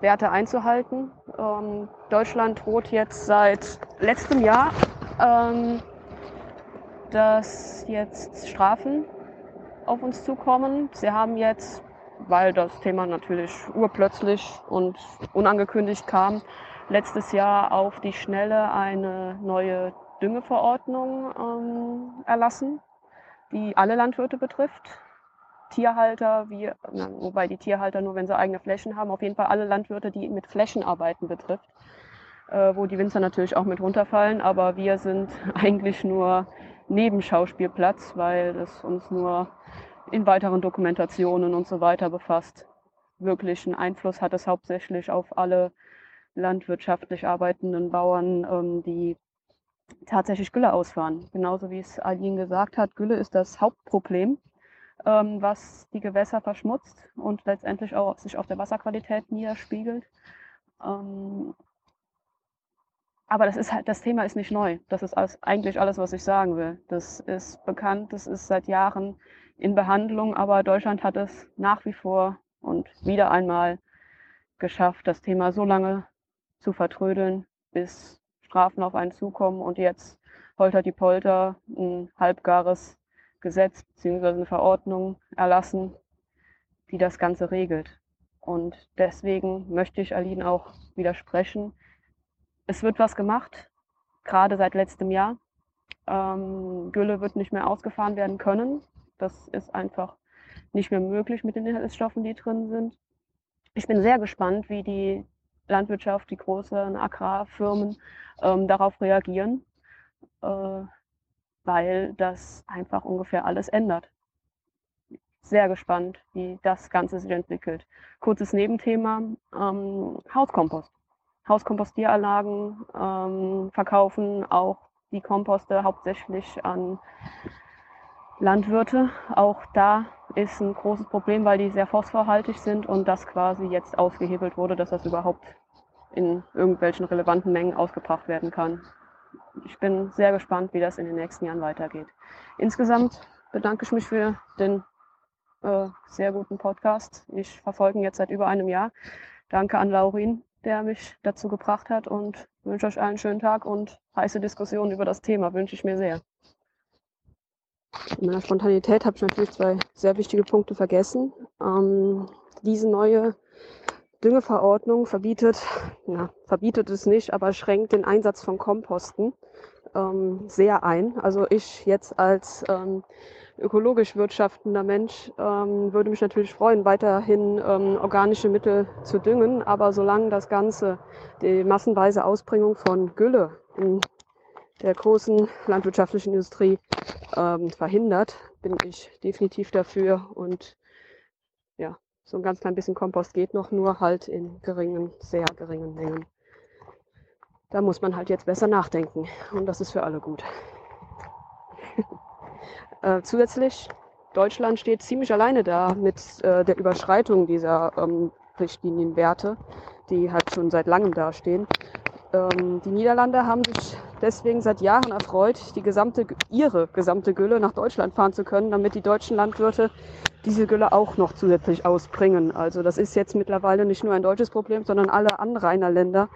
Werte einzuhalten. Ähm, Deutschland droht jetzt seit letztem Jahr, ähm, dass jetzt Strafen auf uns zukommen. Sie haben jetzt, weil das Thema natürlich urplötzlich und unangekündigt kam, letztes Jahr auf die Schnelle eine neue Düngeverordnung ähm, erlassen, die alle Landwirte betrifft. Tierhalter, wie, na, wobei die Tierhalter nur, wenn sie eigene Flächen haben, auf jeden Fall alle Landwirte, die mit Flächen arbeiten, betrifft, äh, wo die Winzer natürlich auch mit runterfallen, aber wir sind eigentlich nur Nebenschauspielplatz, weil es uns nur in weiteren Dokumentationen und so weiter befasst. Wirklichen Einfluss hat es hauptsächlich auf alle landwirtschaftlich arbeitenden Bauern, ähm, die tatsächlich Gülle ausfahren. Genauso wie es Aline gesagt hat, Gülle ist das Hauptproblem, ähm, was die Gewässer verschmutzt und letztendlich auch sich auf der Wasserqualität niederspiegelt. Ähm, aber das ist halt, das Thema ist nicht neu. Das ist alles, eigentlich alles, was ich sagen will. Das ist bekannt, das ist seit Jahren in Behandlung, aber Deutschland hat es nach wie vor und wieder einmal geschafft, das Thema so lange zu vertrödeln, bis Strafen auf einen zukommen und jetzt holter die Polter ein halbgares Gesetz bzw. eine Verordnung erlassen, die das Ganze regelt. Und deswegen möchte ich Aline auch widersprechen. Es wird was gemacht, gerade seit letztem Jahr. Ähm, Gülle wird nicht mehr ausgefahren werden können. Das ist einfach nicht mehr möglich mit den Inhaltsstoffen, die drin sind. Ich bin sehr gespannt, wie die Landwirtschaft, die großen Agrarfirmen ähm, darauf reagieren, äh, weil das einfach ungefähr alles ändert. Sehr gespannt, wie das Ganze sich entwickelt. Kurzes Nebenthema, ähm, Hauskompost. Hauskompostieranlagen ähm, verkaufen auch die Komposte hauptsächlich an Landwirte. Auch da ist ein großes Problem, weil die sehr phosphorhaltig sind und das quasi jetzt ausgehebelt wurde, dass das überhaupt in irgendwelchen relevanten Mengen ausgebracht werden kann. Ich bin sehr gespannt, wie das in den nächsten Jahren weitergeht. Insgesamt bedanke ich mich für den äh, sehr guten Podcast. Ich verfolge ihn jetzt seit über einem Jahr. Danke an Laurin, der mich dazu gebracht hat und wünsche euch einen schönen Tag und heiße Diskussionen über das Thema wünsche ich mir sehr. In meiner Spontanität habe ich natürlich zwei sehr wichtige Punkte vergessen. Ähm, diese neue Düngeverordnung verbietet, ja, verbietet es nicht, aber schränkt den Einsatz von Komposten ähm, sehr ein. Also ich jetzt als ähm, ökologisch wirtschaftender Mensch ähm, würde mich natürlich freuen, weiterhin ähm, organische Mittel zu düngen. Aber solange das Ganze die massenweise Ausbringung von Gülle in der großen landwirtschaftlichen Industrie ähm, verhindert, bin ich definitiv dafür. Und so ein ganz klein bisschen Kompost geht noch, nur halt in geringen, sehr geringen Mengen. Da muss man halt jetzt besser nachdenken. Und das ist für alle gut. Äh, zusätzlich, Deutschland steht ziemlich alleine da mit äh, der Überschreitung dieser ähm, Richtlinienwerte, die halt schon seit langem dastehen. Ähm, die Niederlande haben sich deswegen seit Jahren erfreut, die gesamte, ihre gesamte Gülle nach Deutschland fahren zu können, damit die deutschen Landwirte diese Gülle auch noch zusätzlich ausbringen. Also das ist jetzt mittlerweile nicht nur ein deutsches Problem, sondern alle Anrainerländer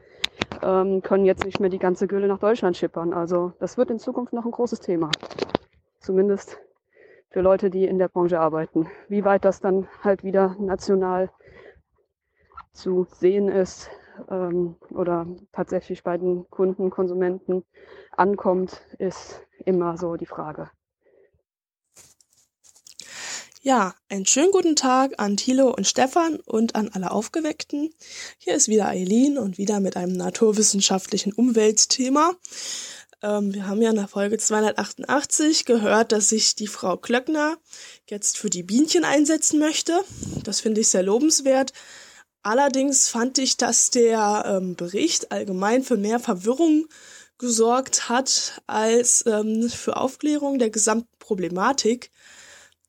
ähm, können jetzt nicht mehr die ganze Gülle nach Deutschland schippern. Also das wird in Zukunft noch ein großes Thema. Zumindest für Leute, die in der Branche arbeiten. Wie weit das dann halt wieder national zu sehen ist ähm, oder tatsächlich bei den Kunden, Konsumenten ankommt, ist immer so die Frage. Ja, einen schönen guten Tag an Thilo und Stefan und an alle Aufgeweckten. Hier ist wieder Eileen und wieder mit einem naturwissenschaftlichen Umweltthema. Ähm, wir haben ja in der Folge 288 gehört, dass sich die Frau Klöckner jetzt für die Bienchen einsetzen möchte. Das finde ich sehr lobenswert. Allerdings fand ich, dass der ähm, Bericht allgemein für mehr Verwirrung gesorgt hat als ähm, für Aufklärung der gesamten Problematik.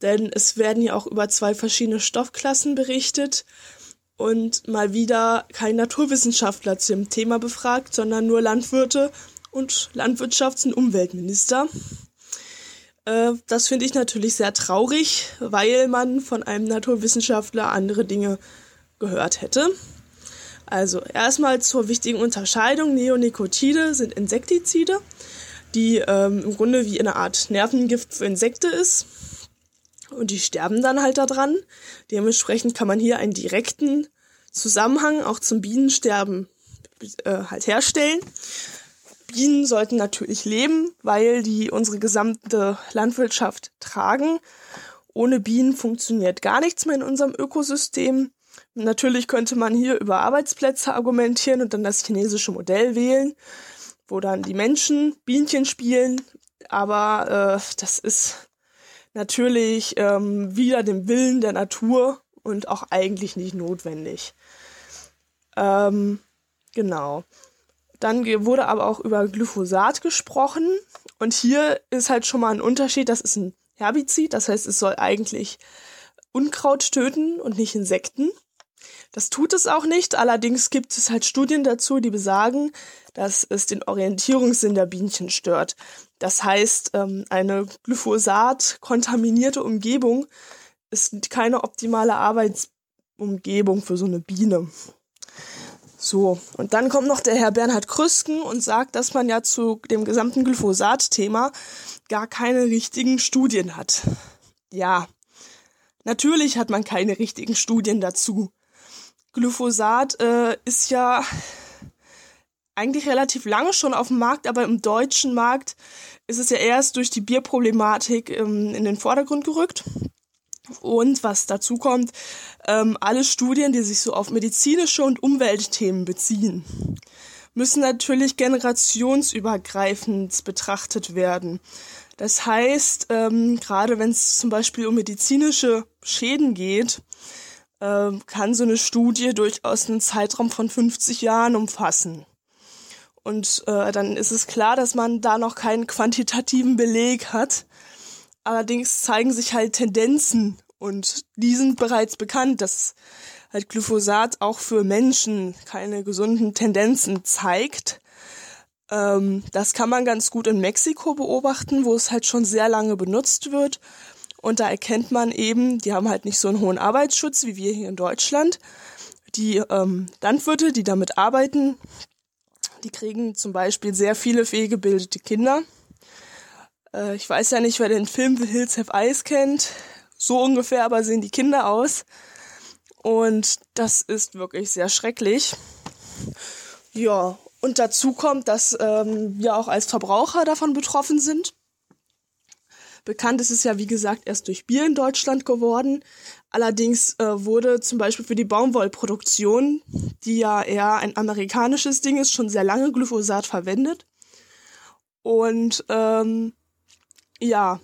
Denn es werden ja auch über zwei verschiedene Stoffklassen berichtet und mal wieder kein Naturwissenschaftler zu dem Thema befragt, sondern nur Landwirte und Landwirtschafts- und Umweltminister. Äh, das finde ich natürlich sehr traurig, weil man von einem Naturwissenschaftler andere Dinge gehört hätte. Also erstmal zur wichtigen Unterscheidung. Neonicotide sind Insektizide, die ähm, im Grunde wie eine Art Nervengift für Insekte ist. Und die sterben dann halt daran. Dementsprechend kann man hier einen direkten Zusammenhang auch zum Bienensterben äh, halt herstellen. Bienen sollten natürlich leben, weil die unsere gesamte Landwirtschaft tragen. Ohne Bienen funktioniert gar nichts mehr in unserem Ökosystem. Natürlich könnte man hier über Arbeitsplätze argumentieren und dann das chinesische Modell wählen, wo dann die Menschen Bienchen spielen. Aber äh, das ist natürlich ähm, wieder dem Willen der Natur und auch eigentlich nicht notwendig. Ähm, genau. Dann wurde aber auch über Glyphosat gesprochen. Und hier ist halt schon mal ein Unterschied. Das ist ein Herbizid. Das heißt, es soll eigentlich Unkraut töten und nicht Insekten. Das tut es auch nicht. Allerdings gibt es halt Studien dazu, die besagen, dass es den Orientierungssinn der Bienchen stört. Das heißt, ähm, eine Glyphosat kontaminierte Umgebung ist keine optimale Arbeitsumgebung für so eine Biene. So, und dann kommt noch der Herr Bernhard Krüsken und sagt, dass man ja zu dem gesamten Glyphosat-Thema gar keine richtigen Studien hat. Ja, natürlich hat man keine richtigen Studien dazu. Glyphosat äh, ist ja eigentlich relativ lange schon auf dem Markt, aber im deutschen Markt ist es ja erst durch die Bierproblematik ähm, in den Vordergrund gerückt. Und was dazu kommt, ähm, alle Studien, die sich so auf medizinische und Umweltthemen beziehen, müssen natürlich generationsübergreifend betrachtet werden. Das heißt, ähm, gerade wenn es zum Beispiel um medizinische Schäden geht, ähm, kann so eine Studie durchaus einen Zeitraum von 50 Jahren umfassen. Und äh, dann ist es klar, dass man da noch keinen quantitativen Beleg hat. Allerdings zeigen sich halt Tendenzen und die sind bereits bekannt, dass halt Glyphosat auch für Menschen keine gesunden Tendenzen zeigt. Ähm, das kann man ganz gut in Mexiko beobachten, wo es halt schon sehr lange benutzt wird. Und da erkennt man eben, die haben halt nicht so einen hohen Arbeitsschutz wie wir hier in Deutschland. Die ähm, Landwirte, die damit arbeiten, die kriegen zum Beispiel sehr viele fehlgebildete Kinder. Äh, ich weiß ja nicht, wer den Film The Hills Have Eyes kennt. So ungefähr aber sehen die Kinder aus. Und das ist wirklich sehr schrecklich. Ja, und dazu kommt, dass ähm, wir auch als Verbraucher davon betroffen sind. Bekannt ist es ja, wie gesagt, erst durch Bier in Deutschland geworden. Allerdings äh, wurde zum Beispiel für die Baumwollproduktion, die ja eher ein amerikanisches Ding ist, schon sehr lange Glyphosat verwendet. Und ähm, ja,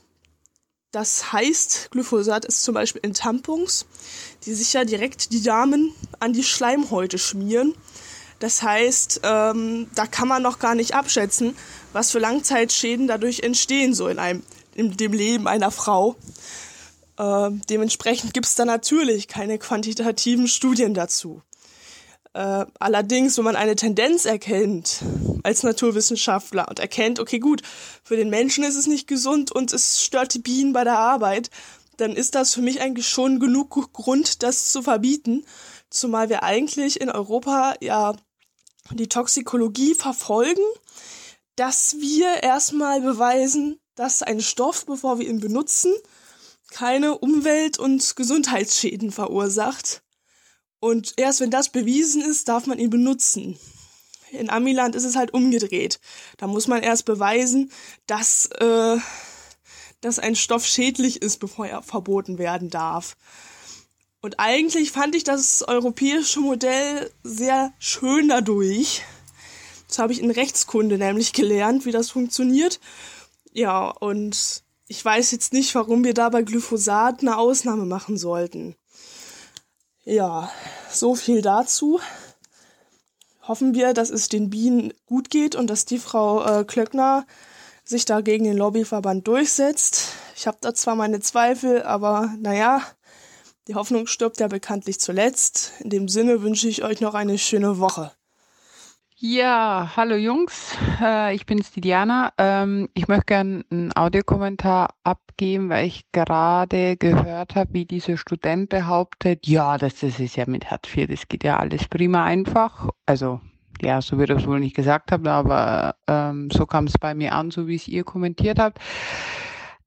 das heißt, Glyphosat ist zum Beispiel in Tampons, die sich ja direkt die Damen an die Schleimhäute schmieren. Das heißt, ähm, da kann man noch gar nicht abschätzen, was für Langzeitschäden dadurch entstehen, so in einem, in dem Leben einer Frau. Äh, dementsprechend gibt es da natürlich keine quantitativen Studien dazu. Äh, allerdings, wenn man eine Tendenz erkennt als Naturwissenschaftler und erkennt, okay gut, für den Menschen ist es nicht gesund und es stört die Bienen bei der Arbeit, dann ist das für mich eigentlich schon genug Grund, das zu verbieten. Zumal wir eigentlich in Europa ja die Toxikologie verfolgen, dass wir erstmal beweisen, dass ein Stoff, bevor wir ihn benutzen, keine Umwelt- und Gesundheitsschäden verursacht. Und erst wenn das bewiesen ist, darf man ihn benutzen. In Amiland ist es halt umgedreht. Da muss man erst beweisen, dass, äh, dass ein Stoff schädlich ist, bevor er verboten werden darf. Und eigentlich fand ich das europäische Modell sehr schön dadurch. Das habe ich in Rechtskunde nämlich gelernt, wie das funktioniert. Ja, und ich weiß jetzt nicht, warum wir da bei Glyphosat eine Ausnahme machen sollten. Ja, so viel dazu. Hoffen wir, dass es den Bienen gut geht und dass die Frau äh, Klöckner sich da gegen den Lobbyverband durchsetzt. Ich habe da zwar meine Zweifel, aber naja, die Hoffnung stirbt ja bekanntlich zuletzt. In dem Sinne wünsche ich euch noch eine schöne Woche. Ja, hallo Jungs, äh, ich bin's die Diana. Ähm, ich möchte gerne einen Audiokommentar abgeben, weil ich gerade gehört habe, wie dieser Student behauptet, ja, das, das ist ja mit Hartz IV, das geht ja alles prima einfach. Also ja, so wird es wohl nicht gesagt haben, aber ähm, so kam es bei mir an, so wie es ihr kommentiert habt.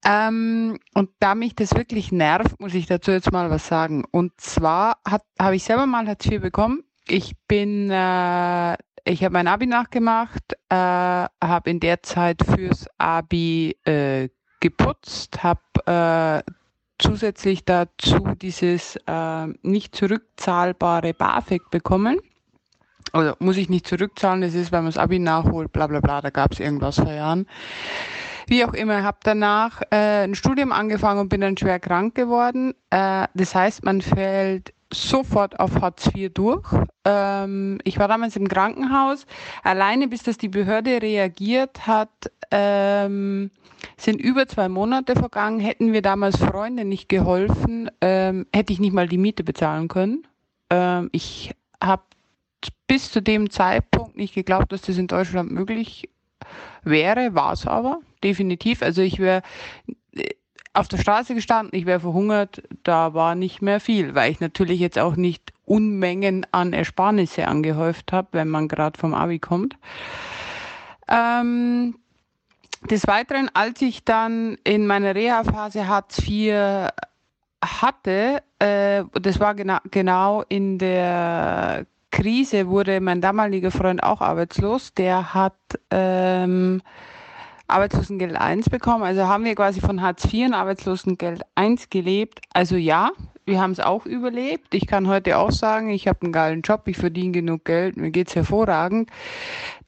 Ähm, und da mich das wirklich nervt, muss ich dazu jetzt mal was sagen. Und zwar habe ich selber mal Hartz IV bekommen. Ich bin äh, ich habe mein Abi nachgemacht, äh, habe in der Zeit fürs Abi äh, geputzt, habe äh, zusätzlich dazu dieses äh, nicht zurückzahlbare BAföG bekommen. Oder muss ich nicht zurückzahlen, das ist, wenn man das Abi nachholt, bla bla bla, da gab es irgendwas vor Jahren. Wie auch immer, habe danach äh, ein Studium angefangen und bin dann schwer krank geworden. Äh, das heißt, man fällt sofort auf Hartz IV durch. Ähm, ich war damals im Krankenhaus. Alleine bis das die Behörde reagiert hat, ähm, sind über zwei Monate vergangen. Hätten wir damals Freunde nicht geholfen, ähm, hätte ich nicht mal die Miete bezahlen können. Ähm, ich habe bis zu dem Zeitpunkt nicht geglaubt, dass das in Deutschland möglich wäre, war es aber definitiv. Also ich wäre auf der Straße gestanden, ich wäre verhungert, da war nicht mehr viel, weil ich natürlich jetzt auch nicht Unmengen an Ersparnisse angehäuft habe, wenn man gerade vom Abi kommt. Ähm, des Weiteren, als ich dann in meiner Reha-Phase Hartz IV hatte, äh, das war gena genau in der Krise, wurde mein damaliger Freund auch arbeitslos. Der hat ähm, Arbeitslosengeld 1 bekommen. Also haben wir quasi von Hartz IV und Arbeitslosengeld 1 gelebt. Also ja, wir haben es auch überlebt. Ich kann heute auch sagen, ich habe einen geilen Job, ich verdiene genug Geld, mir geht's hervorragend.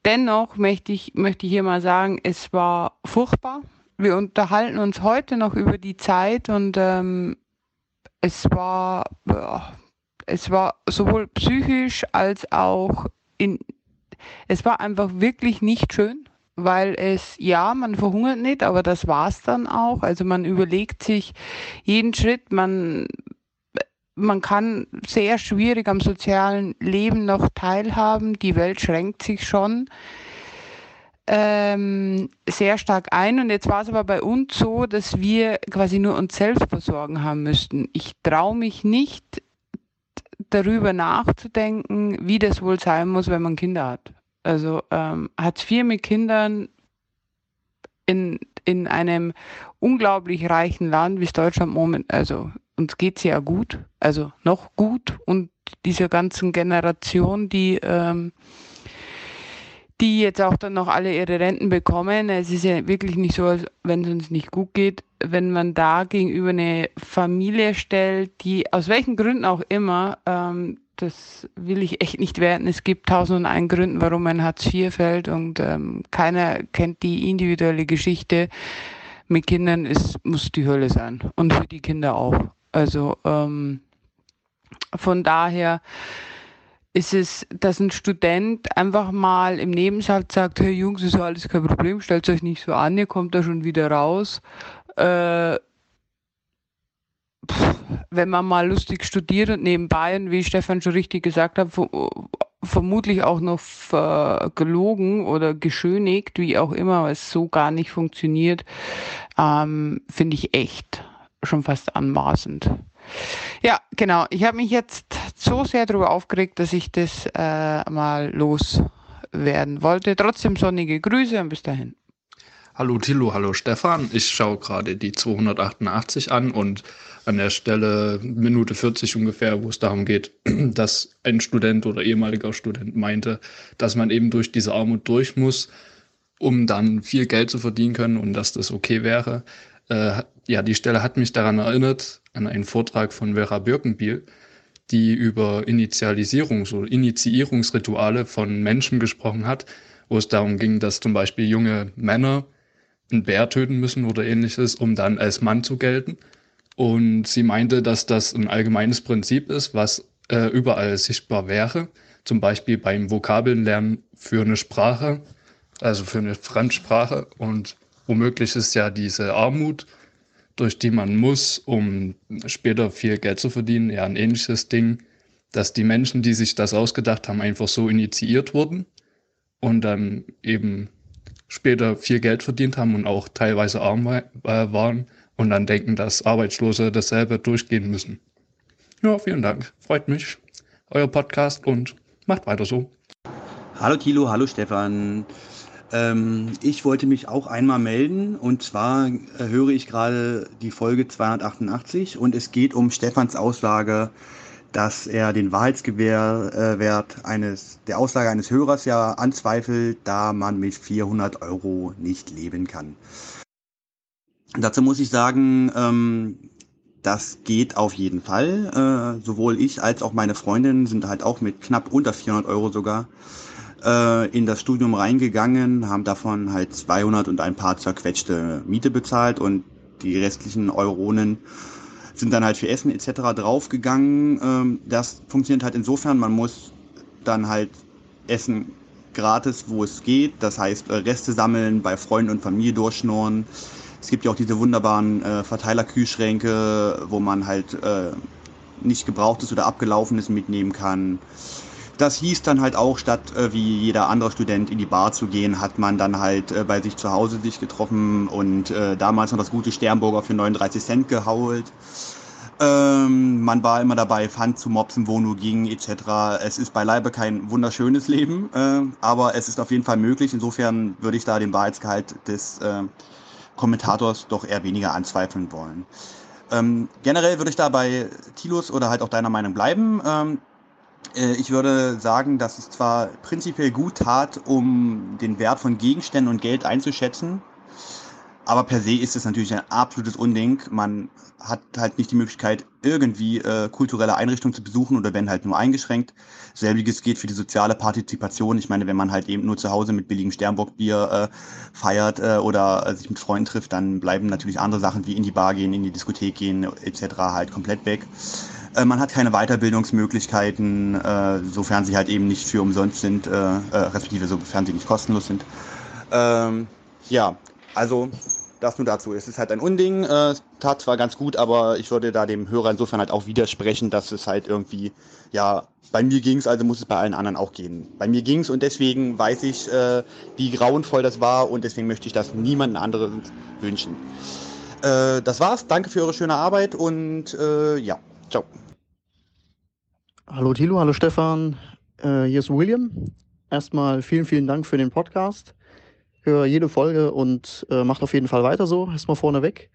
Dennoch möchte ich, möchte ich hier mal sagen, es war furchtbar. Wir unterhalten uns heute noch über die Zeit und ähm, es war, ja, es war sowohl psychisch als auch in, es war einfach wirklich nicht schön, weil es, ja, man verhungert nicht, aber das war's dann auch. Also man überlegt sich jeden Schritt, man, man kann sehr schwierig am sozialen Leben noch teilhaben. Die Welt schränkt sich schon ähm, sehr stark ein. Und jetzt war es aber bei uns so, dass wir quasi nur uns selbst versorgen haben müssten. Ich traue mich nicht darüber nachzudenken, wie das wohl sein muss, wenn man Kinder hat. Also ähm, Hartz IV mit Kindern in, in einem unglaublich reichen Land wie es Deutschland moment, also uns geht's ja gut, also noch gut. Und dieser ganzen Generation, die ähm, die jetzt auch dann noch alle ihre Renten bekommen. Es ist ja wirklich nicht so, als wenn es uns nicht gut geht, wenn man da gegenüber eine Familie stellt, die aus welchen Gründen auch immer, ähm, das will ich echt nicht werten. Es gibt tausend und einen Gründen, warum man Hartz IV fällt und ähm, keiner kennt die individuelle Geschichte. Mit Kindern ist, muss die Hölle sein und für die Kinder auch. Also ähm, von daher ist es, dass ein Student einfach mal im Nebensatz sagt, hey Jungs, ist ja alles kein Problem, stellt euch nicht so an, ihr kommt da schon wieder raus. Äh, pff, wenn man mal lustig studiert und nebenbei, wie Stefan schon richtig gesagt hat, vermutlich auch noch gelogen oder geschönigt, wie auch immer, weil es so gar nicht funktioniert, ähm, finde ich echt schon fast anmaßend. Ja, genau. Ich habe mich jetzt so sehr darüber aufgeregt, dass ich das äh, mal loswerden wollte. Trotzdem sonnige Grüße und bis dahin. Hallo Tilo, hallo Stefan. Ich schaue gerade die 288 an und an der Stelle Minute 40 ungefähr, wo es darum geht, dass ein Student oder ehemaliger Student meinte, dass man eben durch diese Armut durch muss, um dann viel Geld zu verdienen können und dass das okay wäre. Äh, ja, die Stelle hat mich daran erinnert, an einen Vortrag von Vera Birkenbiel, die über Initialisierungs- oder Initiierungsrituale von Menschen gesprochen hat, wo es darum ging, dass zum Beispiel junge Männer einen Bär töten müssen oder ähnliches, um dann als Mann zu gelten. Und sie meinte, dass das ein allgemeines Prinzip ist, was äh, überall sichtbar wäre. Zum Beispiel beim Vokabelnlernen für eine Sprache, also für eine Fremdsprache. Und womöglich ist ja diese Armut durch die man muss, um später viel Geld zu verdienen. Ja, ein ähnliches Ding, dass die Menschen, die sich das ausgedacht haben, einfach so initiiert wurden und dann eben später viel Geld verdient haben und auch teilweise arm äh, waren und dann denken, dass Arbeitslose dasselbe durchgehen müssen. Ja, vielen Dank. Freut mich. Euer Podcast und macht weiter so. Hallo Tilo, hallo Stefan. Ähm, ich wollte mich auch einmal melden und zwar äh, höre ich gerade die Folge 288 und es geht um Stefans Aussage, dass er den Wahrheitsgewährwert äh, eines, der Aussage eines Hörers ja anzweifelt, da man mit 400 Euro nicht leben kann. Dazu muss ich sagen, ähm, das geht auf jeden Fall. Äh, sowohl ich als auch meine Freundin sind halt auch mit knapp unter 400 Euro sogar äh, in das Studium reingegangen, haben davon halt 200 und ein paar zerquetschte Miete bezahlt und die restlichen Euronen sind dann halt für Essen etc. draufgegangen. Ähm, das funktioniert halt insofern, man muss dann halt Essen gratis, wo es geht. Das heißt, äh, Reste sammeln, bei Freunden und Familie durchschnorren. Es gibt ja auch diese wunderbaren äh, Verteilerkühlschränke, wo man halt äh, nicht gebrauchtes oder abgelaufenes mitnehmen kann. Das hieß dann halt auch, statt äh, wie jeder andere Student in die Bar zu gehen, hat man dann halt äh, bei sich zu Hause sich getroffen und äh, damals noch das gute Sternburger für 39 Cent gehault. Ähm, man war immer dabei, Pfand zu mopsen, wo nur ging, etc. Es ist beileibe kein wunderschönes Leben, äh, aber es ist auf jeden Fall möglich. Insofern würde ich da den Wahrheitsgehalt des äh, Kommentators doch eher weniger anzweifeln wollen. Ähm, generell würde ich da bei Tilos oder halt auch deiner Meinung bleiben. Ähm, äh, ich würde sagen, dass es zwar prinzipiell gut tat, um den Wert von Gegenständen und Geld einzuschätzen, Aber per se ist es natürlich ein absolutes Unding. Man hat halt nicht die Möglichkeit, irgendwie äh, kulturelle Einrichtungen zu besuchen oder wenn halt nur eingeschränkt. Selbiges geht für die soziale Partizipation. Ich meine, wenn man halt eben nur zu Hause mit billigem Sternbockbier äh, feiert äh, oder äh, sich mit Freunden trifft, dann bleiben natürlich andere Sachen wie in die Bar gehen, in die Diskothek gehen etc. halt komplett weg. Äh, man hat keine Weiterbildungsmöglichkeiten, äh, sofern sie halt eben nicht für umsonst sind, respektive sofern sie nicht kostenlos sind. Ähm, ja, also das nur dazu. Es ist halt ein Unding, äh, tat zwar ganz gut, aber ich würde da dem Hörer insofern halt auch widersprechen, dass es halt irgendwie, ja, bei mir ging's, also muss es bei allen anderen auch gehen. Bei mir ging's und deswegen weiß ich, äh, wie grauenvoll das war und deswegen möchte ich das niemandem anderen wünschen. Äh, das war's. Danke für eure schöne Arbeit und äh, ja, ciao. Hallo Thilo, hallo Stefan, äh, hier ist William. Erstmal vielen, vielen Dank für den Podcast. Höre jede Folge und äh, macht auf jeden Fall weiter so. Erstmal vorneweg.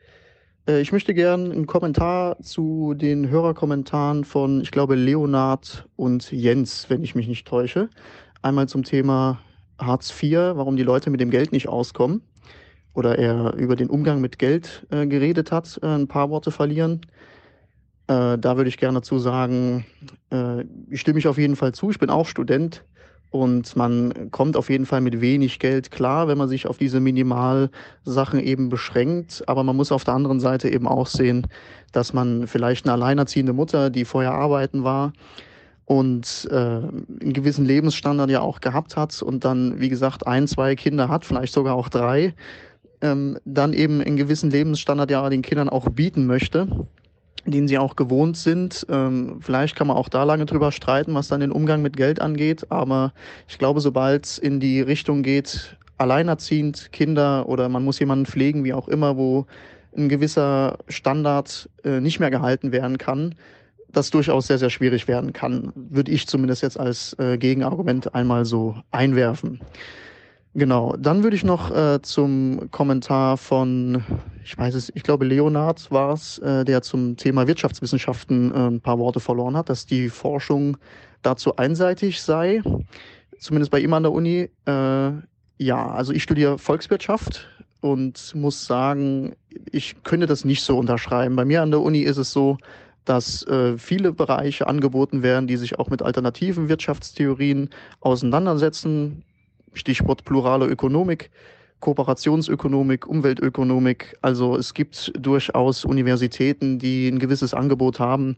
Äh, ich möchte gerne einen Kommentar zu den Hörerkommentaren von, ich glaube, Leonard und Jens, wenn ich mich nicht täusche. Einmal zum Thema Hartz IV, warum die Leute mit dem Geld nicht auskommen. Oder er über den Umgang mit Geld äh, geredet hat, äh, ein paar Worte verlieren. Äh, da würde ich gerne dazu sagen, äh, ich stimme ich auf jeden Fall zu. Ich bin auch Student und man kommt auf jeden Fall mit wenig Geld klar, wenn man sich auf diese Minimalsachen eben beschränkt. Aber man muss auf der anderen Seite eben auch sehen, dass man vielleicht eine alleinerziehende Mutter, die vorher arbeiten war, und äh, einen gewissen Lebensstandard ja auch gehabt hat und dann, wie gesagt, ein, zwei Kinder hat, vielleicht sogar auch drei, ähm, dann eben einen gewissen Lebensstandard ja den Kindern auch bieten möchte den sie auch gewohnt sind. Ähm, vielleicht kann man auch da lange drüber streiten, was dann den Umgang mit Geld angeht. Aber ich glaube, sobald es in die Richtung geht, alleinerziehend, Kinder oder man muss jemanden pflegen, wie auch immer, wo ein gewisser Standard äh, nicht mehr gehalten werden kann, das durchaus sehr, sehr schwierig werden kann, würde ich zumindest jetzt als äh, Gegenargument einmal so einwerfen. Genau, dann würde ich noch äh, zum Kommentar von, ich weiß es, ich glaube Leonard war es, äh, der zum Thema Wirtschaftswissenschaften äh, ein paar Worte verloren hat, dass die Forschung dazu einseitig sei, zumindest bei ihm an der Uni. Äh, ja, also ich studiere Volkswirtschaft und muss sagen, ich könnte das nicht so unterschreiben. Bei mir an der Uni ist es so, dass äh, viele Bereiche angeboten werden, die sich auch mit alternativen Wirtschaftstheorien auseinandersetzen. Stichwort plurale Ökonomik, Kooperationsökonomik, Umweltökonomik. Also es gibt durchaus Universitäten, die ein gewisses Angebot haben,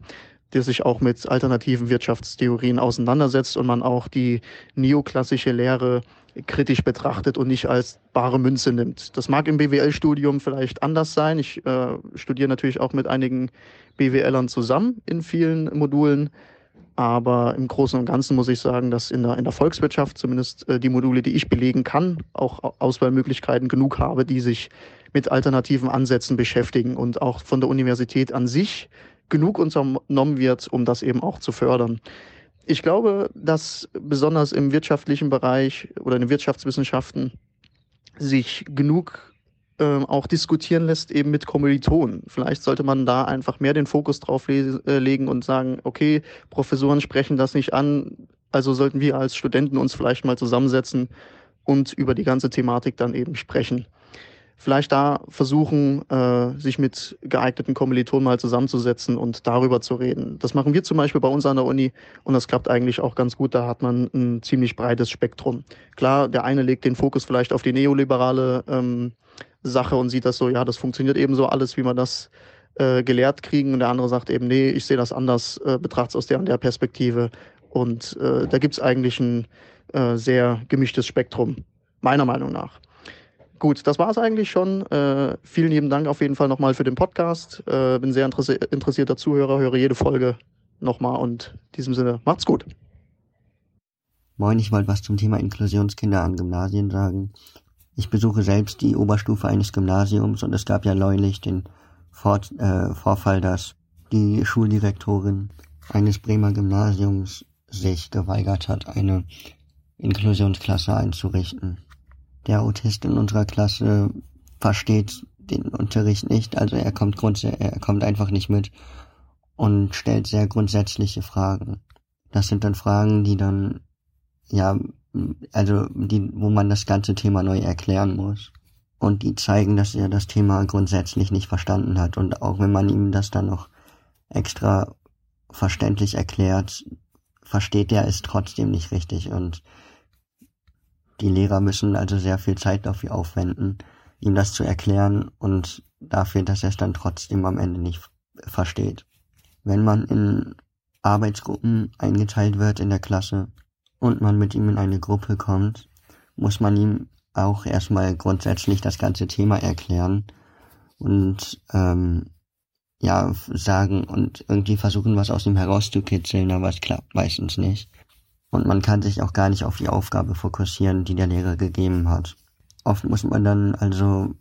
der sich auch mit alternativen Wirtschaftstheorien auseinandersetzt und man auch die neoklassische Lehre kritisch betrachtet und nicht als bare Münze nimmt. Das mag im BWL-Studium vielleicht anders sein. Ich äh, studiere natürlich auch mit einigen BWLern zusammen in vielen Modulen. Aber im Großen und Ganzen muss ich sagen, dass in der, in der Volkswirtschaft zumindest äh, die Module, die ich belegen kann, auch Auswahlmöglichkeiten genug habe, die sich mit alternativen Ansätzen beschäftigen und auch von der Universität an sich genug unternommen wird, um das eben auch zu fördern. Ich glaube, dass besonders im wirtschaftlichen Bereich oder in den Wirtschaftswissenschaften sich genug ähm, auch diskutieren lässt, eben mit Kommilitonen. Vielleicht sollte man da einfach mehr den Fokus drauf le äh, legen und sagen, okay, Professoren sprechen das nicht an, also sollten wir als Studenten uns vielleicht mal zusammensetzen und über die ganze Thematik dann eben sprechen. Vielleicht da versuchen, äh, sich mit geeigneten Kommilitonen mal zusammenzusetzen und darüber zu reden. Das machen wir zum Beispiel bei uns an der Uni und das klappt eigentlich auch ganz gut. Da hat man ein ziemlich breites Spektrum. Klar, der eine legt den Fokus vielleicht auf die neoliberale ähm, Sache und sieht das so, ja, das funktioniert eben so alles, wie man das äh, gelehrt kriegen. Und der andere sagt eben, nee, ich sehe das anders, äh, betrachte es aus der und der Perspektive. Und äh, da gibt es eigentlich ein äh, sehr gemischtes Spektrum, meiner Meinung nach. Gut, das war es eigentlich schon. Äh, vielen lieben Dank auf jeden Fall nochmal für den Podcast. Äh, bin sehr interessi interessierter Zuhörer, höre jede Folge nochmal und in diesem Sinne, macht's gut. Moin, ich wollte was zum Thema Inklusionskinder an Gymnasien sagen. Ich besuche selbst die Oberstufe eines Gymnasiums und es gab ja neulich den Vor äh, Vorfall, dass die Schuldirektorin eines Bremer Gymnasiums sich geweigert hat, eine Inklusionsklasse einzurichten. Der Autist in unserer Klasse versteht den Unterricht nicht, also er kommt er kommt einfach nicht mit und stellt sehr grundsätzliche Fragen. Das sind dann Fragen, die dann ja also die, wo man das ganze Thema neu erklären muss. und die zeigen, dass er das Thema grundsätzlich nicht verstanden hat. Und auch wenn man ihm das dann noch extra verständlich erklärt, versteht er es trotzdem nicht richtig. Und die Lehrer müssen also sehr viel Zeit dafür aufwenden, ihm das zu erklären und dafür, dass er es dann trotzdem am Ende nicht versteht. Wenn man in Arbeitsgruppen eingeteilt wird in der Klasse und man mit ihm in eine Gruppe kommt, muss man ihm auch erstmal grundsätzlich das ganze Thema erklären und ähm, ja sagen und irgendwie versuchen, was aus ihm herauszukitzeln, aber es klappt meistens nicht. Und man kann sich auch gar nicht auf die Aufgabe fokussieren, die der Lehrer gegeben hat. Oft muss man dann also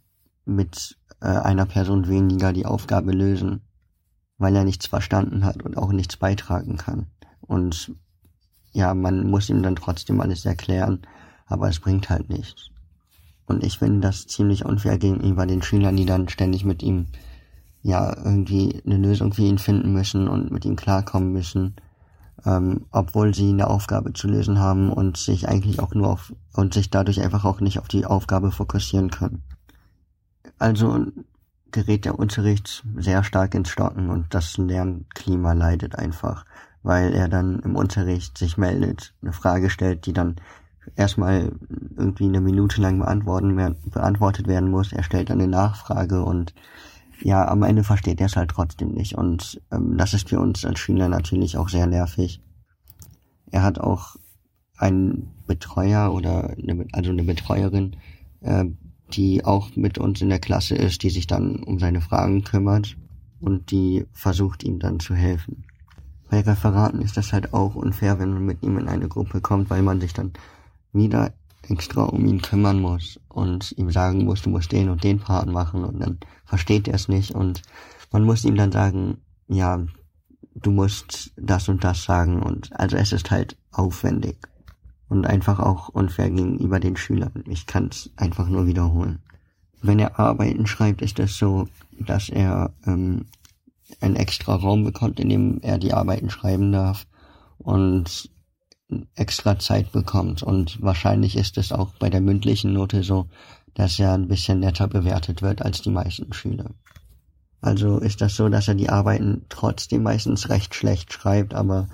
mit äh, einer Person weniger die Aufgabe lösen, weil er nichts verstanden hat und auch nichts beitragen kann. Und ja, man muss ihm dann trotzdem alles erklären, aber es bringt halt nichts. Und ich finde das ziemlich unfair gegenüber den Schülern, die dann ständig mit ihm ja irgendwie eine Lösung für ihn finden müssen und mit ihm klarkommen müssen, ähm, obwohl sie eine Aufgabe zu lösen haben und sich eigentlich auch nur auf und sich dadurch einfach auch nicht auf die Aufgabe fokussieren können. Also gerät der Unterricht sehr stark ins Stocken und das Lernklima leidet einfach, weil er dann im Unterricht sich meldet, eine Frage stellt, die dann erstmal irgendwie eine Minute lang beantworten, beantwortet werden muss. Er stellt dann eine Nachfrage und ja, am Ende versteht er es halt trotzdem nicht. Und ähm, das ist für uns als Schüler natürlich auch sehr nervig. Er hat auch einen Betreuer oder eine, also eine Betreuerin, äh, die auch mit uns in der Klasse ist, die sich dann um seine Fragen kümmert und die versucht ihm dann zu helfen. Bei Referaten ist das halt auch unfair, wenn man mit ihm in eine Gruppe kommt, weil man sich dann wieder extra um ihn kümmern muss und ihm sagen muss, du musst den und den Part machen und dann versteht er es nicht und man muss ihm dann sagen, ja, du musst das und das sagen und also es ist halt aufwendig und einfach auch unfair gegenüber den Schülern. Ich kann es einfach nur wiederholen. Wenn er Arbeiten schreibt, ist es so, dass er ähm, einen extra Raum bekommt, in dem er die Arbeiten schreiben darf und extra Zeit bekommt. Und wahrscheinlich ist es auch bei der mündlichen Note so, dass er ein bisschen netter bewertet wird als die meisten Schüler. Also ist das so, dass er die Arbeiten trotzdem meistens recht schlecht schreibt, aber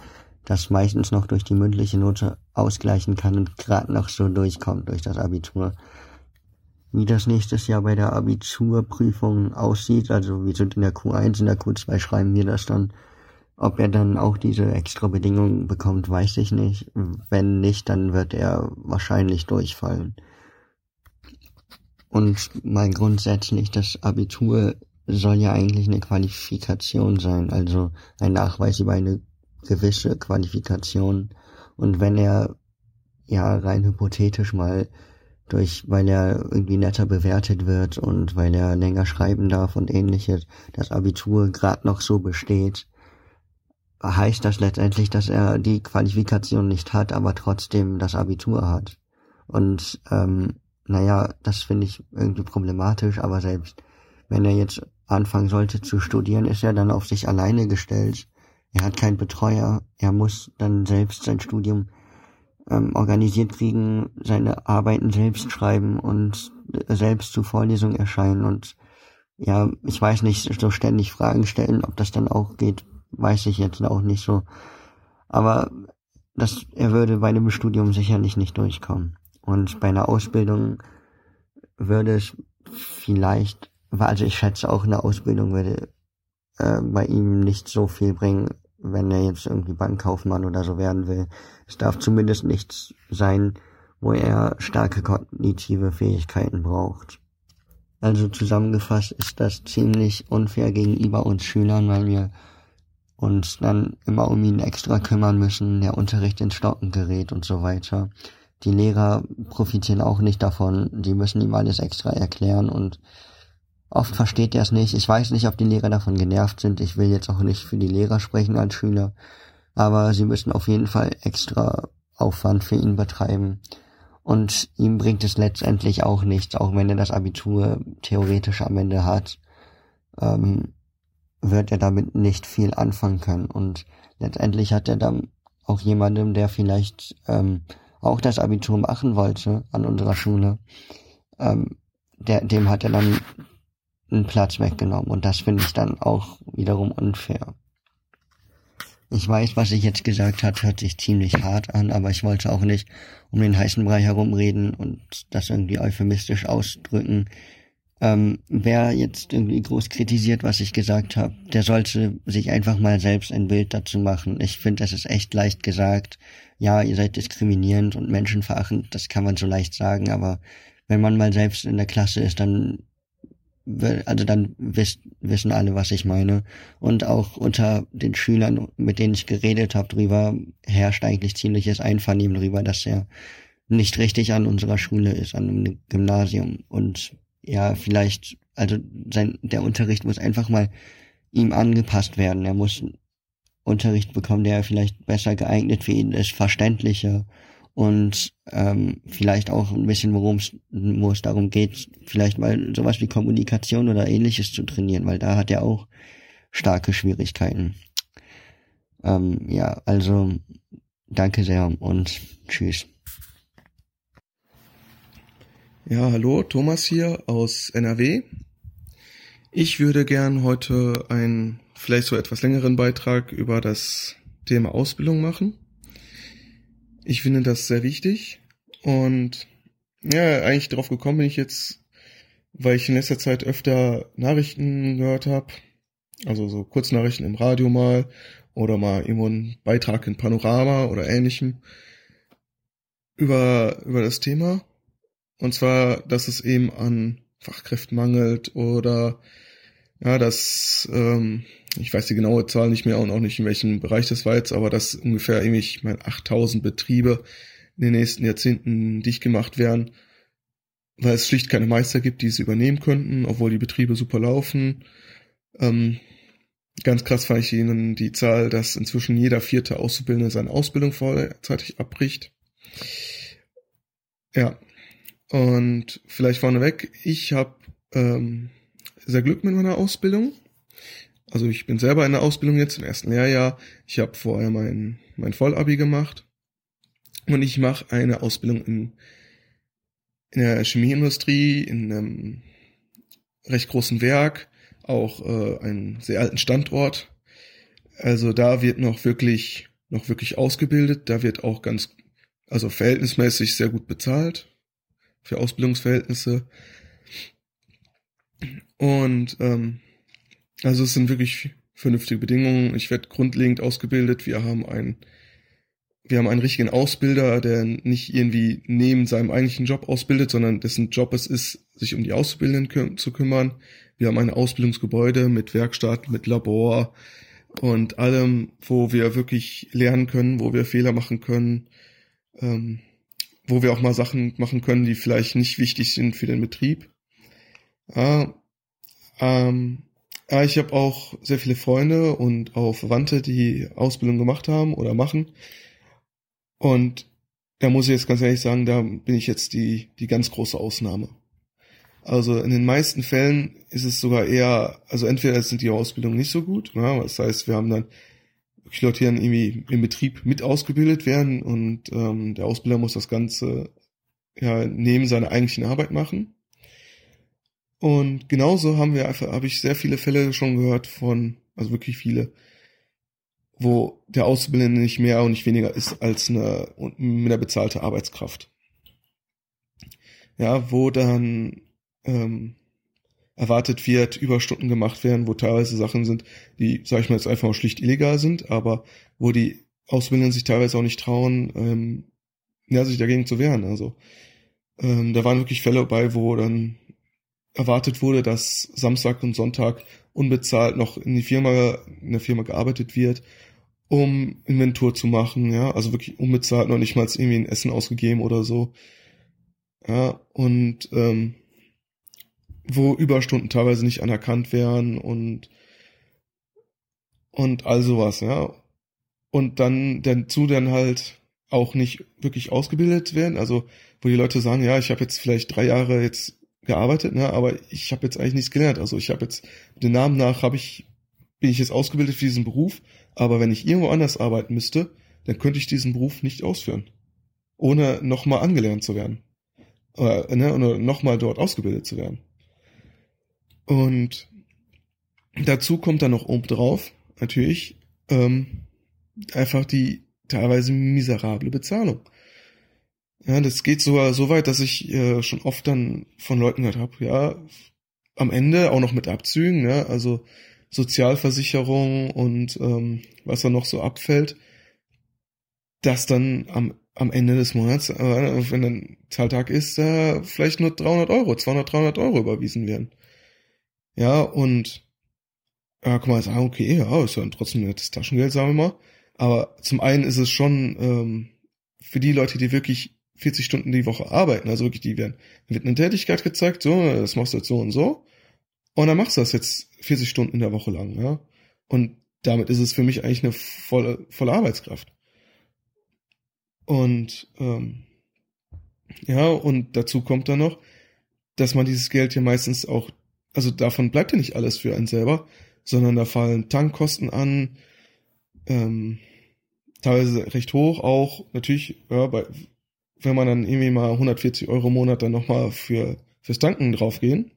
das meistens noch durch die mündliche Note ausgleichen kann und gerade noch so durchkommt durch das Abitur. Wie das nächstes Jahr bei der Abiturprüfung aussieht, also wir sind in der Q1, in der Q2 schreiben wir das dann ob er dann auch diese extra Bedingungen bekommt, weiß ich nicht. Wenn nicht, dann wird er wahrscheinlich durchfallen. Und mal grundsätzlich, das Abitur soll ja eigentlich eine Qualifikation sein, also ein Nachweis über eine gewisse Qualifikation. Und wenn er ja rein hypothetisch mal durch, weil er irgendwie netter bewertet wird und weil er länger schreiben darf und ähnliches, das Abitur gerade noch so besteht, heißt das letztendlich, dass er die Qualifikation nicht hat, aber trotzdem das Abitur hat. Und ähm, naja, das finde ich irgendwie problematisch, aber selbst wenn er jetzt anfangen sollte zu studieren, ist er dann auf sich alleine gestellt. Er hat keinen Betreuer, er muss dann selbst sein Studium ähm, organisiert kriegen, seine Arbeiten selbst schreiben und selbst zu Vorlesungen erscheinen und ja, ich weiß nicht, so ständig Fragen stellen, ob das dann auch geht weiß ich jetzt auch nicht so. Aber das, er würde bei einem Studium sicherlich nicht durchkommen. Und bei einer Ausbildung würde es vielleicht, also ich schätze auch eine Ausbildung würde äh, bei ihm nicht so viel bringen, wenn er jetzt irgendwie Bankkaufmann oder so werden will. Es darf zumindest nichts sein, wo er starke kognitive Fähigkeiten braucht. Also zusammengefasst ist das ziemlich unfair gegenüber uns Schülern, weil wir und dann immer um ihn extra kümmern müssen, der Unterricht ins Stocken gerät und so weiter. Die Lehrer profitieren auch nicht davon, die müssen ihm alles extra erklären und oft versteht er es nicht. Ich weiß nicht, ob die Lehrer davon genervt sind. Ich will jetzt auch nicht für die Lehrer sprechen als Schüler, aber sie müssen auf jeden Fall extra Aufwand für ihn betreiben. Und ihm bringt es letztendlich auch nichts, auch wenn er das Abitur theoretisch am Ende hat. Ähm, wird er damit nicht viel anfangen können. Und letztendlich hat er dann auch jemandem, der vielleicht ähm, auch das Abitur machen wollte an unserer Schule, ähm, der, dem hat er dann einen Platz weggenommen und das finde ich dann auch wiederum unfair. Ich weiß, was ich jetzt gesagt habe, hört sich ziemlich hart an, aber ich wollte auch nicht um den heißen Brei herumreden und das irgendwie euphemistisch ausdrücken. Ähm, wer jetzt irgendwie groß kritisiert, was ich gesagt habe, der sollte sich einfach mal selbst ein Bild dazu machen. Ich finde, das ist echt leicht gesagt. Ja, ihr seid diskriminierend und menschenverachtend, das kann man so leicht sagen, aber wenn man mal selbst in der Klasse ist, dann also dann wiss, wissen alle, was ich meine. Und auch unter den Schülern, mit denen ich geredet habe drüber, herrscht eigentlich ziemliches Einvernehmen drüber, dass er nicht richtig an unserer Schule ist, an einem Gymnasium. Und ja, vielleicht, also sein, der Unterricht muss einfach mal ihm angepasst werden. Er muss Unterricht bekommen, der vielleicht besser geeignet für ihn ist, verständlicher und ähm, vielleicht auch ein bisschen, worum es wo darum geht, vielleicht mal sowas wie Kommunikation oder ähnliches zu trainieren, weil da hat er auch starke Schwierigkeiten. Ähm, ja, also danke sehr und tschüss. Ja, hallo, Thomas hier aus NRW. Ich würde gern heute einen vielleicht so etwas längeren Beitrag über das Thema Ausbildung machen. Ich finde das sehr wichtig und ja, eigentlich drauf gekommen bin ich jetzt, weil ich in letzter Zeit öfter Nachrichten gehört habe, also so Kurznachrichten im Radio mal oder mal irgendwo einen Beitrag in Panorama oder ähnlichem über, über das Thema. Und zwar, dass es eben an Fachkräften mangelt oder ja, dass ähm, ich weiß die genaue Zahl nicht mehr und auch nicht in welchem Bereich das war jetzt, aber dass ungefähr ich meine, 8000 Betriebe in den nächsten Jahrzehnten dicht gemacht werden, weil es schlicht keine Meister gibt, die es übernehmen könnten, obwohl die Betriebe super laufen. Ähm, ganz krass fand ich Ihnen die Zahl, dass inzwischen jeder vierte Auszubildende seine Ausbildung vorzeitig abbricht. Ja, und vielleicht vorneweg, ich habe ähm, sehr Glück mit meiner Ausbildung also ich bin selber in der Ausbildung jetzt im ersten Lehrjahr. Ich habe vorher mein, mein Vollabi gemacht und ich mache eine Ausbildung in, in der Chemieindustrie, in einem recht großen Werk, auch äh, einen sehr alten Standort. Also da wird noch wirklich, noch wirklich ausgebildet. Da wird auch ganz, also verhältnismäßig sehr gut bezahlt für Ausbildungsverhältnisse. Und ähm, also es sind wirklich vernünftige Bedingungen. Ich werde grundlegend ausgebildet. Wir haben einen, wir haben einen richtigen Ausbilder, der nicht irgendwie neben seinem eigentlichen Job ausbildet, sondern dessen Job es ist, sich um die Auszubildenden kü zu kümmern. Wir haben ein Ausbildungsgebäude mit Werkstatt, mit Labor und allem, wo wir wirklich lernen können, wo wir Fehler machen können, ähm, wo wir auch mal Sachen machen können, die vielleicht nicht wichtig sind für den Betrieb. Ja, ähm, ja, ich habe auch sehr viele Freunde und auch Verwandte, die Ausbildung gemacht haben oder machen. Und da muss ich jetzt ganz ehrlich sagen, da bin ich jetzt die, die ganz große Ausnahme. Also in den meisten Fällen ist es sogar eher, also entweder sind die Ausbildungen nicht so gut, ja, das heißt, wir haben dann wirklich Leute, die dann irgendwie im Betrieb mit ausgebildet werden und ähm, der Ausbilder muss das Ganze ja neben seiner eigentlichen Arbeit machen. Und genauso haben wir einfach, habe ich sehr viele Fälle schon gehört von, also wirklich viele, wo der Auszubildende nicht mehr und nicht weniger ist als eine, mit einer bezahlte Arbeitskraft. Ja, wo dann ähm, erwartet wird, Überstunden gemacht werden, wo teilweise Sachen sind, die, sag ich mal, jetzt einfach schlicht illegal sind, aber wo die Auszubildenden sich teilweise auch nicht trauen, ähm, ja, sich dagegen zu wehren. Also ähm, da waren wirklich Fälle bei, wo dann erwartet wurde, dass Samstag und Sonntag unbezahlt noch in die Firma, in der Firma gearbeitet wird, um Inventur zu machen, ja, also wirklich unbezahlt, noch nicht mal irgendwie ein Essen ausgegeben oder so. Ja, und ähm, wo Überstunden teilweise nicht anerkannt werden und und all sowas, ja. Und dann dazu dann halt auch nicht wirklich ausgebildet werden, also wo die Leute sagen, ja, ich habe jetzt vielleicht drei Jahre jetzt gearbeitet, ne, aber ich habe jetzt eigentlich nichts gelernt. Also ich habe jetzt den Namen nach habe ich bin ich jetzt ausgebildet für diesen Beruf, aber wenn ich irgendwo anders arbeiten müsste, dann könnte ich diesen Beruf nicht ausführen, ohne nochmal angelernt zu werden. Oder, ne, oder nochmal dort ausgebildet zu werden. Und dazu kommt dann noch obendrauf, natürlich, ähm, einfach die teilweise miserable Bezahlung. Ja, das geht sogar so weit, dass ich äh, schon oft dann von Leuten gehört habe, ja, am Ende auch noch mit Abzügen, ne, also Sozialversicherung und ähm, was da noch so abfällt, dass dann am, am Ende des Monats, äh, wenn dann Zahltag ist, äh, vielleicht nur 300 Euro, 200, 300 Euro überwiesen werden. Ja, und ja, kann man sagen, okay, ja, ist ja trotzdem nettes Taschengeld, sagen wir mal. Aber zum einen ist es schon ähm, für die Leute, die wirklich 40 Stunden die Woche arbeiten, also wirklich, die werden, wird eine Tätigkeit gezeigt, so, das machst du jetzt so und so. Und dann machst du das jetzt 40 Stunden in der Woche lang, ja. Und damit ist es für mich eigentlich eine volle, volle Arbeitskraft. Und ähm, ja, und dazu kommt dann noch, dass man dieses Geld ja meistens auch, also davon bleibt ja nicht alles für einen selber, sondern da fallen Tankkosten an, ähm, teilweise recht hoch auch, natürlich, ja, bei, wenn man dann irgendwie mal 140 Euro im Monat dann nochmal für, fürs Tanken draufgehen,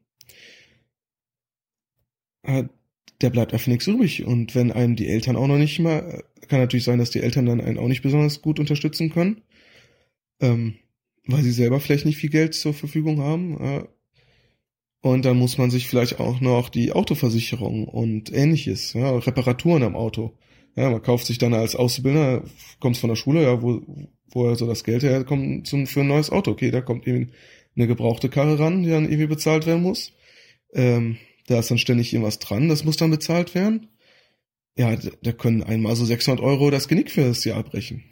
äh, der bleibt einfach nichts übrig. Und wenn einem die Eltern auch noch nicht mal, kann natürlich sein, dass die Eltern dann einen auch nicht besonders gut unterstützen können, ähm, weil sie selber vielleicht nicht viel Geld zur Verfügung haben. Äh, und dann muss man sich vielleicht auch noch die Autoversicherung und ähnliches, ja, Reparaturen am Auto. Ja, man kauft sich dann als Auszubildender, kommt von der Schule, ja, wo, wo so das Geld herkommt zum, für ein neues Auto. Okay, da kommt irgendwie eine gebrauchte Karre ran, die dann irgendwie bezahlt werden muss. Ähm, da ist dann ständig irgendwas dran, das muss dann bezahlt werden. Ja, da können einmal so 600 Euro das Genick für das Jahr brechen.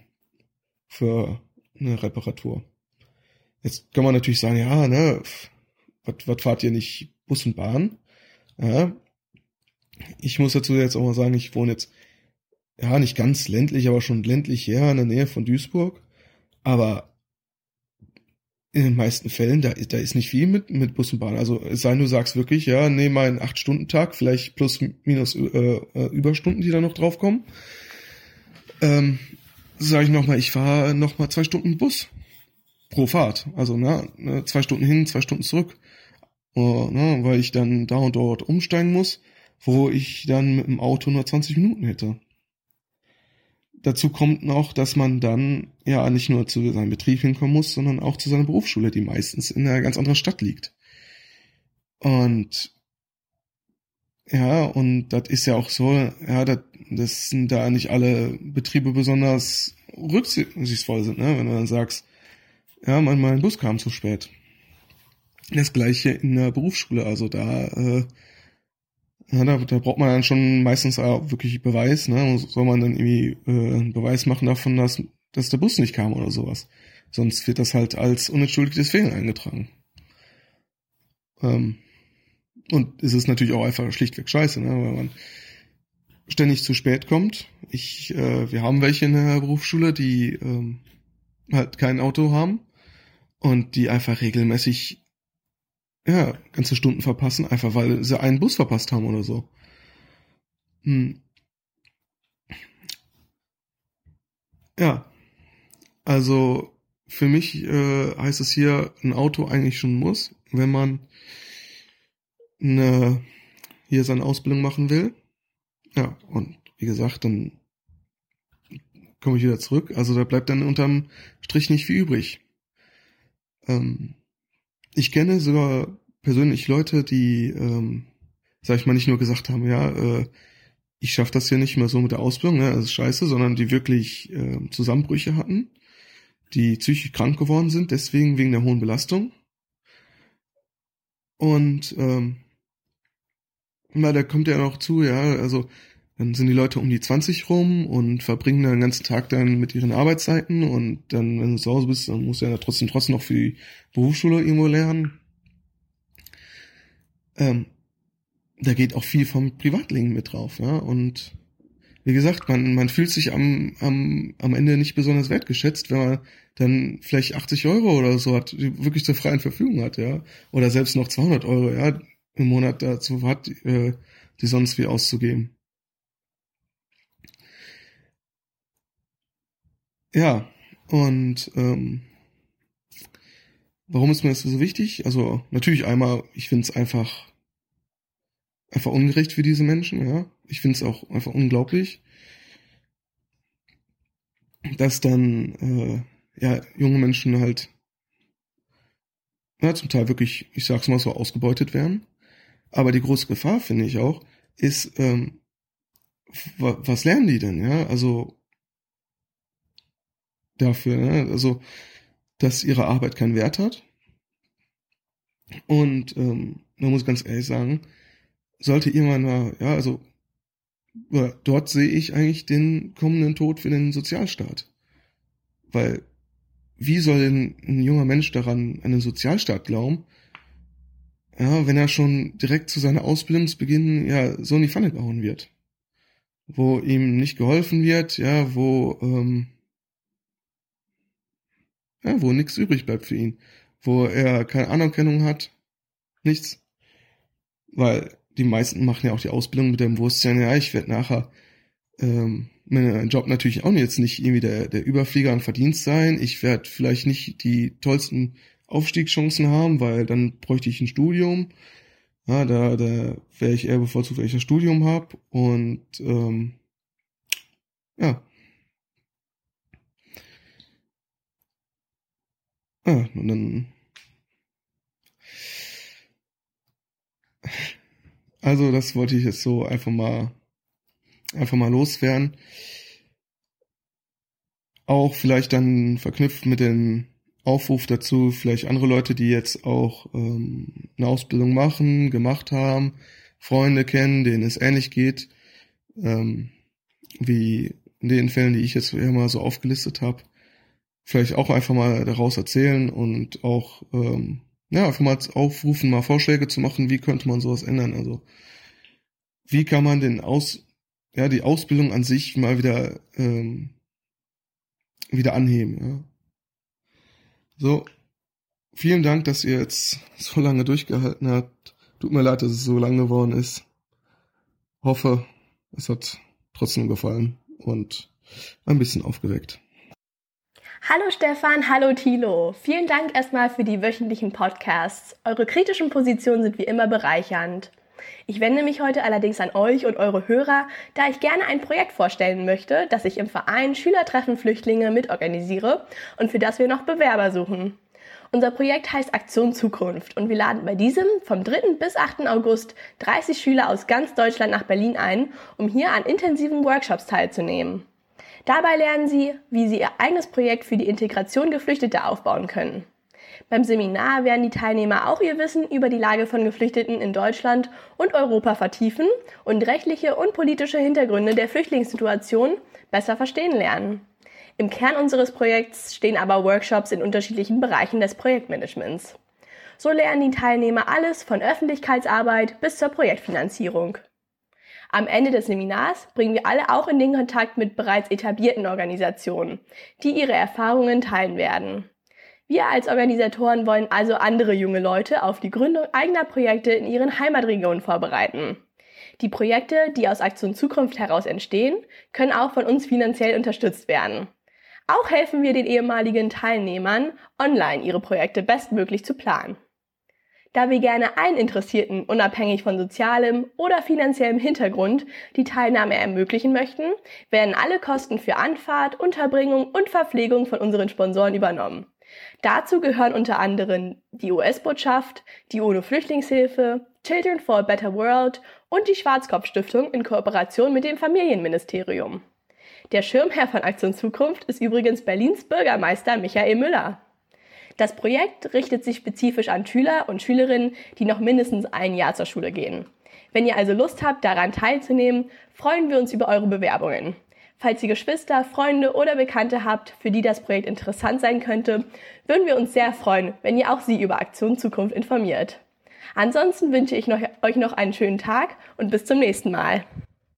Für eine Reparatur. Jetzt kann man natürlich sagen, ja, ne, was, fahrt ihr nicht Bus und Bahn? Ja. Ich muss dazu jetzt auch mal sagen, ich wohne jetzt, ja, nicht ganz ländlich, aber schon ländlich her in der Nähe von Duisburg. Aber in den meisten Fällen, da, da ist nicht viel mit, mit Bus und Bahn. Also es sei denn, du sagst wirklich, ja, nee, mal einen 8-Stunden-Tag, vielleicht plus minus äh, äh, Überstunden, die da noch draufkommen. Ähm, sage ich nochmal, ich fahre nochmal zwei Stunden Bus pro Fahrt. Also ne, ne, zwei Stunden hin, zwei Stunden zurück. Uh, ne, weil ich dann da und dort umsteigen muss, wo ich dann mit dem Auto nur 20 Minuten hätte. Dazu kommt noch, dass man dann ja nicht nur zu seinem Betrieb hinkommen muss, sondern auch zu seiner Berufsschule, die meistens in einer ganz anderen Stadt liegt. Und ja, und das ist ja auch so, ja, das, das sind da nicht alle Betriebe besonders rücksichtsvoll sind, ne? Wenn du dann sagst, ja, mein, mein Bus kam zu spät. Das gleiche in der Berufsschule, also da äh, ja, da, da braucht man dann schon meistens auch wirklich Beweis, ne? Soll man dann irgendwie äh, einen Beweis machen davon, dass, dass der Bus nicht kam oder sowas. Sonst wird das halt als unentschuldigtes Fehlen eingetragen. Ähm, und es ist natürlich auch einfach schlichtweg scheiße, ne? weil man ständig zu spät kommt. Ich, äh, wir haben welche in der Berufsschule, die ähm, halt kein Auto haben und die einfach regelmäßig ja, ganze Stunden verpassen, einfach weil sie einen Bus verpasst haben oder so. Hm. Ja, also für mich äh, heißt es hier, ein Auto eigentlich schon muss, wenn man eine, hier seine Ausbildung machen will. Ja, und wie gesagt, dann komme ich wieder zurück. Also da bleibt dann unterm Strich nicht viel übrig. Ähm, ich kenne sogar persönlich Leute, die, ähm, sag ich mal, nicht nur gesagt haben, ja, äh, ich schaff das hier nicht mehr so mit der Ausbildung, ne, das ist scheiße, sondern die wirklich äh, Zusammenbrüche hatten, die psychisch krank geworden sind, deswegen wegen der hohen Belastung. Und ähm, na, da kommt ja noch zu, ja, also dann sind die Leute um die 20 rum und verbringen dann den ganzen Tag dann mit ihren Arbeitszeiten und dann, wenn du zu Hause bist, dann musst du ja trotzdem trotzdem noch für die Berufsschule irgendwo lernen. Ähm, da geht auch viel vom Privatleben mit drauf, ja. Und wie gesagt, man, man fühlt sich am, am, am Ende nicht besonders wertgeschätzt, wenn man dann vielleicht 80 Euro oder so hat, wirklich zur freien Verfügung hat, ja. Oder selbst noch 200 Euro, ja, im Monat dazu hat, äh, die sonst wie auszugeben. Ja, und ähm, warum ist mir das so wichtig? Also natürlich einmal, ich finde es einfach einfach ungerecht für diese Menschen, ja. Ich finde es auch einfach unglaublich, dass dann äh, ja junge Menschen halt ja, zum Teil wirklich, ich sag's mal so, ausgebeutet werden. Aber die große Gefahr, finde ich auch, ist, ähm, was lernen die denn, ja? Also dafür, ne? also dass ihre Arbeit keinen Wert hat. Und ähm, man muss ganz ehrlich sagen, sollte irgendwann mal, ja, also dort sehe ich eigentlich den kommenden Tod für den Sozialstaat. Weil wie soll denn ein junger Mensch daran an den Sozialstaat glauben, ja, wenn er schon direkt zu seiner Ausbildungsbeginn ja so in die Pfanne gehauen wird, wo ihm nicht geholfen wird, ja, wo ähm, ja, wo nichts übrig bleibt für ihn, wo er keine Anerkennung hat, nichts, weil die meisten machen ja auch die Ausbildung mit dem Bewusstsein, ja, ich werde nachher ähm, mein Job natürlich auch jetzt nicht irgendwie der, der Überflieger an Verdienst sein. Ich werde vielleicht nicht die tollsten Aufstiegschancen haben, weil dann bräuchte ich ein Studium. Ja, da, da wäre ich eher bevorzugt, wenn ich ein Studium habe. Und ähm, ja. Ja, und dann. Also, das wollte ich jetzt so einfach mal einfach mal loswerden. Auch vielleicht dann verknüpft mit dem Aufruf dazu, vielleicht andere Leute, die jetzt auch ähm, eine Ausbildung machen, gemacht haben, Freunde kennen, denen es ähnlich geht, ähm, wie in den Fällen, die ich jetzt mal so aufgelistet habe, vielleicht auch einfach mal daraus erzählen und auch ähm, ja einfach mal aufrufen, mal Vorschläge zu machen, wie könnte man sowas ändern. Also wie kann man den Aus ja, die Ausbildung an sich mal wieder, ähm, wieder anheben. Ja. So, vielen Dank, dass ihr jetzt so lange durchgehalten habt. Tut mir leid, dass es so lang geworden ist. Hoffe, es hat trotzdem gefallen und ein bisschen aufgeweckt. Hallo Stefan, hallo Thilo. Vielen Dank erstmal für die wöchentlichen Podcasts. Eure kritischen Positionen sind wie immer bereichernd. Ich wende mich heute allerdings an euch und eure Hörer, da ich gerne ein Projekt vorstellen möchte, das ich im Verein Schülertreffen Flüchtlinge mitorganisiere und für das wir noch Bewerber suchen. Unser Projekt heißt Aktion Zukunft und wir laden bei diesem vom 3. bis 8. August 30 Schüler aus ganz Deutschland nach Berlin ein, um hier an intensiven Workshops teilzunehmen. Dabei lernen sie, wie sie ihr eigenes Projekt für die Integration Geflüchteter aufbauen können. Beim Seminar werden die Teilnehmer auch ihr Wissen über die Lage von Geflüchteten in Deutschland und Europa vertiefen und rechtliche und politische Hintergründe der Flüchtlingssituation besser verstehen lernen. Im Kern unseres Projekts stehen aber Workshops in unterschiedlichen Bereichen des Projektmanagements. So lernen die Teilnehmer alles von Öffentlichkeitsarbeit bis zur Projektfinanzierung. Am Ende des Seminars bringen wir alle auch in den Kontakt mit bereits etablierten Organisationen, die ihre Erfahrungen teilen werden. Wir als Organisatoren wollen also andere junge Leute auf die Gründung eigener Projekte in ihren Heimatregionen vorbereiten. Die Projekte, die aus Aktion Zukunft heraus entstehen, können auch von uns finanziell unterstützt werden. Auch helfen wir den ehemaligen Teilnehmern, online ihre Projekte bestmöglich zu planen. Da wir gerne allen Interessierten, unabhängig von sozialem oder finanziellem Hintergrund, die Teilnahme ermöglichen möchten, werden alle Kosten für Anfahrt, Unterbringung und Verpflegung von unseren Sponsoren übernommen. Dazu gehören unter anderem die US-Botschaft, die UNO-Flüchtlingshilfe, Children for a Better World und die Schwarzkopf-Stiftung in Kooperation mit dem Familienministerium. Der Schirmherr von Aktion Zukunft ist übrigens Berlins Bürgermeister Michael Müller. Das Projekt richtet sich spezifisch an Schüler und Schülerinnen, die noch mindestens ein Jahr zur Schule gehen. Wenn ihr also Lust habt, daran teilzunehmen, freuen wir uns über eure Bewerbungen. Falls ihr Geschwister, Freunde oder Bekannte habt, für die das Projekt interessant sein könnte, würden wir uns sehr freuen, wenn ihr auch sie über Aktion Zukunft informiert. Ansonsten wünsche ich noch, euch noch einen schönen Tag und bis zum nächsten Mal.